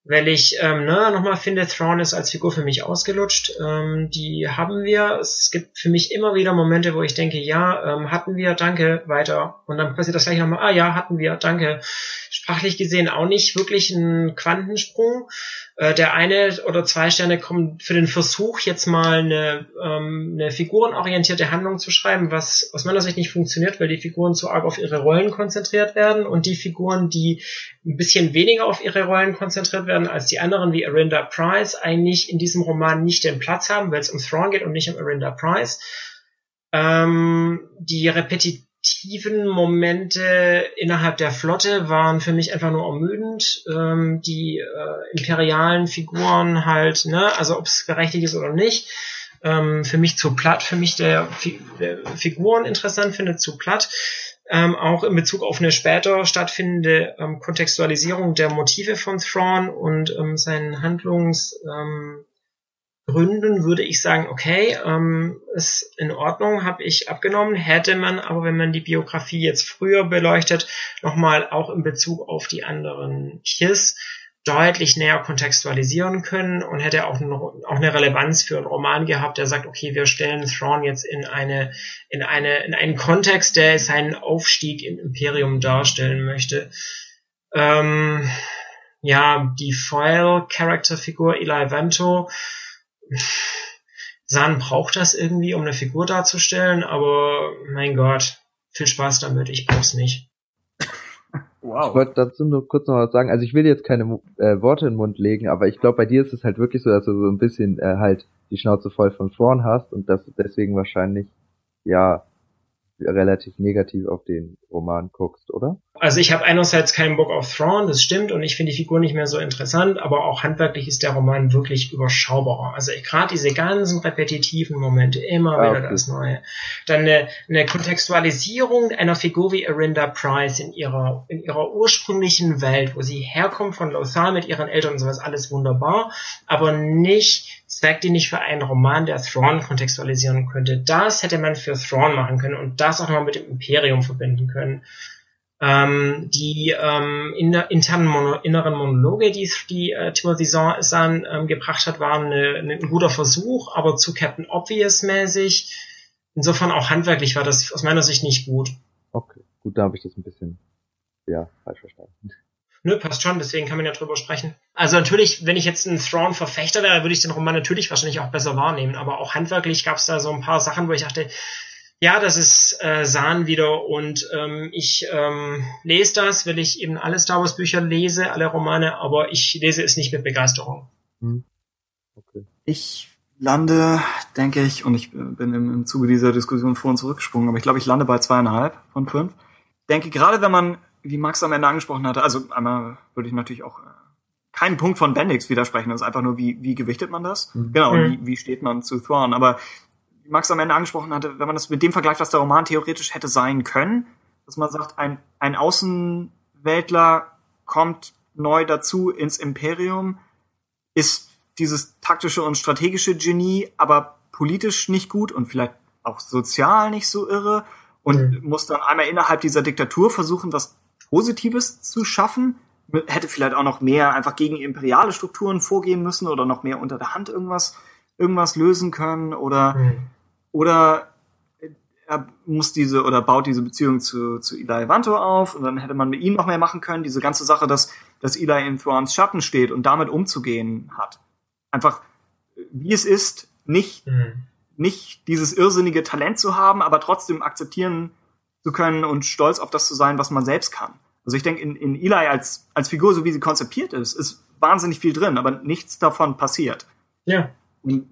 weil ich ähm, ne, nochmal finde, Thrawn ist als Figur für mich ausgelutscht. Ähm, die haben wir. Es gibt für mich immer wieder Momente, wo ich denke, ja, ähm, hatten wir, danke, weiter. Und dann passiert das gleich nochmal, ah ja, hatten wir, danke. Sprachlich gesehen auch nicht wirklich ein Quantensprung. Äh, der eine oder zwei Sterne kommen für den Versuch, jetzt mal eine, ähm, eine figurenorientierte Handlung zu schreiben, was aus meiner Sicht nicht funktioniert, weil die Figuren zu arg auf ihre Rollen konzentriert werden und die Figuren, die ein bisschen weniger auf ihre Rollen konzentriert werden als die anderen, wie Arinda Price, eigentlich in diesem Roman nicht den Platz haben, weil es um Thrawn geht und nicht um Arinda Price. Ähm, die Repetition tiefen Momente innerhalb der Flotte waren für mich einfach nur ermüdend. Ähm, die äh, imperialen Figuren halt, ne, also ob es berechtigt ist oder nicht, ähm, für mich zu platt, für mich der, der Figuren interessant finde, zu platt. Ähm, auch in Bezug auf eine später stattfindende ähm, Kontextualisierung der Motive von Thrawn und ähm, seinen Handlungs, ähm, Gründen würde ich sagen, okay, ähm, ist in Ordnung, habe ich abgenommen. Hätte man aber, wenn man die Biografie jetzt früher beleuchtet, nochmal auch in Bezug auf die anderen Kiss deutlich näher kontextualisieren können und hätte auch, noch, auch eine Relevanz für einen Roman gehabt, der sagt, okay, wir stellen Thrawn jetzt in eine, in eine, in einen Kontext, der seinen Aufstieg im Imperium darstellen möchte. Ähm, ja, die Foil-Character-Figur Eli Vento, San braucht das irgendwie, um eine Figur darzustellen, aber mein Gott, viel Spaß damit, ich brauch's nicht. Wow. Ich wollte dazu nur kurz noch was sagen. Also ich will jetzt keine äh, Worte in den Mund legen, aber ich glaube, bei dir ist es halt wirklich so, dass du so ein bisschen äh, halt die Schnauze voll von Thrawn hast und dass du deswegen wahrscheinlich ja relativ negativ auf den Roman guckst, oder? Also ich habe einerseits keinen Bock auf Thrawn, das stimmt, und ich finde die Figur nicht mehr so interessant, aber auch handwerklich ist der Roman wirklich überschaubarer. Also gerade diese ganzen repetitiven Momente, immer ah, wieder okay. das Neue. Dann eine, eine Kontextualisierung einer Figur wie Arinda Price in ihrer, in ihrer ursprünglichen Welt, wo sie herkommt von Lothar mit ihren Eltern und sowas, alles wunderbar, aber nicht Zweck, den ich für einen Roman der Thrawn kontextualisieren könnte. Das hätte man für Thrawn machen können und das auch nochmal mit dem Imperium verbinden können. Ähm, die ähm, in der internen Mono inneren Monologe, die, die äh, Timothy Zahn ähm, gebracht hat, waren eine, eine, ein guter Versuch, aber zu Captain Obvious mäßig. Insofern auch handwerklich war das aus meiner Sicht nicht gut. Okay, gut, da habe ich das ein bisschen ja falsch verstanden. Nö, passt schon, deswegen kann man ja drüber sprechen. Also natürlich, wenn ich jetzt ein Thrawn-Verfechter wäre, würde ich den Roman natürlich wahrscheinlich auch besser wahrnehmen. Aber auch handwerklich gab es da so ein paar Sachen, wo ich dachte, ja, das ist äh, Sahn wieder und ähm, ich ähm, lese das, weil ich eben alle Star Wars Bücher lese, alle Romane, aber ich lese es nicht mit Begeisterung. Hm. Okay. Ich lande, denke ich, und ich bin im, im Zuge dieser Diskussion vor und zurückgesprungen, aber ich glaube, ich lande bei zweieinhalb von fünf. Denke, gerade wenn man wie Max am Ende angesprochen hatte, also einmal würde ich natürlich auch äh, keinen Punkt von Bendix widersprechen, das ist einfach nur, wie, wie gewichtet man das? Mhm. Genau, mhm. wie, wie steht man zu Thrawn? Aber Max am Ende angesprochen hatte, wenn man das mit dem vergleicht, was der Roman theoretisch hätte sein können, dass man sagt, ein, ein Außenweltler kommt neu dazu ins Imperium, ist dieses taktische und strategische Genie, aber politisch nicht gut und vielleicht auch sozial nicht so irre und mhm. muss dann einmal innerhalb dieser Diktatur versuchen, was Positives zu schaffen. Hätte vielleicht auch noch mehr einfach gegen imperiale Strukturen vorgehen müssen oder noch mehr unter der Hand irgendwas, irgendwas lösen können oder, mhm. Oder er muss diese oder baut diese Beziehung zu, zu Eli Vanto auf und dann hätte man mit ihm noch mehr machen können. Diese ganze Sache, dass, dass Eli in Thrawns Schatten steht und damit umzugehen hat. Einfach, wie es ist, nicht, mhm. nicht dieses irrsinnige Talent zu haben, aber trotzdem akzeptieren zu können und stolz auf das zu sein, was man selbst kann. Also ich denke, in, in Eli als, als Figur, so wie sie konzipiert ist, ist wahnsinnig viel drin, aber nichts davon passiert. Ja. Und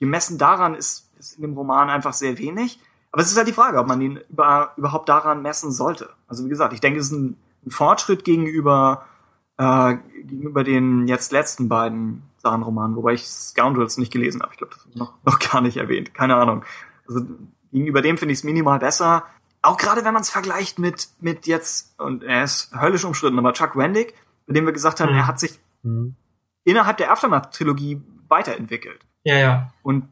gemessen daran ist, ist in dem Roman einfach sehr wenig. Aber es ist halt die Frage, ob man ihn über, überhaupt daran messen sollte. Also wie gesagt, ich denke, es ist ein, ein Fortschritt gegenüber, äh, gegenüber den jetzt letzten beiden Sachen-Romanen, wobei ich Scoundrels nicht gelesen habe. Ich glaube, das ist noch, noch gar nicht erwähnt. Keine Ahnung. Also gegenüber dem finde ich es minimal besser auch gerade wenn man es vergleicht mit, mit jetzt, und er ist höllisch umstritten, aber Chuck Wendig, mit dem wir gesagt haben, mhm. er hat sich, mhm. innerhalb der Aftermath-Trilogie weiterentwickelt. Ja, ja. Und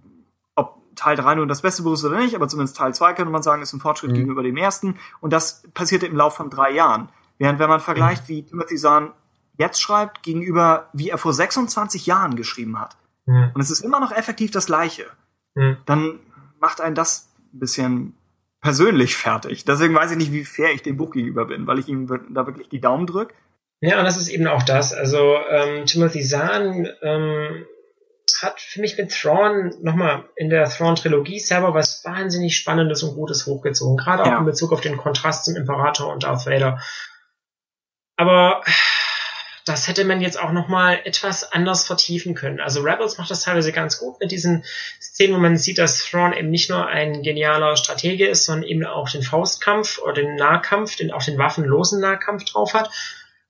Teil 3 nun das Beste ist oder nicht, aber zumindest Teil 2 könnte man sagen, ist ein Fortschritt Mhm. gegenüber dem ersten. Und das passierte im Lauf von drei Jahren. Während wenn man vergleicht, wie Timothy Zahn jetzt schreibt, gegenüber wie er vor 26 Jahren geschrieben hat. Hm. Und es ist immer noch effektiv das Gleiche. Hm. Dann macht einen das ein bisschen persönlich fertig. Deswegen weiß ich nicht, wie fair ich dem Buch gegenüber bin, weil ich ihm da wirklich die Daumen drücke. Ja, und das ist eben auch das. Also ähm, Timothy Zahn ähm, hat für mich mit Thrawn nochmal in der Thrawn-Trilogie selber was wahnsinnig Spannendes und Gutes hochgezogen. Gerade auch Ja. in Bezug auf den Kontrast zum Imperator und Darth Vader. Aber das hätte man jetzt auch nochmal etwas anders vertiefen können. Also Rebels macht das teilweise ganz gut mit diesen Szenen, wo man sieht, dass Thrawn eben nicht nur ein genialer Stratege ist, sondern eben auch den Faustkampf oder den Nahkampf, den auch den waffenlosen Nahkampf drauf hat.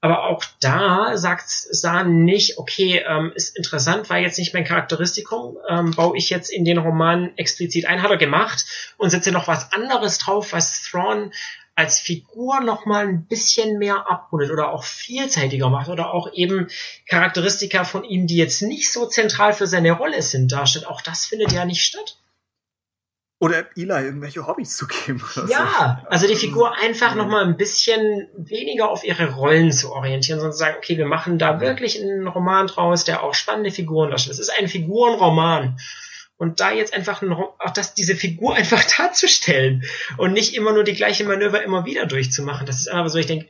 Aber auch da sagt Sahn nicht, okay, ähm, ist interessant, war jetzt nicht mein Charakteristikum, ähm, baue ich jetzt in den Roman explizit ein, hat er gemacht und setze noch was anderes drauf, was Thrawn als Figur noch mal ein bisschen mehr abrundet oder auch vielseitiger macht oder auch eben Charakteristika von ihm, die jetzt nicht so zentral für seine Rolle sind, darstellt. Auch das findet ja nicht statt. Oder Eli irgendwelche Hobbys zu geben. Oder Ja, also die Figur einfach Ja. noch mal ein bisschen weniger auf ihre Rollen zu orientieren, sondern zu sagen, okay, wir machen da wirklich einen Roman draus, der auch spannende Figuren darstellt. Es ist ein Figurenroman. Und da jetzt einfach ein, auch das, diese Figur *laughs* einfach darzustellen und nicht immer nur die gleiche Manöver immer wieder durchzumachen, das ist einfach so, ich denke,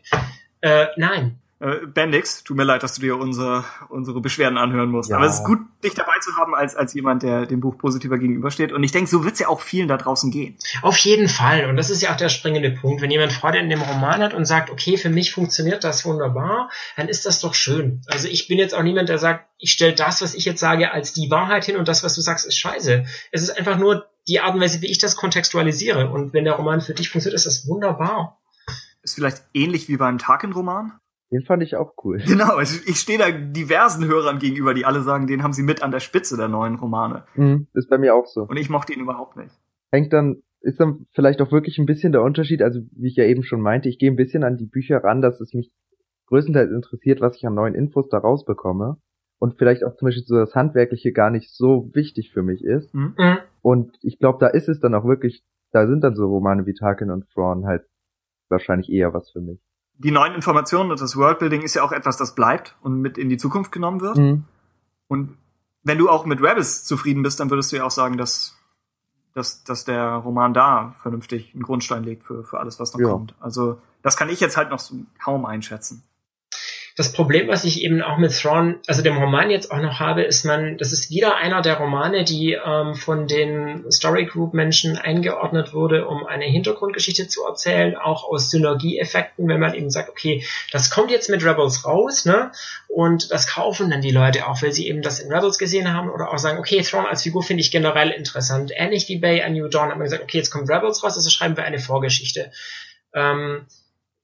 äh, nein. Äh, Bendix, tut mir leid, dass du dir unsere, unsere Beschwerden anhören musst. Ja. Aber es ist gut, dich dabei zu haben, als, als jemand, der dem Buch positiver gegenübersteht. Und ich denke, so wird's ja auch vielen da draußen gehen. Auf jeden Fall. Und das ist ja auch der springende Punkt. Wenn jemand Freude in dem Roman hat und sagt, okay, für mich funktioniert das wunderbar, dann ist das doch schön. Also ich bin jetzt auch niemand, der sagt, ich stelle das, was ich jetzt sage, als die Wahrheit hin und das, was du sagst, ist scheiße. Es ist einfach nur die Art und Weise, wie ich das kontextualisiere. Und wenn der Roman für dich funktioniert, ist das wunderbar. Ist vielleicht ähnlich wie beim Tarkin-Roman. Den fand ich auch cool. *laughs* Genau, ich, ich stehe da diversen Hörern gegenüber, die alle sagen, den haben sie mit an der Spitze der neuen Romane. Mhm, ist bei mir auch so. Und ich mochte ihn überhaupt nicht. Hängt dann, ist dann vielleicht auch wirklich ein bisschen der Unterschied, also wie ich ja eben schon meinte, ich gehe ein bisschen an die Bücher ran, dass es mich größtenteils interessiert, was ich an neuen Infos da rausbekomme. Und vielleicht auch zum Beispiel so das Handwerkliche gar nicht so wichtig für mich ist. Hm? Mhm. Und ich glaube, da ist es dann auch wirklich, da sind dann so Romane wie Tarkin und Thrawn halt wahrscheinlich eher was für mich. Die neuen Informationen und das Worldbuilding ist ja auch etwas, das bleibt und mit in die Zukunft genommen wird. Mhm. Und wenn du auch mit Rebels zufrieden bist, dann würdest du ja auch sagen, dass, dass, dass der Roman da vernünftig einen Grundstein legt für, für alles, was noch Ja. kommt. Also das kann ich jetzt halt noch so kaum einschätzen. Das Problem, was ich eben auch mit Thrawn, also dem Roman jetzt auch noch habe, ist man, das ist wieder einer der Romane, die ähm, von den Story Group Menschen eingeordnet wurde, um eine Hintergrundgeschichte zu erzählen, auch aus Synergieeffekten, wenn man eben sagt, okay, das kommt jetzt mit Rebels raus, ne? Und das kaufen dann die Leute auch, weil sie eben das in Rebels gesehen haben oder auch sagen, okay, Thrawn als Figur finde ich generell interessant. Ähnlich wie bei A New Dawn hat man gesagt, okay, jetzt kommt Rebels raus, also schreiben wir eine Vorgeschichte. Ähm,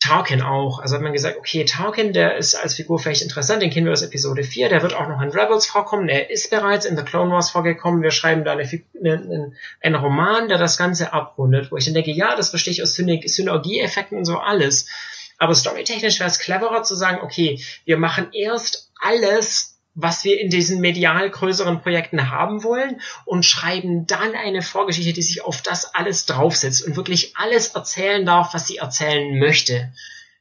Tarkin auch. Also hat man gesagt, okay, Tarkin, der ist als Figur vielleicht interessant, den kennen wir aus Episode 4, der wird auch noch in Rebels vorkommen, er ist bereits in The Clone Wars vorgekommen, wir schreiben da eine, Fig- eine, eine, einen Roman, der das Ganze abrundet, wo ich dann denke, ja, das verstehe ich aus Syner- Synergieeffekten und so alles. Aber storytechnisch wäre es cleverer zu sagen, okay, wir machen erst alles, was wir in diesen medial größeren Projekten haben wollen und schreiben dann eine Vorgeschichte, die sich auf das alles draufsetzt und wirklich alles erzählen darf, was sie erzählen möchte.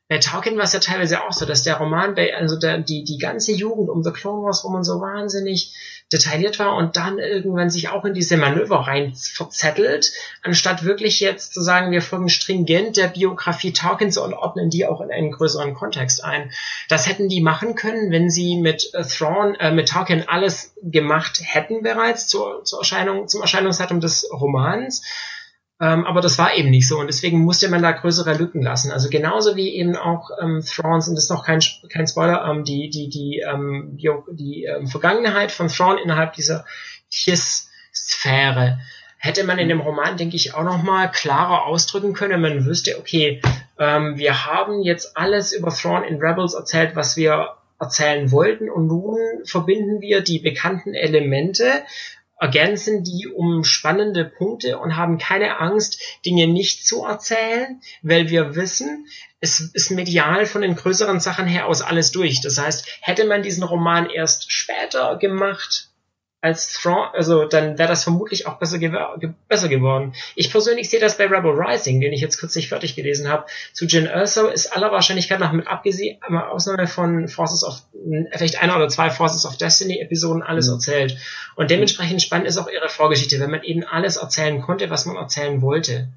Bei Tolkien war es ja teilweise auch so, dass der Roman also der, die, die ganze Jugend um The Clone Wars rum und so wahnsinnig detailliert war und dann irgendwann sich auch in diese Manöver rein verzettelt, anstatt wirklich jetzt zu sagen, wir folgen stringent der Biografie Tolkiens und ordnen die auch in einen größeren Kontext ein. Das hätten die machen können, wenn sie mit äh, Thrawn, äh, mit Tolkien alles gemacht hätten bereits zur, zur Erscheinung, zum Erscheinungsdatum des Romans. Ähm, aber das war eben nicht so und deswegen musste man da größere Lücken lassen. Also genauso wie eben auch ähm, Thrawns, und das ist noch kein, kein Spoiler, ähm, die, die, die, ähm, die, die ähm, Vergangenheit von Thrawn innerhalb dieser Kiss-Sphäre hätte man in dem Roman, denke ich, auch nochmal klarer ausdrücken können, man wüsste, okay, ähm, wir haben jetzt alles über Thrawn in Rebels erzählt, was wir erzählen wollten und nun verbinden wir die bekannten Elemente ergänzen die um spannende Punkte und haben keine Angst, Dinge nicht zu erzählen, weil wir wissen, es ist medial von den größeren Sachen her aus alles durch. Das heißt, hätte man diesen Roman erst später gemacht, als Thrawn, also dann wäre das vermutlich auch besser, ge besser geworden. Ich persönlich sehe das bei Rebel Rising, den ich jetzt kürzlich fertig gelesen habe. Zu Jin Erso ist aller Wahrscheinlichkeit nach mit abgesehen, Ausnahme von Forces of, vielleicht einer oder zwei Forces of Destiny Episoden alles mhm. erzählt. Und dementsprechend spannend ist auch ihre Vorgeschichte, wenn man eben alles erzählen konnte, was man erzählen wollte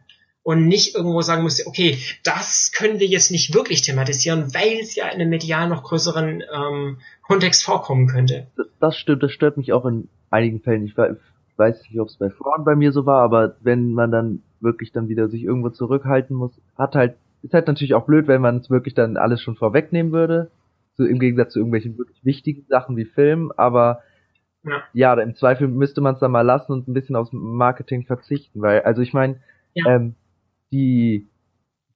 und nicht irgendwo sagen musste, okay, das können wir jetzt nicht wirklich thematisieren, weil es ja in einem medial noch größeren ähm, Kontext vorkommen könnte. Das stimmt, das stört mich auch in einigen Fällen. Ich weiß nicht, ob es bei Frauen bei mir so war, aber wenn man dann wirklich dann wieder sich irgendwo zurückhalten muss, hat halt, ist halt natürlich auch blöd, wenn man es wirklich dann alles schon vorwegnehmen würde. So im Gegensatz zu irgendwelchen wirklich wichtigen Sachen wie Film, aber ja, ja im Zweifel müsste man es dann mal lassen und ein bisschen aufs Marketing verzichten, weil, also ich meine, ja. ähm, die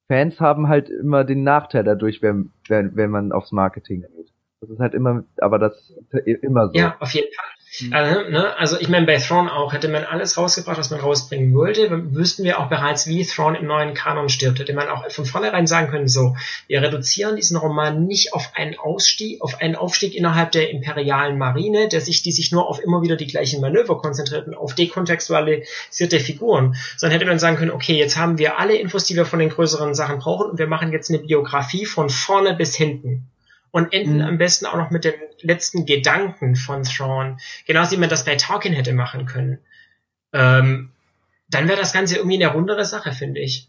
Fans haben halt immer den Nachteil dadurch, wenn, wenn, wenn man aufs Marketing geht. Das ist halt immer, aber das ist immer so. Ja, auf jeden Fall. Mhm. Also, ne, also ich meine, bei Thrawn auch, hätte man alles rausgebracht, was man rausbringen wollte, wüssten wir auch bereits, wie Thrawn im neuen Kanon stirbt. Hätte man auch von vornherein sagen können, so, wir reduzieren diesen Roman nicht auf einen Ausstieg, auf einen Aufstieg innerhalb der imperialen Marine, der sich, die sich nur auf immer wieder die gleichen Manöver konzentriert und auf dekontextualisierte Figuren, sondern hätte man sagen können, okay, jetzt haben wir alle Infos, die wir von den größeren Sachen brauchen und wir machen jetzt eine Biografie von vorne bis hinten und enden mhm. am besten auch noch mit den letzten Gedanken von Thrawn. Genauso wie man das bei Tarkin hätte machen können. Ähm, dann wäre das Ganze irgendwie eine rundere Sache, finde ich.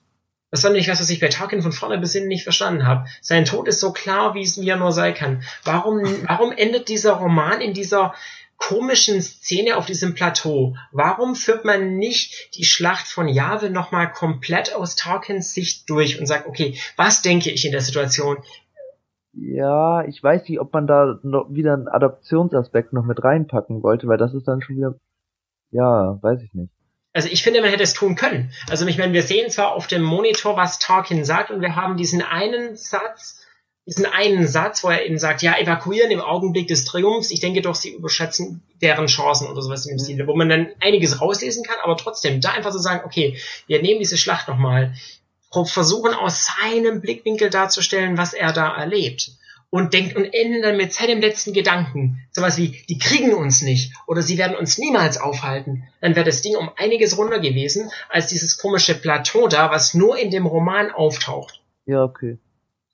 Das ist nämlich was, was ich bei Tarkin von vorne bis hinten nicht verstanden habe. Sein Tod ist so klar, wie es mir nur sein kann. Warum, *laughs* warum endet dieser Roman in dieser komischen Szene auf diesem Plateau? Warum führt man nicht die Schlacht von Jahwe nochmal komplett aus Tarkins Sicht durch und sagt, okay, was denke ich in der Situation? Ja, ich weiß nicht, ob man da noch wieder einen Adoptionsaspekt noch mit reinpacken wollte, weil das ist dann schon wieder, ja, weiß ich nicht. Also ich finde, man hätte es tun können. Also ich meine, wir sehen zwar auf dem Monitor, was Tarkin sagt, und wir haben diesen einen Satz, diesen einen Satz, wo er eben sagt, ja, evakuieren im Augenblick des Triumphs. Ich denke doch, sie überschätzen deren Chancen oder sowas im Stil, wo man dann einiges rauslesen kann, aber trotzdem da einfach so sagen, okay, wir nehmen diese Schlacht nochmal versuchen aus seinem Blickwinkel darzustellen, was er da erlebt. Und denkt und enden dann mit seinem letzten Gedanken. Sowas wie, die kriegen uns nicht oder sie werden uns niemals aufhalten. Dann wäre das Ding um einiges runder gewesen, als dieses komische Plateau da, was nur in dem Roman auftaucht. Ja, okay.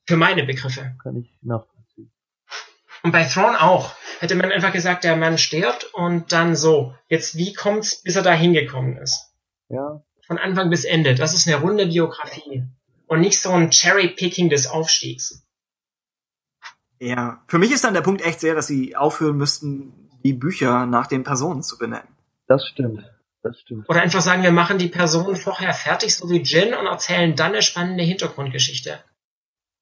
Für meine Begriffe. Kann ich nachvollziehen. Und bei Thrawn auch. Hätte man einfach gesagt, der Mann stirbt und dann so. Jetzt, wie kommt's, bis er da hingekommen ist? Ja, von Anfang bis Ende. Das ist eine runde Biografie und nicht so ein Cherry-Picking des Aufstiegs. Ja, für mich ist dann der Punkt echt sehr, dass sie aufhören müssten, die Bücher nach den Personen zu benennen. Das stimmt. Das stimmt. Oder einfach sagen, wir machen die Personen vorher fertig, so wie Jin, und erzählen dann eine spannende Hintergrundgeschichte.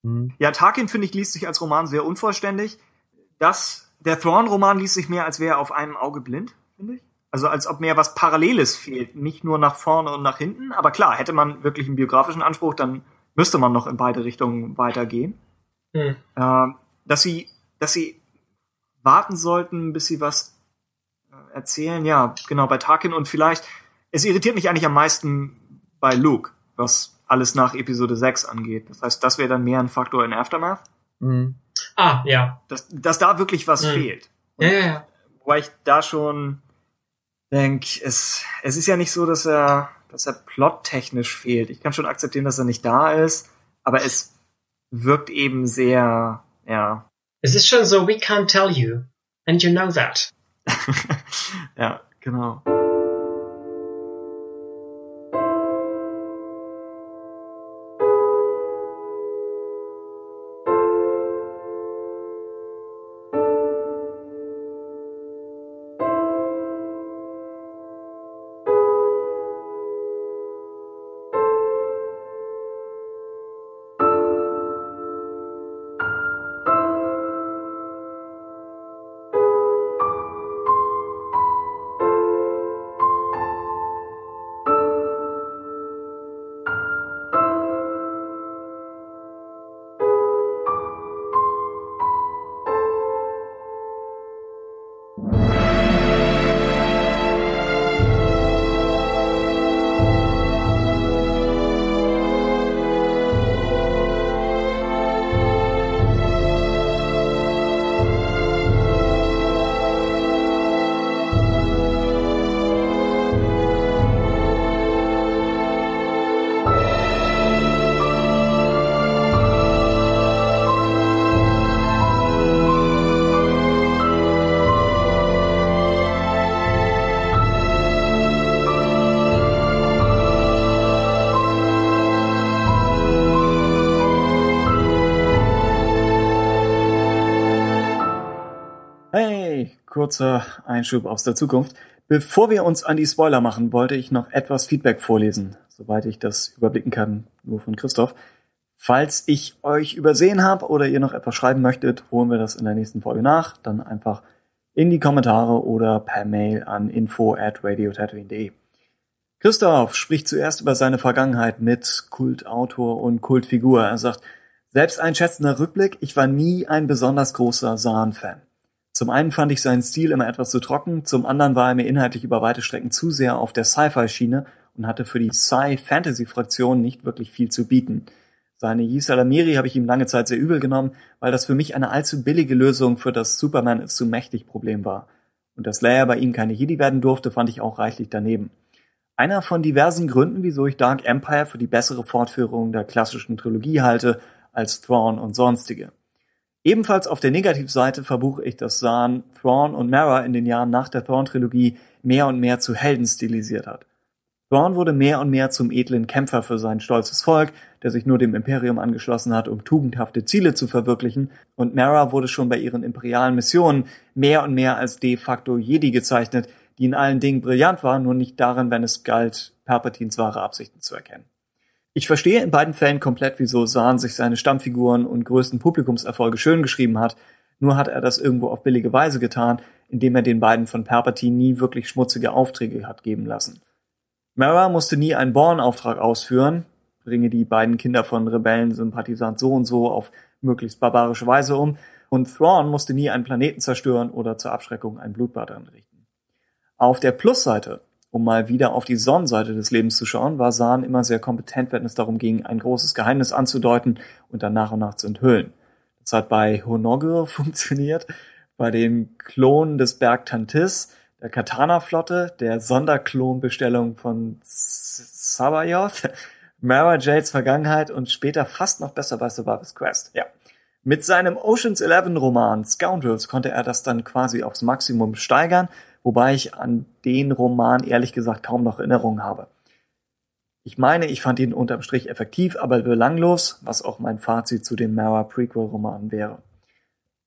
Hm. Ja, Tarkin, finde ich, liest sich als Roman sehr unvollständig. Das, der Thrawn-Roman liest sich mehr, als wäre er auf einem Auge blind, finde ich. Also als ob mehr was Paralleles fehlt, nicht nur nach vorne und nach hinten. Aber klar, hätte man wirklich einen biografischen Anspruch, dann müsste man noch in beide Richtungen weitergehen. Hm. Äh, dass sie, dass sie warten sollten, bis sie was äh, erzählen, ja, genau, bei Tarkin und vielleicht, es irritiert mich eigentlich am meisten bei Luke, was alles nach Episode 6 angeht. Das heißt, das wäre dann mehr ein Faktor in Aftermath. Mhm. Ah, ja. Dass, dass da wirklich was mhm. fehlt. Und ja, ja, ja. Wobei ich da schon denke, es, es ist ja nicht so, dass er, dass er plottechnisch fehlt. Ich kann schon akzeptieren, dass er nicht da ist, aber es wirkt eben sehr, ja. Es ist schon so, we can't tell you. And you know that. *laughs* ja, genau. Kurzer Einschub aus der Zukunft. Bevor wir uns an die Spoiler machen, wollte ich noch etwas Feedback vorlesen, soweit ich das überblicken kann, nur von Christoph. Falls ich euch übersehen habe oder ihr noch etwas schreiben möchtet, holen wir das in der nächsten Folge nach. Dann einfach in die Kommentare oder per Mail an info at radiotatooine.de. Christoph spricht zuerst über seine Vergangenheit mit Kultautor und Kultfigur. Er sagt, selbst einschätzender Rückblick, ich war nie ein besonders großer Sahn-Fan. Zum einen fand ich seinen Stil immer etwas zu trocken, zum anderen war er mir inhaltlich über weite Strecken zu sehr auf der Sci-Fi-Schiene und hatte für die Sci-Fantasy-Fraktion nicht wirklich viel zu bieten. Seine Yisalamiri habe ich ihm lange Zeit sehr übel genommen, weil das für mich eine allzu billige Lösung für das Superman ist zu mächtig Problem war. Und dass Leia bei ihm keine Jedi werden durfte, fand ich auch reichlich daneben. Einer von diversen Gründen, wieso ich Dark Empire für die bessere Fortführung der klassischen Trilogie halte als Thrawn und sonstige. Ebenfalls auf der Negativseite verbuche ich, dass Zahn Thrawn und Mara in den Jahren nach der Thrawn-Trilogie mehr und mehr zu Helden stilisiert hat. Thrawn wurde mehr und mehr zum edlen Kämpfer für sein stolzes Volk, der sich nur dem Imperium angeschlossen hat, um tugendhafte Ziele zu verwirklichen, und Mara wurde schon bei ihren imperialen Missionen mehr und mehr als de facto Jedi gezeichnet, die in allen Dingen brillant war, nur nicht darin, wenn es galt, Palpatines wahre Absichten zu erkennen. Ich verstehe in beiden Fällen komplett, wieso Sahn sich seine Stammfiguren und größten Publikumserfolge schön geschrieben hat, nur hat er das irgendwo auf billige Weise getan, indem er den beiden von Palpatine nie wirklich schmutzige Aufträge hat geben lassen. Mara musste nie einen Born-Auftrag ausführen, bringe die beiden Kinder von Rebellen-Sympathisant so und so auf möglichst barbarische Weise um, und Thrawn musste nie einen Planeten zerstören oder zur Abschreckung ein Blutbad anrichten. Auf der Plusseite um mal wieder auf die Sonnenseite des Lebens zu schauen, war Sahn immer sehr kompetent, wenn es darum ging, ein großes Geheimnis anzudeuten und dann nach und nach zu enthüllen. Das hat bei Honoguro *laughs* funktioniert, bei den Klonen des Berg Tantis, der Katana-Flotte, der Sonderklonbestellung von Sabayoth, Mara Jades Vergangenheit und später fast noch besser bei Survivor's Quest. Ja. Mit seinem Ocean's Eleven Roman Scoundrels konnte er das dann quasi aufs Maximum steigern wobei ich an den Roman ehrlich gesagt kaum noch Erinnerungen habe. Ich meine, ich fand ihn unterm Strich effektiv, aber belanglos, was auch mein Fazit zu den Mara Prequel-Romanen wäre.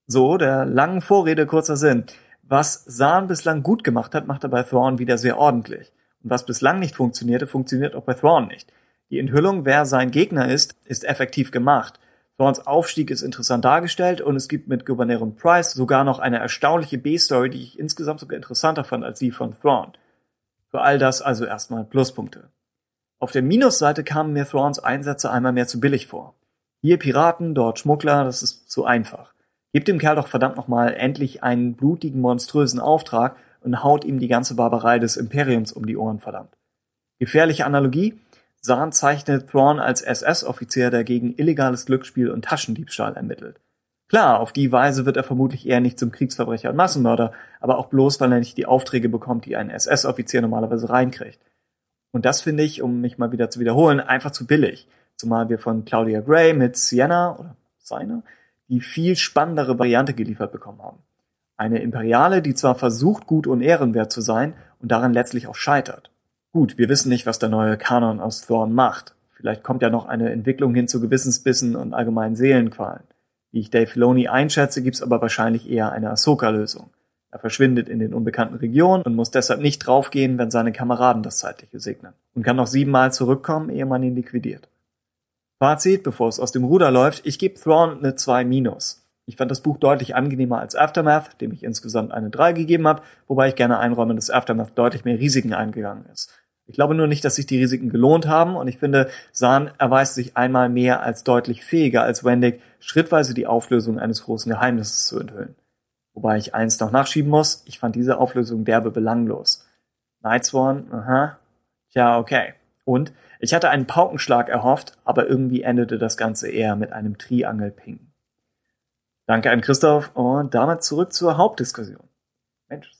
So, der langen Vorrede kurzer Sinn. Was Sahn bislang gut gemacht hat, macht er bei Thrawn wieder sehr ordentlich. Und was bislang nicht funktionierte, funktioniert auch bei Thrawn nicht. Die Enthüllung, wer sein Gegner ist, ist effektiv gemacht. Thorns Aufstieg ist interessant dargestellt und es gibt mit Gouverneurin Price sogar noch eine erstaunliche B-Story, die ich insgesamt sogar interessanter fand als die von Thrawn. Für all das also erstmal Pluspunkte. Auf der Minusseite kamen mir Thrawns Einsätze einmal mehr zu billig vor. Hier Piraten, dort Schmuggler, das ist zu einfach. Gebt dem Kerl doch verdammt nochmal endlich einen blutigen, monströsen Auftrag und haut ihm die ganze Barbarei des Imperiums um die Ohren, verdammt. Gefährliche Analogie? Zahn zeichnet Thrawn als SS-Offizier, der gegen illegales Glücksspiel und Taschendiebstahl ermittelt. Klar, auf die Weise wird er vermutlich eher nicht zum Kriegsverbrecher und Massenmörder, aber auch bloß, weil er nicht die Aufträge bekommt, die ein SS-Offizier normalerweise reinkriegt. Und das finde ich, um mich mal wieder zu wiederholen, einfach zu billig. Zumal wir von Claudia Gray mit Sienna oder seine die viel spannendere Variante geliefert bekommen haben. Eine Imperiale, die zwar versucht, gut und ehrenwert zu sein und daran letztlich auch scheitert. Gut, wir wissen nicht, was der neue Kanon aus Thorn macht. Vielleicht kommt ja noch eine Entwicklung hin zu Gewissensbissen und allgemeinen Seelenqualen. Wie ich Dave Filoni einschätze, gibt's aber wahrscheinlich eher eine Ahsoka-Lösung. Er verschwindet in den unbekannten Regionen und muss deshalb nicht draufgehen, wenn seine Kameraden das Zeitliche segnen. Und kann noch siebenmal zurückkommen, ehe man ihn liquidiert. Fazit, bevor es aus dem Ruder läuft, ich gebe Thrawn eine 2 minus. Ich fand das Buch deutlich angenehmer als Aftermath, dem ich insgesamt eine 3 gegeben habe, wobei ich gerne einräume, dass Aftermath deutlich mehr Risiken eingegangen ist. Ich glaube nur nicht, dass sich die Risiken gelohnt haben und ich finde, Sahn erweist sich einmal mehr als deutlich fähiger als Wendig, schrittweise die Auflösung eines großen Geheimnisses zu enthüllen. Wobei ich eins noch nachschieben muss, ich fand diese Auflösung derbe belanglos. Nightsworn, aha, tja, okay. Und ich hatte einen Paukenschlag erhofft, aber irgendwie endete das Ganze eher mit einem Triangel-Ping. Danke an Christoph und damit zurück zur Hauptdiskussion. Mensch,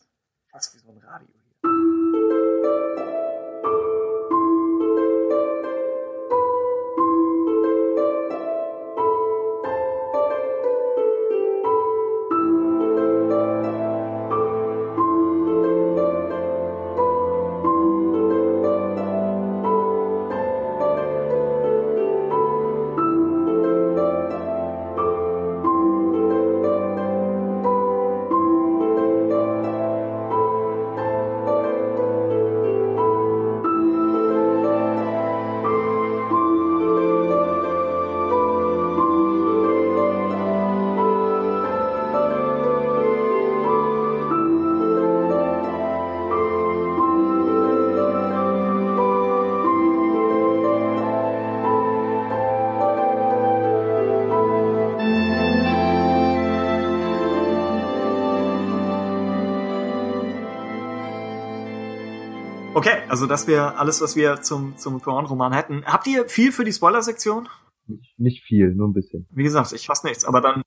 also das wäre alles, was wir zum, zum Thrawn-Roman hätten. Habt ihr viel für die Spoiler-Sektion? Nicht, nicht viel, nur ein bisschen. Wie gesagt, ich fasse nichts, aber dann,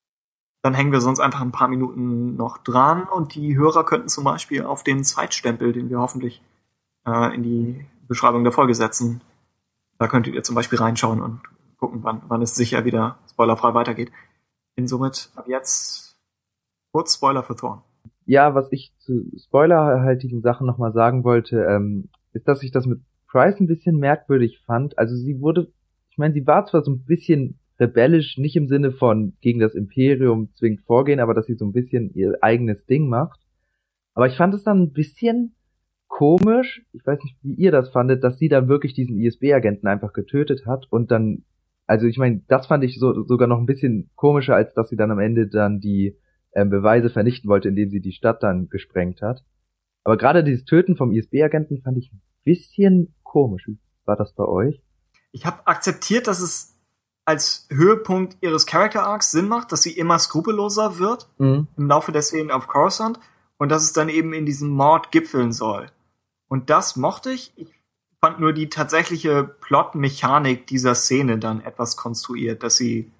dann hängen wir sonst einfach ein paar Minuten noch dran und die Hörer könnten zum Beispiel auf den Zeitstempel, den wir hoffentlich äh, in die Beschreibung der Folge setzen, da könntet ihr zum Beispiel reinschauen und gucken, wann, wann es sicher wieder spoilerfrei weitergeht. Insomit ab jetzt kurz Spoiler für Thorn. Ja, was ich zu spoilerhaltigen Sachen nochmal sagen wollte, ähm, ist, dass ich das mit Price ein bisschen merkwürdig fand. Also sie wurde, ich meine, sie war zwar so ein bisschen rebellisch, nicht im Sinne von gegen das Imperium zwingend vorgehen, aber dass sie so ein bisschen ihr eigenes Ding macht. Aber ich fand es dann ein bisschen komisch, ich weiß nicht, wie ihr das fandet, dass sie dann wirklich diesen ISB-Agenten einfach getötet hat und dann, also ich meine, das fand ich so, sogar noch ein bisschen komischer, als dass sie dann am Ende dann die ähm, Beweise vernichten wollte, indem sie die Stadt dann gesprengt hat. Aber gerade dieses Töten vom ISB-Agenten fand ich ein bisschen komisch. Wie war das bei euch? Ich habe akzeptiert, dass es als Höhepunkt ihres Character Arcs Sinn macht, dass sie immer skrupelloser wird Mhm. im Laufe der Szenen auf Coruscant und dass es dann eben in diesem Mord gipfeln soll. Und das mochte ich. Ich fand nur die tatsächliche Plot-Mechanik dieser Szene dann etwas konstruiert, dass sie,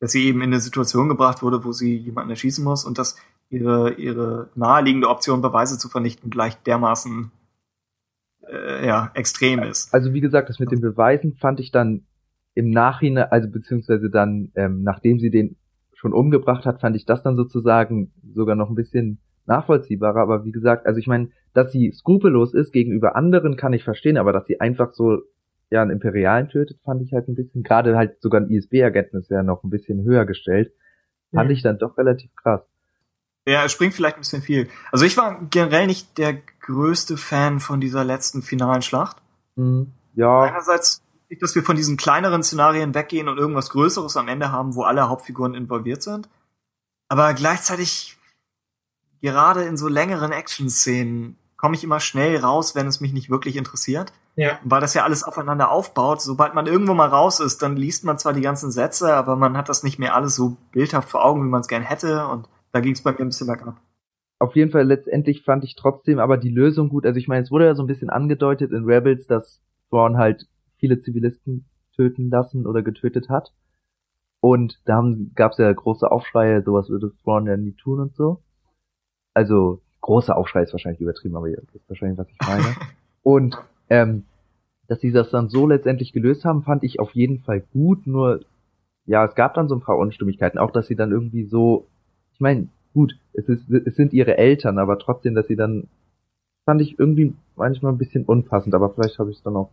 dass sie eben in eine Situation gebracht wurde, wo sie jemanden erschießen muss und dass ihre, ihre naheliegende Option, Beweise zu vernichten, gleich dermaßen äh, ja, extrem ist. Also wie gesagt, das mit den Beweisen fand ich dann im Nachhinein, also beziehungsweise dann, ähm, nachdem sie den schon umgebracht hat, fand ich das dann sozusagen sogar noch ein bisschen nachvollziehbarer. Aber wie gesagt, also ich meine, dass sie skrupellos ist gegenüber anderen, kann ich verstehen, aber dass sie einfach so ja einen Imperialen tötet, fand ich halt ein bisschen, gerade halt sogar ein ISB-Agenten ist ja noch ein bisschen höher gestellt, fand Mhm. ich dann doch relativ krass. Ja, es springt vielleicht ein bisschen viel. Also ich war generell nicht der größte Fan von dieser letzten finalen Schlacht. Mhm. Ja, Einerseits, nicht, dass wir von diesen kleineren Szenarien weggehen und irgendwas Größeres am Ende haben, wo alle Hauptfiguren involviert sind. Aber gleichzeitig, gerade in so längeren Action-Szenen, komme ich immer schnell raus, wenn es mich nicht wirklich interessiert. Ja. Weil das ja alles aufeinander aufbaut. Sobald man irgendwo mal raus ist, dann liest man zwar die ganzen Sätze, aber man hat das nicht mehr alles so bildhaft vor Augen, wie man es gern hätte. Und da ging es bei mir ein bisschen bergab. auf jeden Fall letztendlich fand ich trotzdem aber die Lösung gut. Also ich meine, es wurde ja so ein bisschen angedeutet in Rebels, dass Thrawn halt viele Zivilisten töten lassen oder getötet hat. Und da gab es ja große Aufschreie, sowas würde Thrawn ja nie tun und so. Also große Aufschrei ist wahrscheinlich übertrieben, aber ihr wisst wahrscheinlich, was ich meine. *laughs* und ähm, dass sie das dann so letztendlich gelöst haben, fand ich auf jeden Fall gut. Nur ja, es gab dann so ein paar Unstimmigkeiten, auch dass sie dann irgendwie so, ich meine, gut, es, ist, es sind ihre Eltern, aber trotzdem, dass sie dann, fand ich irgendwie manchmal ein bisschen unpassend, aber vielleicht habe ich es dann auch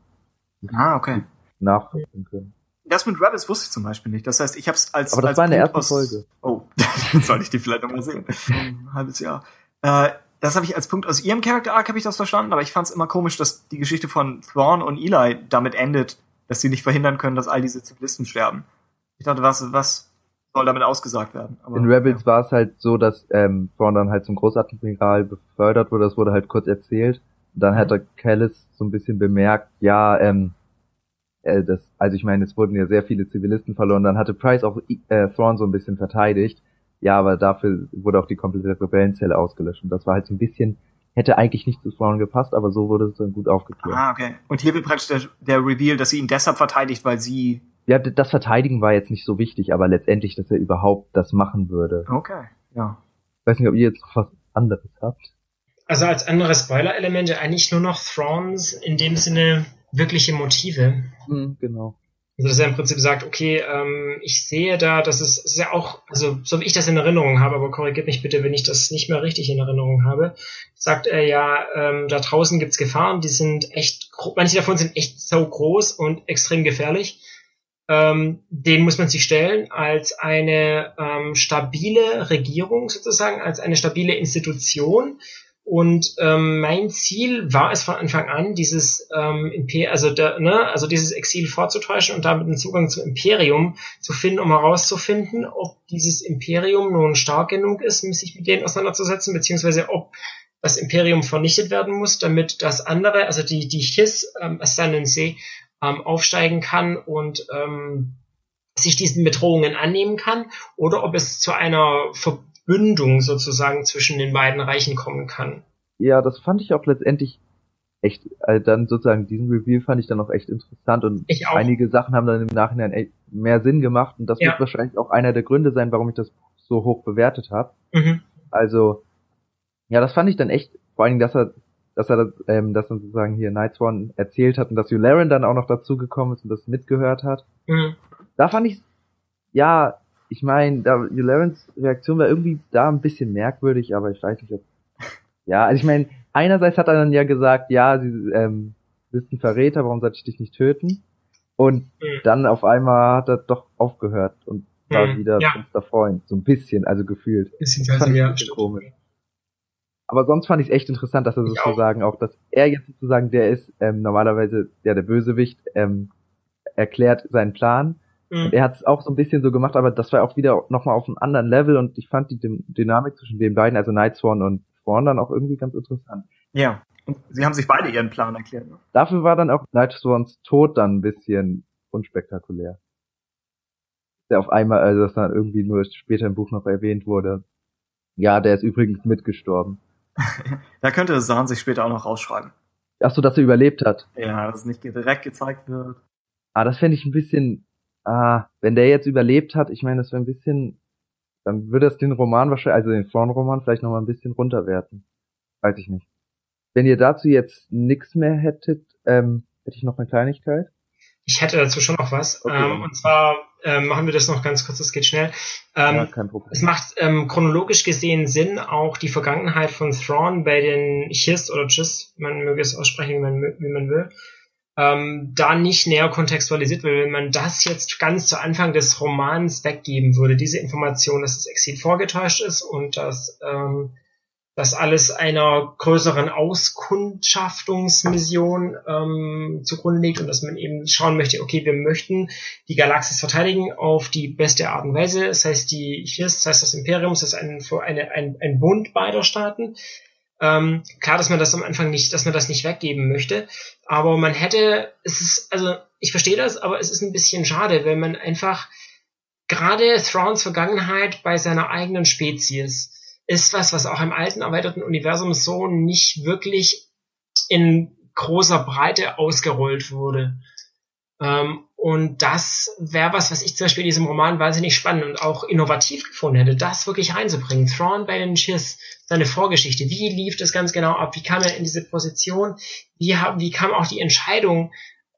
Ah, okay. nachvollziehen können. Das mit Rebels wusste ich zum Beispiel nicht. Das heißt, ich habe es als Aber das als war in der ersten Folge. Oh, *laughs* dann sollte ich die vielleicht noch mal sehen. Ein halbes Jahr. Äh, das habe ich als Punkt aus ihrem Character Arc habe ich das verstanden, aber ich fand es immer komisch, dass die Geschichte von Thrawn und Eli damit endet, dass sie nicht verhindern können, dass all diese Zivilisten sterben. Ich dachte, was was soll damit ausgesagt werden? Aber, In Rebels war es halt so, dass ähm, Thrawn dann halt zum Großadmiral befördert wurde, das wurde halt kurz erzählt. Und dann hat er Callis so ein bisschen bemerkt, ja, ähm, äh, das, also ich meine, es wurden ja sehr viele Zivilisten verloren. Dann hatte Price auch äh, Thrawn so ein bisschen verteidigt. Ja, aber dafür wurde auch die komplette Rebellenzelle ausgelöscht. Und das war halt so ein bisschen, hätte eigentlich nicht zu Thrawn gepasst, aber so wurde es dann gut aufgeklärt. Ah, okay. Und hier wird praktisch der, der Reveal, dass sie ihn deshalb verteidigt, weil sie. Ja, das Verteidigen war jetzt nicht so wichtig, aber letztendlich, dass er überhaupt das machen würde. Okay, ja. Ich weiß nicht, ob ihr jetzt noch was anderes habt. Also als andere Spoiler-Elemente eigentlich nur noch Thrawns in dem Sinne wirkliche Motive. Hm, genau. Also dass er im Prinzip sagt, okay, ähm, ich sehe da, dass es, es ist ja auch, also so wie ich das in Erinnerung habe, aber korrigiert mich bitte, wenn ich das nicht mehr richtig in Erinnerung habe, sagt er ja, ähm, da draußen gibt's Gefahren, die sind echt, manche davon sind echt so groß und extrem gefährlich. Ähm, denen muss man sich stellen als eine ähm, stabile Regierung sozusagen, als eine stabile Institution, und ähm, mein Ziel war es von Anfang an, dieses ähm, Imper also, da, ne, also dieses Exil vorzutäuschen und damit einen Zugang zum Imperium zu finden, um herauszufinden, ob dieses Imperium nun stark genug ist, um sich mit denen auseinanderzusetzen, beziehungsweise ob das Imperium vernichtet werden muss, damit das andere, also die die His ähm, Ascendancy ähm, aufsteigen kann und ähm, sich diesen Bedrohungen annehmen kann, oder ob es zu einer Verbündung sozusagen zwischen den beiden Reichen kommen kann. Ja, das fand ich auch letztendlich echt, äh, dann sozusagen diesen Reveal fand ich dann auch echt interessant und einige Sachen haben dann im Nachhinein echt mehr Sinn gemacht und das ja. wird wahrscheinlich auch einer der Gründe sein, warum ich das so hoch bewertet habe. Mhm. Also, ja, das fand ich dann echt, vor allen Dingen, dass er, dass er das, ähm, dass er sozusagen hier Nightsworn erzählt hat und dass Yularen dann auch noch dazu gekommen ist und das mitgehört hat. Mhm. Da fand ich, ja, ich meine, da Yularens Reaktion war irgendwie da ein bisschen merkwürdig, aber ich weiß nicht, ob ja, also ich meine, einerseits hat er dann ja gesagt, ja, sie ähm, bist ein Verräter, warum sollte ich dich nicht töten? Und mhm. dann auf einmal hat er doch aufgehört und war mhm, wieder ja. bester Freund, so ein bisschen, also gefühlt. Bisschen das fand ich ein bisschen komisch. Aber sonst fand ich es echt interessant, dass er sozusagen auch. auch, dass er jetzt sozusagen der ist, ähm, normalerweise ja der Bösewicht, ähm, erklärt seinen Plan. Mhm. Und er hat es auch so ein bisschen so gemacht, aber das war auch wieder nochmal auf einem anderen Level und ich fand die Dynamik zwischen den beiden, also Nightsworn und Thrawn dann auch irgendwie ganz interessant. Ja. Und sie haben sich beide ihren Plan erklärt. Ne? Dafür war dann auch Nightsworns Tod dann ein bisschen unspektakulär. Der auf einmal, also das dann irgendwie nur später im Buch noch erwähnt wurde. Ja, der ist übrigens mitgestorben. Da könnte Sahn sich später auch noch rausschreiben. Ach so, dass er überlebt hat. Ja, dass es nicht direkt gezeigt wird. Ah, das fände ich ein bisschen, ah, wenn der jetzt überlebt hat, ich meine, das wäre ein bisschen dann würde es den Roman wahrscheinlich, also den Thrawn-Roman vielleicht nochmal ein bisschen runterwerten. Weiß ich nicht. Wenn ihr dazu jetzt nichts mehr hättet, ähm, hätte ich noch eine Kleinigkeit. Ich hätte dazu schon noch was. Okay, ähm, und zwar ähm, machen wir das noch ganz kurz, das geht schnell. Ähm, ja, kein Problem. Es macht ähm, chronologisch gesehen Sinn, auch die Vergangenheit von Thrawn bei den Chis oder Chis, man möge es aussprechen, wie man, wie man will, ähm, da nicht näher kontextualisiert wird. Wenn man das jetzt ganz zu Anfang des Romans weggeben würde, diese Information, dass das Exil vorgetäuscht ist und dass ähm, das alles einer größeren Auskundschaftungsmission ähm, zugrunde liegt und dass man eben schauen möchte, okay, wir möchten die Galaxis verteidigen auf die beste Art und Weise. Das heißt, die Chirs, das heißt das Imperium, das ist ein, eine, ein, ein Bund beider Staaten. Ähm, klar, dass man das am Anfang nicht, dass man das nicht weggeben möchte, aber man hätte, es ist, also ich verstehe das, aber es ist ein bisschen schade, wenn man einfach gerade Thrawns Vergangenheit bei seiner eigenen Spezies ist was, was auch im alten erweiterten Universum so nicht wirklich in großer Breite ausgerollt wurde. Ähm, und das wäre was, was ich zum Beispiel in diesem Roman wahnsinnig spannend und auch innovativ gefunden hätte, das wirklich reinzubringen. Thrawn bei den Chiss, seine Vorgeschichte, wie lief das ganz genau ab, wie kam er in diese Position, wie, wie kam auch die Entscheidung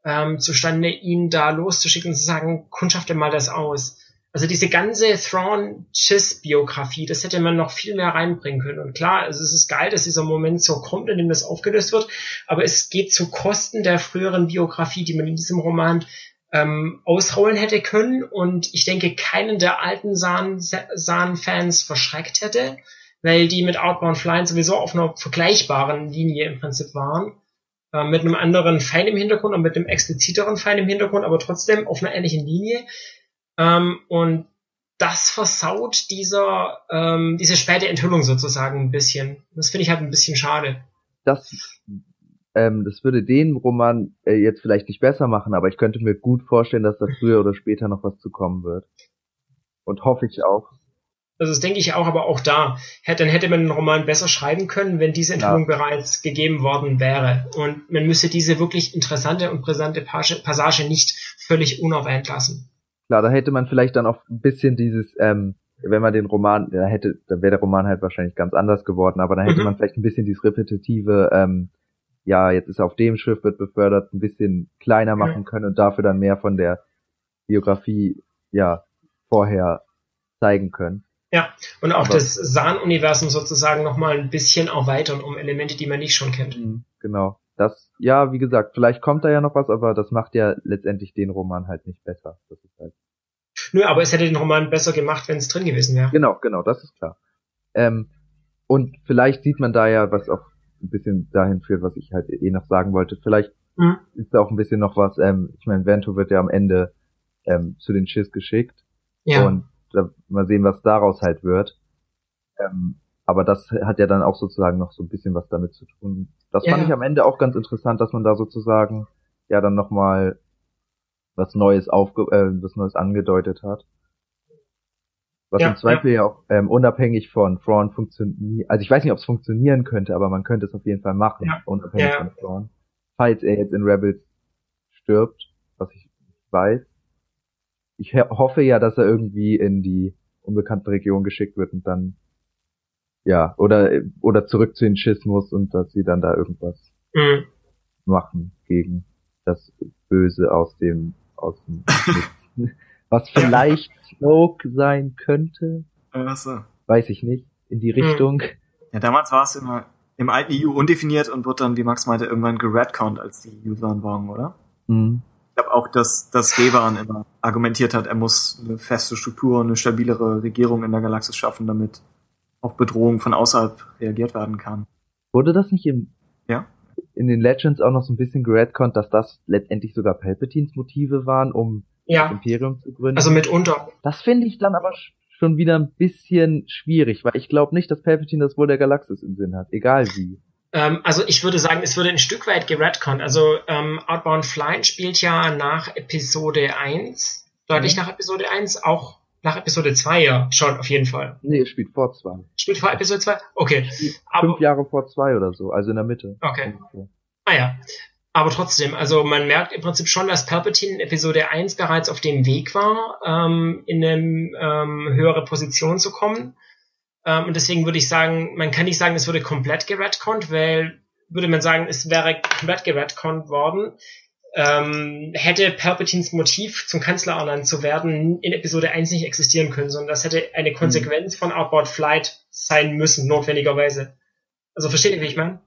ähm, zustande, ihn da loszuschicken und zu sagen, kundschafte mal das aus. Also diese ganze Thrawn-Chiss-Biografie, das hätte man noch viel mehr reinbringen können. Und klar, also es ist geil, dass dieser Moment so kommt, in dem das aufgelöst wird, aber es geht zu Kosten der früheren Biografie, die man in diesem Roman ähm, ausrollen hätte können und ich denke keinen der alten Sahn-Fans verschreckt hätte, weil die mit Outbound Flying sowieso auf einer vergleichbaren Linie im Prinzip waren. Äh, mit einem anderen Feind im Hintergrund und mit einem expliziteren Feind im Hintergrund, aber trotzdem auf einer ähnlichen Linie. Ähm, und das versaut dieser, ähm, diese späte Enthüllung sozusagen ein bisschen. Das finde ich halt ein bisschen schade. Das ähm, das würde den Roman äh, jetzt vielleicht nicht besser machen, aber ich könnte mir gut vorstellen, dass da früher oder später noch was zu kommen wird. Und hoffe ich auch. Also das denke ich auch, aber auch da, hätte, dann hätte man den Roman besser schreiben können, wenn diese Enthüllung ja. bereits gegeben worden wäre. Und man müsste diese wirklich interessante und brisante Passage nicht völlig unerwähnt lassen. Klar, da hätte man vielleicht dann auch ein bisschen dieses, ähm, wenn man den Roman, da hätte, dann wäre der Roman halt wahrscheinlich ganz anders geworden, aber dann hätte mhm. man vielleicht ein bisschen dieses repetitive, ähm, ja, jetzt ist er auf dem Schiff, wird befördert, ein bisschen kleiner machen können und dafür dann mehr von der Biografie, ja, vorher zeigen können. Ja, und auch Aber, das Sahn-Universum sozusagen nochmal ein bisschen erweitern um Elemente, die man nicht schon kennt. Mhm, genau. Das, ja, wie gesagt, vielleicht kommt da ja noch was, aber das macht ja letztendlich den Roman halt nicht besser. Das ist halt Nö, aber es hätte den Roman besser gemacht, wenn es drin gewesen wäre. Genau, genau, das ist klar. Ähm, und vielleicht sieht man da ja, was auch ein bisschen dahin führt, was ich halt eh noch sagen wollte. Vielleicht mhm. ist da auch ein bisschen noch was, ähm, ich meine, Vento wird ja am Ende ähm, zu den Schiss geschickt. Ja. Und da, mal sehen, was daraus halt wird. Ähm, aber das hat ja dann auch sozusagen noch so ein bisschen was damit zu tun. Das ja. fand ich am Ende auch ganz interessant, dass man da sozusagen ja dann nochmal was Neues aufge äh, was Neues angedeutet hat. Was Ja, im Zweifel ja, auch ähm, unabhängig von Thrawn funktioniert. Also ich weiß nicht, ob es funktionieren könnte, aber man könnte es auf jeden Fall machen, Ja. unabhängig Ja. von Thrawn. Falls er jetzt in Rebels stirbt, was ich weiß. Ich hoffe ja, dass er irgendwie in die unbekannte Region geschickt wird und dann ja, oder oder zurück zu den Schiss muss und dass sie dann da irgendwas Mhm. machen gegen das Böse aus dem Nichts. *laughs* was vielleicht Snoke sein könnte, so. weiß ich nicht, in die Hm. Richtung. Ja, damals war es immer im alten EU undefiniert und wird dann, wie Max meinte, irgendwann geradconnt, als die Yuuzhan waren, oder? Mhm. Ich glaube auch, dass, dass Revan immer argumentiert hat, er muss eine feste Struktur und eine stabilere Regierung in der Galaxis schaffen, damit auf Bedrohungen von außerhalb reagiert werden kann. Wurde das nicht im Ja? In den Legends auch noch so ein bisschen geradconnt, dass das letztendlich sogar Palpatines Motive waren, um das Ja, Imperium zu gründen? also mitunter. das finde ich dann aber sch- schon wieder ein bisschen schwierig, weil ich glaube nicht, dass Palpatine das Wohl der Galaxis im Sinn hat, egal wie. Ähm, also ich würde sagen, es würde ein Stück weit geredconnt. Also ähm, Outbound Flight spielt ja nach Episode 1, deutlich Mhm. nach Episode 1, auch nach Episode 2 ja schon auf jeden Fall. Nee, spielt vor zwei. Spielt vor Episode 2? Okay. Aber, Fünf Jahre vor zwei oder so, also in der Mitte. Okay. Ungefähr. Ah ja. Aber trotzdem, also man merkt im Prinzip schon, dass Palpatine in Episode 1 bereits auf dem Weg war, ähm, in eine ähm, höhere Position zu kommen. Ähm, und deswegen würde ich sagen, man kann nicht sagen, es wurde komplett geredconnt, weil würde man sagen, es wäre komplett geredconnt worden, ähm, hätte Palpatines Motiv, zum Kanzler ernannt zu werden, in Episode 1 nicht existieren können, sondern das hätte eine Konsequenz von Outbound Flight sein müssen, notwendigerweise. Also versteht ihr, wie ich meine?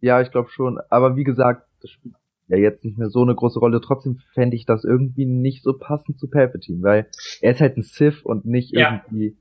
Ja, ich glaube schon. Aber wie gesagt, das spielt ja jetzt nicht mehr so eine große Rolle. Trotzdem fände ich das irgendwie nicht so passend zu Palpatine, weil er ist halt ein Sith und nicht Ja. irgendwie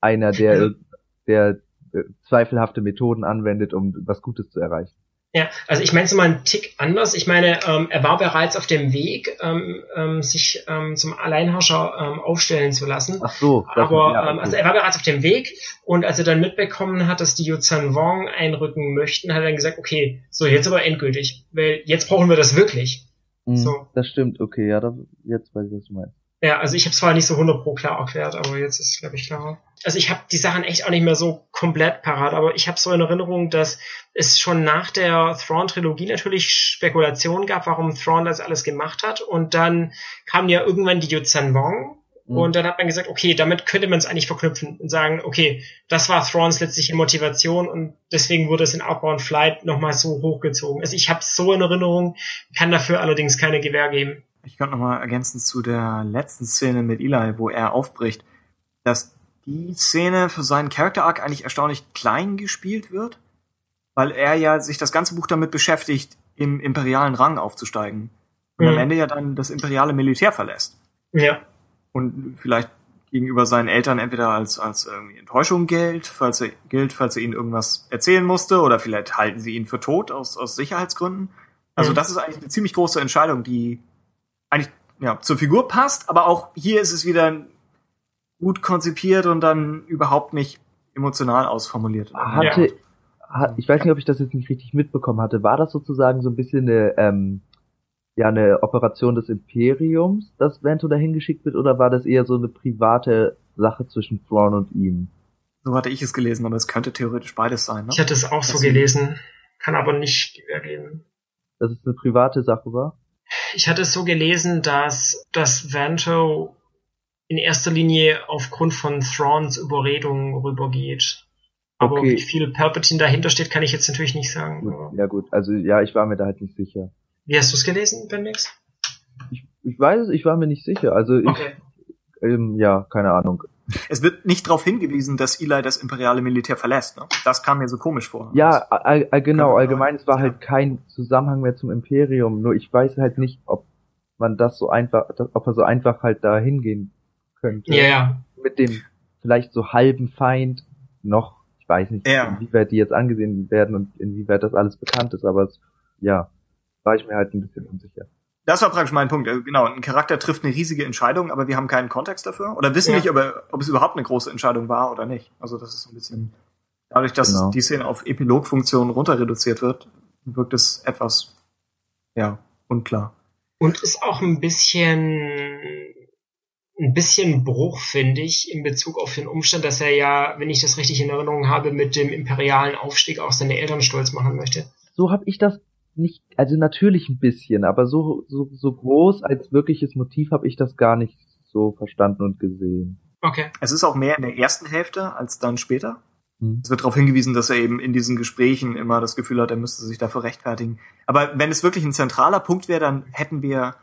einer, der, *laughs* der äh, zweifelhafte Methoden anwendet, um was Gutes zu erreichen. Ja, also ich meine es mal einen Tick anders. Ich meine, ähm, er war bereits auf dem Weg, ähm, ähm, sich ähm, zum Alleinherrscher ähm, aufstellen zu lassen. Ach so. das- Aber ja, ähm, also er war bereits auf dem Weg und als er dann mitbekommen hat, dass die Yuzhan Wong einrücken möchten, hat er dann gesagt, okay, so jetzt aber endgültig, weil jetzt brauchen wir das wirklich. Mhm, so. Das stimmt, okay, ja, da, jetzt weiß ich, was du meinst. Ja, also ich habe es zwar nicht so 100 pro klar erklärt, aber jetzt ist es, glaube ich, klarer. Also ich habe die Sachen echt auch nicht mehr so komplett parat, aber ich habe so in Erinnerung, dass es schon nach der Thrawn-Trilogie natürlich Spekulationen gab, warum Thrawn das alles gemacht hat. Und dann kam ja irgendwann die Yuzhan Wong Mhm. und dann hat man gesagt, okay, damit könnte man es eigentlich verknüpfen und sagen, okay, das war Thrawns letztliche Motivation und deswegen wurde es in Outbound Flight nochmal so hochgezogen. Also ich habe so in Erinnerung, kann dafür allerdings keine Gewähr geben. Ich könnte nochmal ergänzen zu der letzten Szene mit Eli, wo er aufbricht, dass die Szene für seinen Character Arc eigentlich erstaunlich klein gespielt wird, weil er ja sich das ganze Buch damit beschäftigt, im imperialen Rang aufzusteigen und Mhm. am Ende ja dann das imperiale Militär verlässt Ja. und vielleicht gegenüber seinen Eltern entweder als, als irgendwie Enttäuschung gilt, falls er, gilt, falls er ihnen irgendwas erzählen musste oder vielleicht halten sie ihn für tot aus, aus Sicherheitsgründen. Also Mhm. das ist eigentlich eine ziemlich große Entscheidung, die eigentlich ja, zur Figur passt, aber auch hier ist es wieder gut konzipiert und dann überhaupt nicht emotional ausformuliert. Hatte, hat, ich weiß nicht, ob ich das jetzt nicht richtig mitbekommen hatte. War das sozusagen so ein bisschen eine, ähm, ja, eine Operation des Imperiums, dass Vento dahin geschickt wird, oder war das eher so eine private Sache zwischen Thrawn und ihm? So hatte ich es gelesen, aber es könnte theoretisch beides sein. Ne? Ich hatte es auch so Das- gelesen, kann aber nicht ergeben. Dass es eine private Sache war? Ich hatte es so gelesen, dass dass Vanto in erster Linie aufgrund von Thrawns Überredung rübergeht. Aber Okay. wie viel Palpatine dahinter steht, kann ich jetzt natürlich nicht sagen. Ja gut, also ja, ich war mir da halt nicht sicher. Wie hast du es gelesen, Bendix? Ich, ich weiß es, ich war mir nicht sicher. Also ich, Okay. ähm, ja, keine Ahnung. Es wird nicht darauf hingewiesen, dass Eli das imperiale Militär verlässt. Ne? Das kam mir so komisch vor. Ja, all, all, genau, allgemein, es war halt kein Zusammenhang mehr zum Imperium. Nur ich weiß halt nicht, ob man das so einfach, ob er so einfach halt da hingehen könnte. Ja, ja. Mit dem vielleicht so halben Feind noch. Ich weiß nicht, Ja. inwieweit die jetzt angesehen werden und inwieweit das alles bekannt ist, aber es, ja, war ich mir halt ein bisschen unsicher. Das war praktisch mein Punkt. Äh, Genau, ein Charakter trifft eine riesige Entscheidung, aber wir haben keinen Kontext dafür oder wissen Ja. nicht, ob, er, ob es überhaupt eine große Entscheidung war oder nicht. Also das ist so ein bisschen dadurch, dass Genau. die Szene auf Epilogfunktionen runter reduziert wird, wirkt es etwas ja unklar. Und ist auch ein bisschen ein bisschen Bruch, finde ich, in Bezug auf den Umstand, dass er ja, wenn ich das richtig in Erinnerung habe, mit dem imperialen Aufstieg auch seine Eltern stolz machen möchte. So habe ich das nicht, also natürlich ein bisschen, aber so, so, so groß als wirkliches Motiv habe ich das gar nicht so verstanden und gesehen. Okay. Es ist auch mehr in der ersten Hälfte als dann später. Hm. Es wird darauf hingewiesen, dass er eben in diesen Gesprächen immer das Gefühl hat, er müsste sich dafür rechtfertigen. Aber wenn es wirklich ein zentraler Punkt wäre, dann hätten wir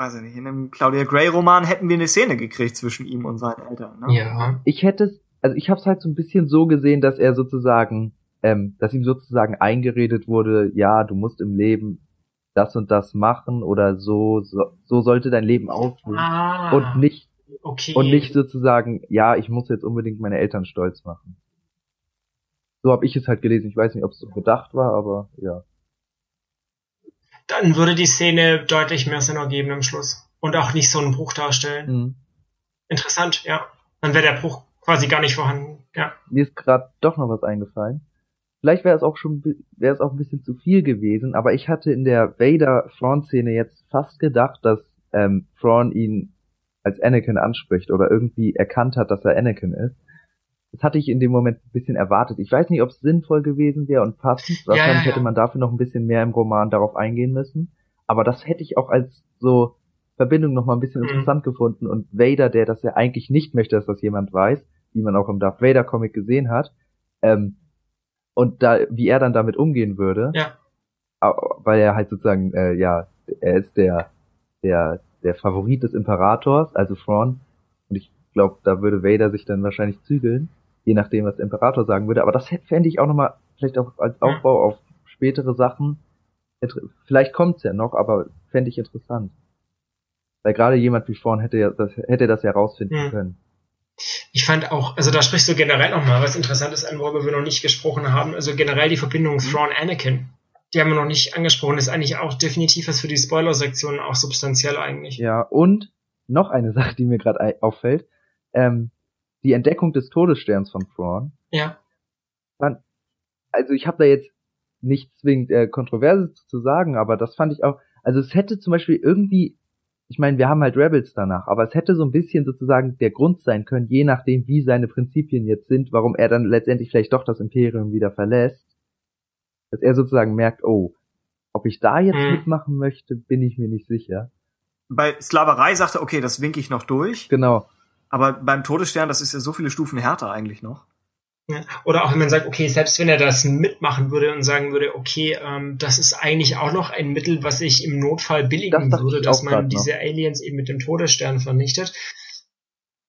weiß ich nicht, in einem Claudia Gray Roman hätten wir eine Szene gekriegt zwischen ihm und seinen Eltern. Ne? Ja. Ich hätte es, also ich habe es halt so ein bisschen so gesehen, dass er sozusagen, ähm, dass ihm sozusagen eingeredet wurde, ja, du musst im Leben das und das machen oder so, so, so sollte dein Leben aussehen ah, und nicht okay. und nicht sozusagen, ja, ich muss jetzt unbedingt meine Eltern stolz machen. So habe ich es halt gelesen. Ich weiß nicht, ob es so gedacht war, aber ja dann würde die Szene deutlich mehr Sinn ergeben im Schluss. Und auch nicht so einen Bruch darstellen. Mhm. Interessant, ja. Dann wäre der Bruch quasi gar nicht vorhanden, ja. Mir ist gerade doch noch was eingefallen. Vielleicht wäre es auch schon, wäre es auch ein bisschen zu viel gewesen, aber ich hatte in der Vader-Thrawn-Szene jetzt fast gedacht, dass ähm, Thrawn ihn als Anakin anspricht oder irgendwie erkannt hat, dass er Anakin ist. Das hatte ich in dem Moment ein bisschen erwartet. Ich weiß nicht, ob es sinnvoll gewesen wäre und passend. Wahrscheinlich ja, ja, ja. hätte man dafür noch ein bisschen mehr im Roman darauf eingehen müssen. Aber das hätte ich auch als so Verbindung noch mal ein bisschen mhm. interessant gefunden. Und Vader, der das ja eigentlich nicht möchte, dass das jemand weiß, wie man auch im Darth Vader Comic gesehen hat, ähm, und da, wie er dann damit umgehen würde, ja. weil er halt sozusagen, äh, ja, er ist der, der, der Favorit des Imperators, also Thrawn, und ich glaube, da würde Vader sich dann wahrscheinlich zügeln je nachdem, was der Imperator sagen würde. Aber das fände ich auch nochmal, vielleicht auch als Aufbau auf spätere Sachen. Vielleicht kommt's ja noch, aber fände ich interessant. Weil gerade jemand wie Vorn hätte ja das, hätte das ja rausfinden mhm. können. Ich fand auch, also da sprichst du generell nochmal was Interessantes an, worüber wir noch nicht gesprochen haben. Also generell die Verbindung mhm. Thrawn-Anakin. Die haben wir noch nicht angesprochen. Ist eigentlich auch definitiv was für die Spoiler-Sektion auch substanziell eigentlich. Ja, und noch eine *laughs* Sache, die mir gerade auffällt. Ähm, die Entdeckung des Todessterns von Thrawn. Ja. Man, also ich habe da jetzt nicht zwingend äh, Kontroverse zu sagen, aber das fand ich auch, also es hätte zum Beispiel irgendwie, ich meine, wir haben halt Rebels danach, aber es hätte so ein bisschen sozusagen der Grund sein können, je nachdem, wie seine Prinzipien jetzt sind, warum er dann letztendlich vielleicht doch das Imperium wieder verlässt, dass er sozusagen merkt, oh, ob ich da jetzt mhm. mitmachen möchte, bin ich mir nicht sicher. Bei Sklaverei sagt er, okay, das winke ich noch durch. Genau. Aber beim Todesstern, das ist ja so viele Stufen härter eigentlich noch. Ja. Oder auch wenn man sagt, okay, selbst wenn er das mitmachen würde und sagen würde, okay, ähm, das ist eigentlich auch noch ein Mittel, was ich im Notfall billigen das würde, dass man diese noch. Aliens eben mit dem Todesstern vernichtet.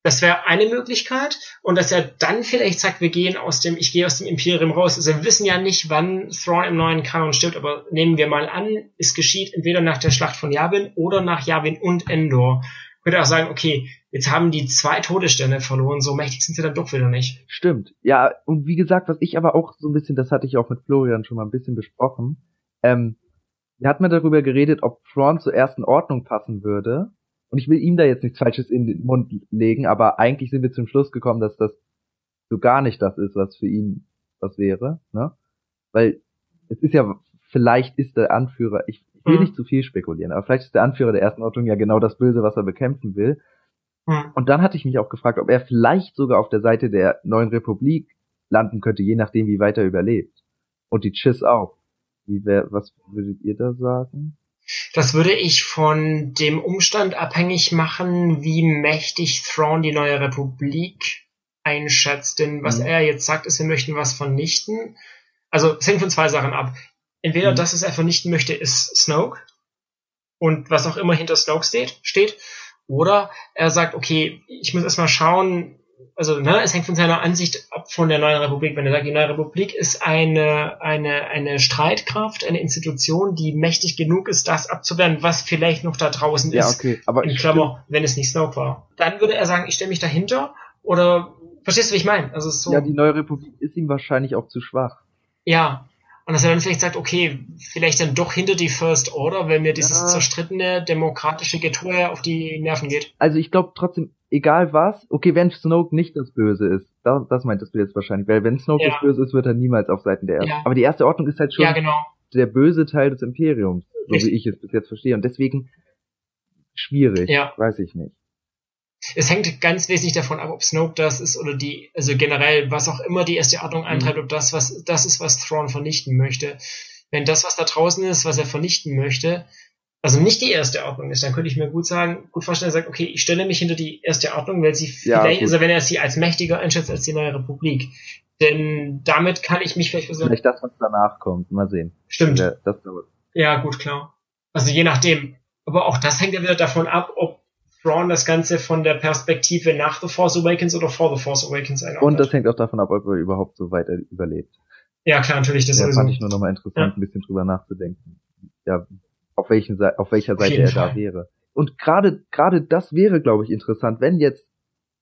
Das wäre eine Möglichkeit. Und dass er dann vielleicht sagt, wir gehen aus dem, ich gehe aus dem Imperium raus. Also wir wissen ja nicht, wann Thrawn im neuen Kanon stirbt, aber nehmen wir mal an, es geschieht entweder nach der Schlacht von Yavin oder nach Yavin und Endor könnte auch sagen, okay, jetzt haben die zwei Todessterne verloren, so mächtig sind sie dann doch wieder nicht. Stimmt. Ja, und wie gesagt, was ich aber auch so ein bisschen, das hatte ich auch mit Florian schon mal ein bisschen besprochen, ähm, wir hatten mal darüber geredet, ob Thrawn zur ersten Ordnung passen würde. Und ich will ihm da jetzt nichts Falsches in den Mund legen, aber eigentlich sind wir zum Schluss gekommen, dass das so gar nicht das ist, was für ihn was wäre, ne? Weil es ist ja, vielleicht ist der Anführer, ich ich will mhm. nicht zu viel spekulieren, aber vielleicht ist der Anführer der ersten Ordnung ja genau das Böse, was er bekämpfen will. Mhm. Und dann hatte ich mich auch gefragt, ob er vielleicht sogar auf der Seite der neuen Republik landen könnte, je nachdem, wie weit er überlebt. Und die Chiss auch. Wie wär, was würdet ihr da sagen? Das würde ich von dem Umstand abhängig machen, wie mächtig Thrawn die neue Republik einschätzt. Denn was mhm. er jetzt sagt, ist, wir möchten was vernichten. Also es hängt von zwei Sachen ab. Entweder mhm. das, was er vernichten möchte, ist Snoke und was auch immer hinter Snoke steht, steht, oder er sagt, okay, ich muss erstmal schauen, also ne, es hängt von seiner Ansicht ab von der neuen Republik. Wenn er sagt, die neue Republik ist eine, eine, eine Streitkraft, eine Institution, die mächtig genug ist, das abzuwehren, was vielleicht noch da draußen ja, ist. Okay, aber in Klammer, wenn es nicht Snoke war. Dann würde er sagen, ich stelle mich dahinter oder verstehst du, wie ich meine? Also so. Ja, die neue Republik ist ihm wahrscheinlich auch zu schwach. Ja, und dass er dann vielleicht sagt, okay, vielleicht dann doch hinter die First Order, weil mir dieses ja. zerstrittene demokratische Getue auf die Nerven geht. Also ich glaube trotzdem, egal was, okay, wenn Snoke nicht das Böse ist, das, das meintest du jetzt wahrscheinlich, weil wenn Snoke ja. das Böse ist, wird er niemals auf Seiten der Ersten. Ja. Aber die erste Ordnung ist halt schon genau. der böse Teil des Imperiums, so ich wie ich es bis jetzt verstehe. Und deswegen schwierig, weiß ich nicht. Es hängt ganz wesentlich davon ab, ob Snoke das ist oder die, also generell, was auch immer die erste Ordnung eintreibt, ob das was, das ist, was Thrawn vernichten möchte. Wenn das, was da draußen ist, was er vernichten möchte, also nicht die erste Ordnung ist, dann könnte ich mir gut sagen, gut vorstellen, er sagt, okay, ich stelle mich hinter die erste Ordnung, weil sie Ja, vielleicht, gut. also wenn er sie als mächtiger einschätzt als die neue Republik. Denn damit kann ich mich vielleicht versuchen. Vielleicht das, was danach kommt. Mal sehen. Stimmt. Ja, Das. Ja, gut, klar. Also je nachdem. Aber auch das hängt ja wieder davon ab, ob Thrawn das Ganze von der Perspektive nach The Force Awakens oder vor The Force Awakens einordnet. Und das hängt auch davon ab, ob er überhaupt so weit überlebt. ja, klar, natürlich, das Das sowieso. fand ich nur nochmal interessant, Ja. ein bisschen drüber nachzudenken. Ja, auf welchen Seite, auf welcher Auf Seite jeden er da Fall. wäre. Und gerade, gerade das wäre, glaube ich, interessant, wenn jetzt,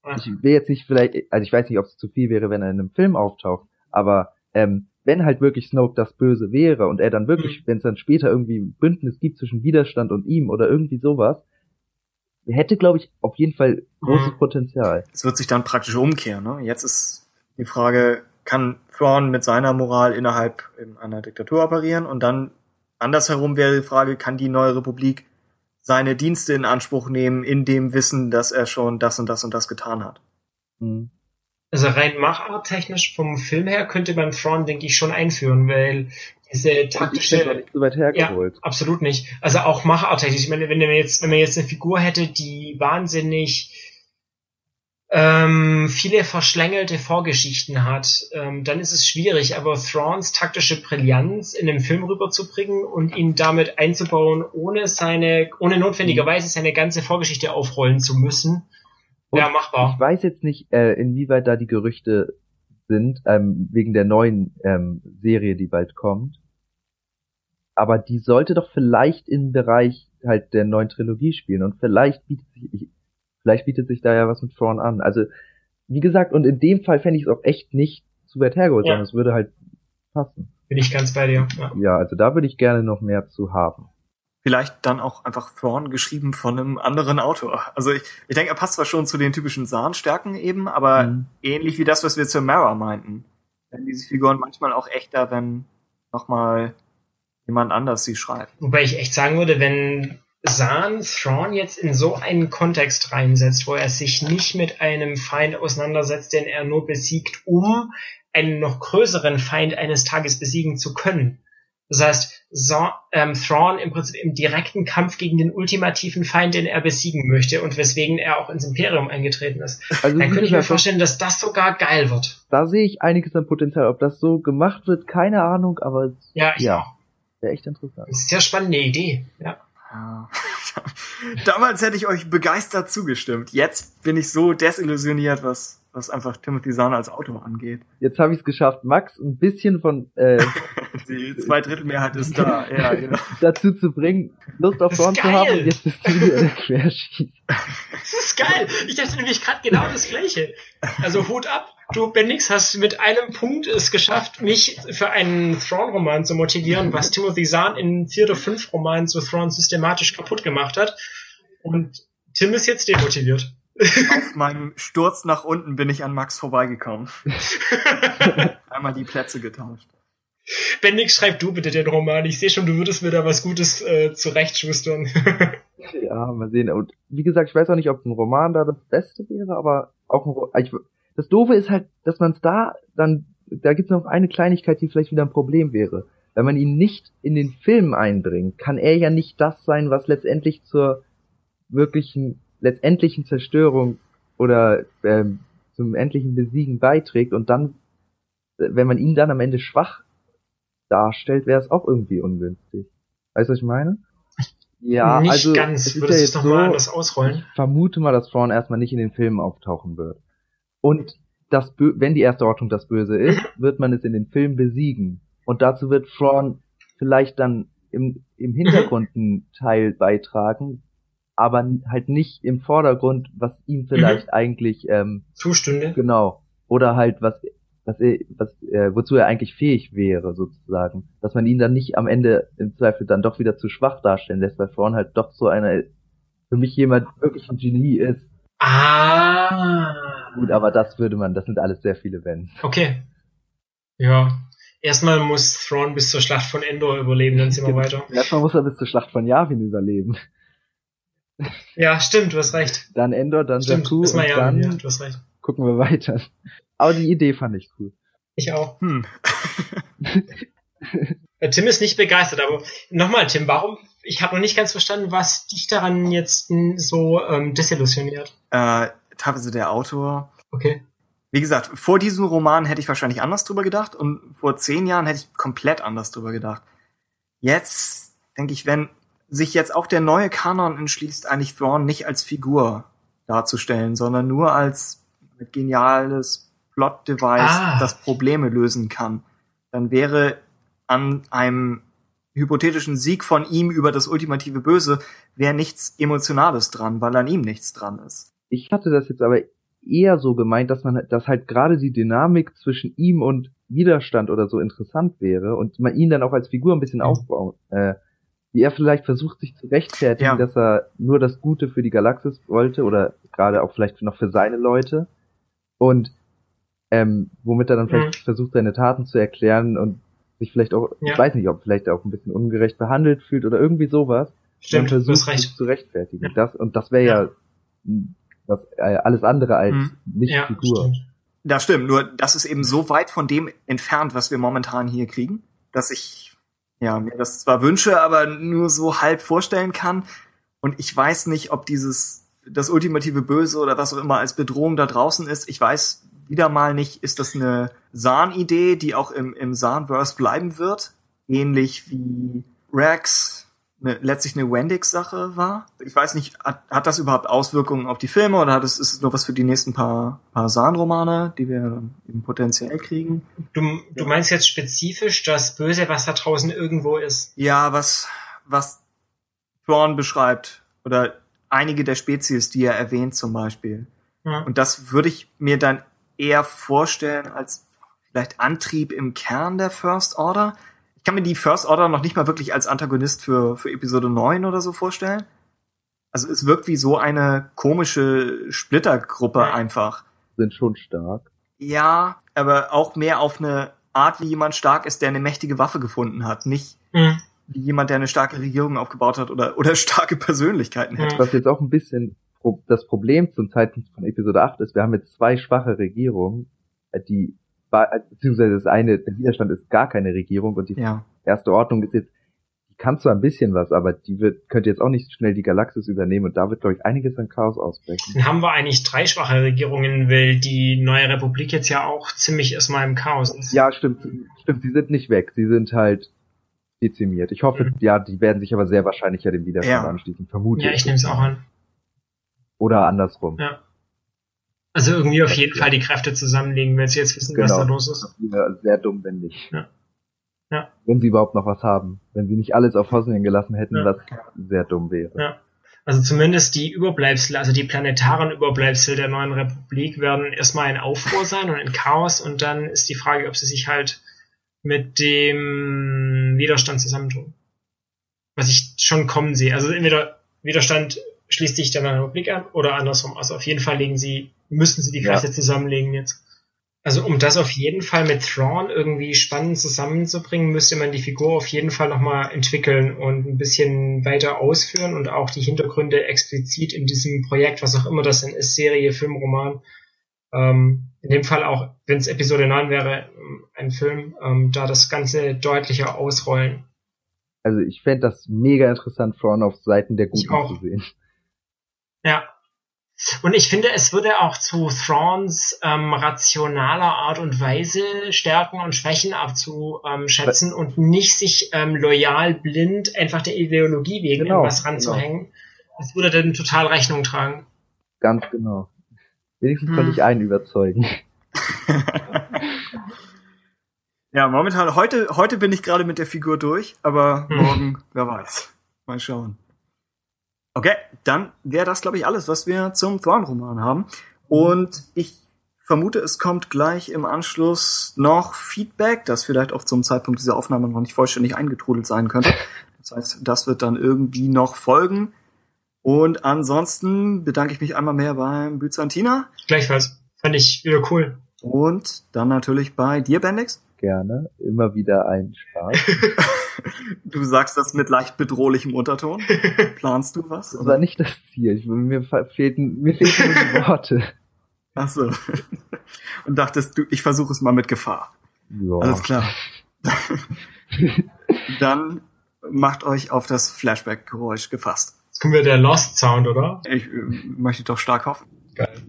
Ja. ich will jetzt nicht vielleicht, also ich weiß nicht, ob es zu viel wäre, wenn er in einem Film auftaucht, aber ähm, wenn halt wirklich Snoke das Böse wäre und er dann wirklich, Mhm. wenn es dann später irgendwie ein Bündnis gibt zwischen Widerstand und ihm oder irgendwie sowas, hätte, glaube ich, auf jeden Fall großes Mhm. Potenzial. Es wird sich dann praktisch umkehren. Ne? Jetzt ist die Frage, kann Thrawn mit seiner Moral innerhalb eben einer Diktatur operieren? Und dann andersherum wäre die Frage, kann die neue Republik seine Dienste in Anspruch nehmen, in dem Wissen, dass er schon das und das und das getan hat? Mhm. Also rein macharttechnisch vom Film her könnte man Thrawn, denke ich, schon einführen, weil diese taktische so weit hergeholt. Absolut nicht. Also auch macharttechnisch. Ich meine, wenn man jetzt, wenn man jetzt eine Figur hätte, die wahnsinnig ähm, viele verschlängelte Vorgeschichten hat, ähm, dann ist es schwierig, aber Thrawns taktische Brillanz in dem Film rüberzubringen und ihn damit einzubauen, ohne seine, ohne notwendigerweise seine ganze Vorgeschichte aufrollen zu müssen, wäre machbar. Ich weiß jetzt nicht, äh, inwieweit da die Gerüchte sind, ähm, wegen der neuen ähm, Serie, die bald kommt. Aber die sollte doch vielleicht im Bereich halt der neuen Trilogie spielen und vielleicht bietet sich, ich, vielleicht bietet sich da ja was mit Thrawn an. Also, wie gesagt, und in dem Fall fände ich es auch echt nicht zu weit hergeholt, Ja. sondern es würde halt passen. Bin ich ganz bei dir. Ja. Ja, also da würde ich gerne noch mehr zu haben. Vielleicht dann auch einfach Thrawn geschrieben von einem anderen Autor. Also ich, ich denke, er passt zwar schon zu den typischen Sahn-Stärken eben, aber Mhm. ähnlich wie das, was wir zur Mara meinten. Wenn diese Figuren manchmal auch echter, wenn nochmal jemand anders sie schreibt. Wobei ich echt sagen würde, wenn Zahn Thrawn jetzt in so einen Kontext reinsetzt, wo er sich nicht mit einem Feind auseinandersetzt, den er nur besiegt, um einen noch größeren Feind eines Tages besiegen zu können. Das heißt, ähm, Thrawn im Prinzip im direkten Kampf gegen den ultimativen Feind, den er besiegen möchte und weswegen er auch ins Imperium eingetreten ist. Also, Dann könnte ich mir vorstellen, dass das sogar geil wird. da sehe ich einiges an Potenzial. Ob das so gemacht wird, keine Ahnung, aber Ja, ich Ja. wäre echt interessant. Das ist sehr spannende Idee. Ja. Ja. *laughs* Damals hätte ich euch begeistert zugestimmt. Jetzt bin ich so desillusioniert, was, was einfach Timothy Zahn als Autor angeht. Jetzt habe ich es geschafft, Max ein bisschen von äh, *laughs* Die Zweidrittelmehrheit ist da. Ja, *laughs* genau. dazu zu bringen, Lust auf Thrawn zu geil. haben und jetzt bist du wieder der *laughs* Querschieß. Das ist geil. Ich dachte nämlich gerade genau das Gleiche. Also Hut ab. Du, Bendix, hast mit einem Punkt es geschafft, mich für einen Thrawn-Roman zu motivieren, was Timothy Zahn in vier oder fünf Romanen zu Thrawn systematisch kaputt gemacht hat. Und Tim ist jetzt demotiviert. *laughs* Auf meinem Sturz nach unten bin ich an Max vorbeigekommen. *laughs* Einmal die Plätze getauscht. Bendix, schreib du bitte den Roman. Ich sehe schon, du würdest mir da was Gutes äh, zurechtschustern. *laughs* Ja, mal sehen. Und wie gesagt, ich weiß auch nicht, ob ein Roman da das Beste wäre, aber auch ein Ro ich, das Doofe ist halt, dass man es da dann, da gibt es noch eine Kleinigkeit, die vielleicht wieder ein Problem wäre. Wenn man ihn nicht in den Film einbringt, kann er ja nicht das sein, was letztendlich zur wirklichen, letztendlichen Zerstörung oder ähm, zum endlichen Besiegen beiträgt und dann, äh, wenn man ihn dann am Ende schwach darstellt, wäre es auch irgendwie ungünstig. Weißt du, was ich meine? Ja, Nicht also ganz. Würdest ja es so, nochmal anders ausrollen? ich vermute mal, dass Thrawn erstmal nicht in den Filmen auftauchen wird. Und das, Bö wenn die erste Ordnung das Böse ist, *laughs* wird man es in den Filmen besiegen. Und dazu wird Thrawn vielleicht dann im, im Hintergrund einen Teil beitragen, aber halt nicht im Vordergrund, was ihm vielleicht eigentlich ähm, Zustünde. Genau. Oder halt, was, was, er, was äh, wozu er eigentlich fähig wäre, sozusagen. Dass man ihn dann nicht am Ende im Zweifel dann doch wieder zu schwach darstellen lässt, weil Thrawn halt doch so einer. Für mich jemand wirklich ein Genie ist. Ah. Gut, aber das würde man, das sind alles sehr viele Wenns. Okay. Ja. Erstmal muss Thrawn bis zur Schlacht von Endor überleben, dann sind wir weiter. Erstmal muss er bis zur Schlacht von Yavin überleben. Ja, stimmt, du hast recht. Dann Endor, dann Stimmt, Jakku ist und Miami, dann ja, du hast recht. gucken wir weiter. Aber die Idee fand ich cool. Ich auch. Hm. *laughs* Äh, Tim ist nicht begeistert, aber nochmal, Tim, warum? Ich habe noch nicht ganz verstanden, was dich daran jetzt so ähm, desillusioniert. Äh, teilweise der Autor. Okay. Wie gesagt, vor diesem Roman hätte ich wahrscheinlich anders drüber gedacht und vor zehn Jahren hätte ich komplett anders drüber gedacht. Jetzt denke ich, wenn sich jetzt auch der neue Kanon entschließt, eigentlich Thrawn nicht als Figur darzustellen, sondern nur als geniales Plot-Device, Ah. das Probleme lösen kann, dann wäre an einem hypothetischen Sieg von ihm über das ultimative Böse wäre nichts Emotionales dran, weil an ihm nichts dran ist. Ich hatte das jetzt aber eher so gemeint, dass man, dass halt gerade die Dynamik zwischen ihm und Widerstand oder so interessant wäre und man ihn dann auch als Figur ein bisschen Mhm. aufbaut. Äh, wie er vielleicht versucht, sich zu rechtfertigen, Ja. dass er nur das Gute für die Galaxis wollte oder gerade auch vielleicht noch für seine Leute und ähm, womit er dann vielleicht versucht, seine Taten zu erklären und sich vielleicht auch, Ja. ich weiß nicht, ob vielleicht auch ein bisschen ungerecht behandelt fühlt oder irgendwie sowas. Stimmt, du versucht, recht. sich zu rechtfertigen. Ja. Das, und das wäre ja, was, äh, alles andere als Mhm. nicht Ja, Figur. stimmt. Das stimmt, nur das ist eben so weit von dem entfernt, was wir momentan hier kriegen, dass ich ja mir das zwar wünsche, aber nur so halb vorstellen kann. Und ich weiß nicht, ob dieses das ultimative Böse oder was auch immer als Bedrohung da draußen ist. Ich weiß wieder mal nicht, ist das eine Zahn-Idee, die auch im, im Zahnverse bleiben wird? Ähnlich wie Rex eine, letztlich eine Wendix-Sache war. Ich weiß nicht, hat, hat das überhaupt Auswirkungen auf die Filme oder hat es, ist es nur was für die nächsten paar, paar Zahn-Romane, die wir eben potenziell kriegen? Du, du meinst jetzt spezifisch das Böse, was da draußen irgendwo ist. Ja, was, was Thrawn beschreibt oder einige der Spezies, die er erwähnt zum Beispiel. Ja. Und das würde ich mir dann eher vorstellen als vielleicht Antrieb im Kern der First Order. Ich kann mir die First Order noch nicht mal wirklich als Antagonist für, für Episode 9 oder so vorstellen. Also es wirkt wie so eine komische Splittergruppe einfach. Sind schon stark. Ja, aber auch mehr auf eine Art, wie jemand stark ist, der eine mächtige Waffe gefunden hat. Nicht Hm. wie jemand, der eine starke Regierung aufgebaut hat oder, oder *laughs* starke Persönlichkeiten hätte. Ja. Was jetzt auch ein bisschen das Problem zum Zeitpunkt von Episode 8 ist, wir haben jetzt zwei schwache Regierungen, äh, die beziehungsweise das eine, der Widerstand ist gar keine Regierung und die Ja. erste Ordnung ist jetzt, die kann zwar ein bisschen was, aber die wird, könnte jetzt auch nicht schnell die Galaxis übernehmen und da wird, glaube ich, einiges an Chaos ausbrechen. Dann haben wir eigentlich drei schwache Regierungen, weil die neue Republik jetzt ja auch ziemlich erstmal im Chaos ist. Ja, stimmt, stimmt, sie sind nicht weg, sie sind halt dezimiert. Ich hoffe, Mhm. ja, die werden sich aber sehr wahrscheinlich ja dem Widerstand Ja. anschließen, vermute Ja, ich nehme es auch an. Oder andersrum. Ja. Also irgendwie auf jeden Fall die Kräfte zusammenlegen, wenn sie jetzt wissen, was Genau. da los ist. Das wäre sehr dumm, wenn nicht. Ja. Ja. Wenn sie überhaupt noch was haben. Wenn sie nicht alles auf Hosnien gelassen hätten, Ja. was sehr dumm wäre. Ja. Also zumindest die Überbleibsel, also die planetaren Überbleibsel der neuen Republik werden erstmal in Aufruhr sein und in Chaos und dann ist die Frage, ob sie sich halt mit dem Widerstand zusammentun. Was ich schon kommen sehe. Also entweder Widerstand schließt sich der neuen Republik an oder andersrum. Also auf jeden Fall legen sie, müssen sie die Ja. Kräfte zusammenlegen jetzt. Also um das auf jeden Fall mit Thrawn irgendwie spannend zusammenzubringen, müsste man die Figur auf jeden Fall nochmal entwickeln und ein bisschen weiter ausführen und auch die Hintergründe explizit in diesem Projekt, was auch immer das denn ist, Serie, Film, Roman, ähm, in dem Fall auch, wenn es Episode 9 wäre, ähm, ein Film, ähm, da das Ganze deutlicher ausrollen. Also ich fände das mega interessant, Frauen auf Seiten der Guten zu sehen. Ja. Und ich finde, es würde auch zu Thrawns ähm, rationaler Art und Weise Stärken und Schwächen abzuschätzen und nicht sich ähm, loyal blind einfach der Ideologie wegen Genau, irgendwas ranzuhängen. Das würde dann total Rechnung tragen. Ganz genau. Wenigstens Hm. konnte ich einen überzeugen. *laughs* Ja, momentan, heute, heute bin ich gerade mit der Figur durch, aber Hm. morgen, wer weiß. Mal schauen. Okay, dann wäre das, glaube ich, alles, was wir zum Thrawn-Roman haben. Und ich vermute, es kommt gleich im Anschluss noch Feedback, das vielleicht auch zum Zeitpunkt dieser Aufnahme noch nicht vollständig eingetrudelt sein könnte. Das heißt, das wird dann irgendwie noch folgen. Und ansonsten bedanke ich mich einmal mehr beim Byzantiner Gleichfalls. Fand ich wieder cool. und dann natürlich bei dir, Bendix. Gerne. Immer wieder ein Spaß. *laughs* *laughs* Du sagst das mit leicht bedrohlichem Unterton. Planst du was? Das war nicht das Ziel. Ich, mir fehlten, mir fehlten nur die *laughs* Worte. Ach so. Und dachtest du, ich versuche es mal mit Gefahr. Ja. Alles klar. *laughs* Dann macht euch auf das Flashback-Geräusch gefasst. Jetzt kommen wir der Lost Sound, oder? Ich äh, möchte doch stark hoffen. Geil.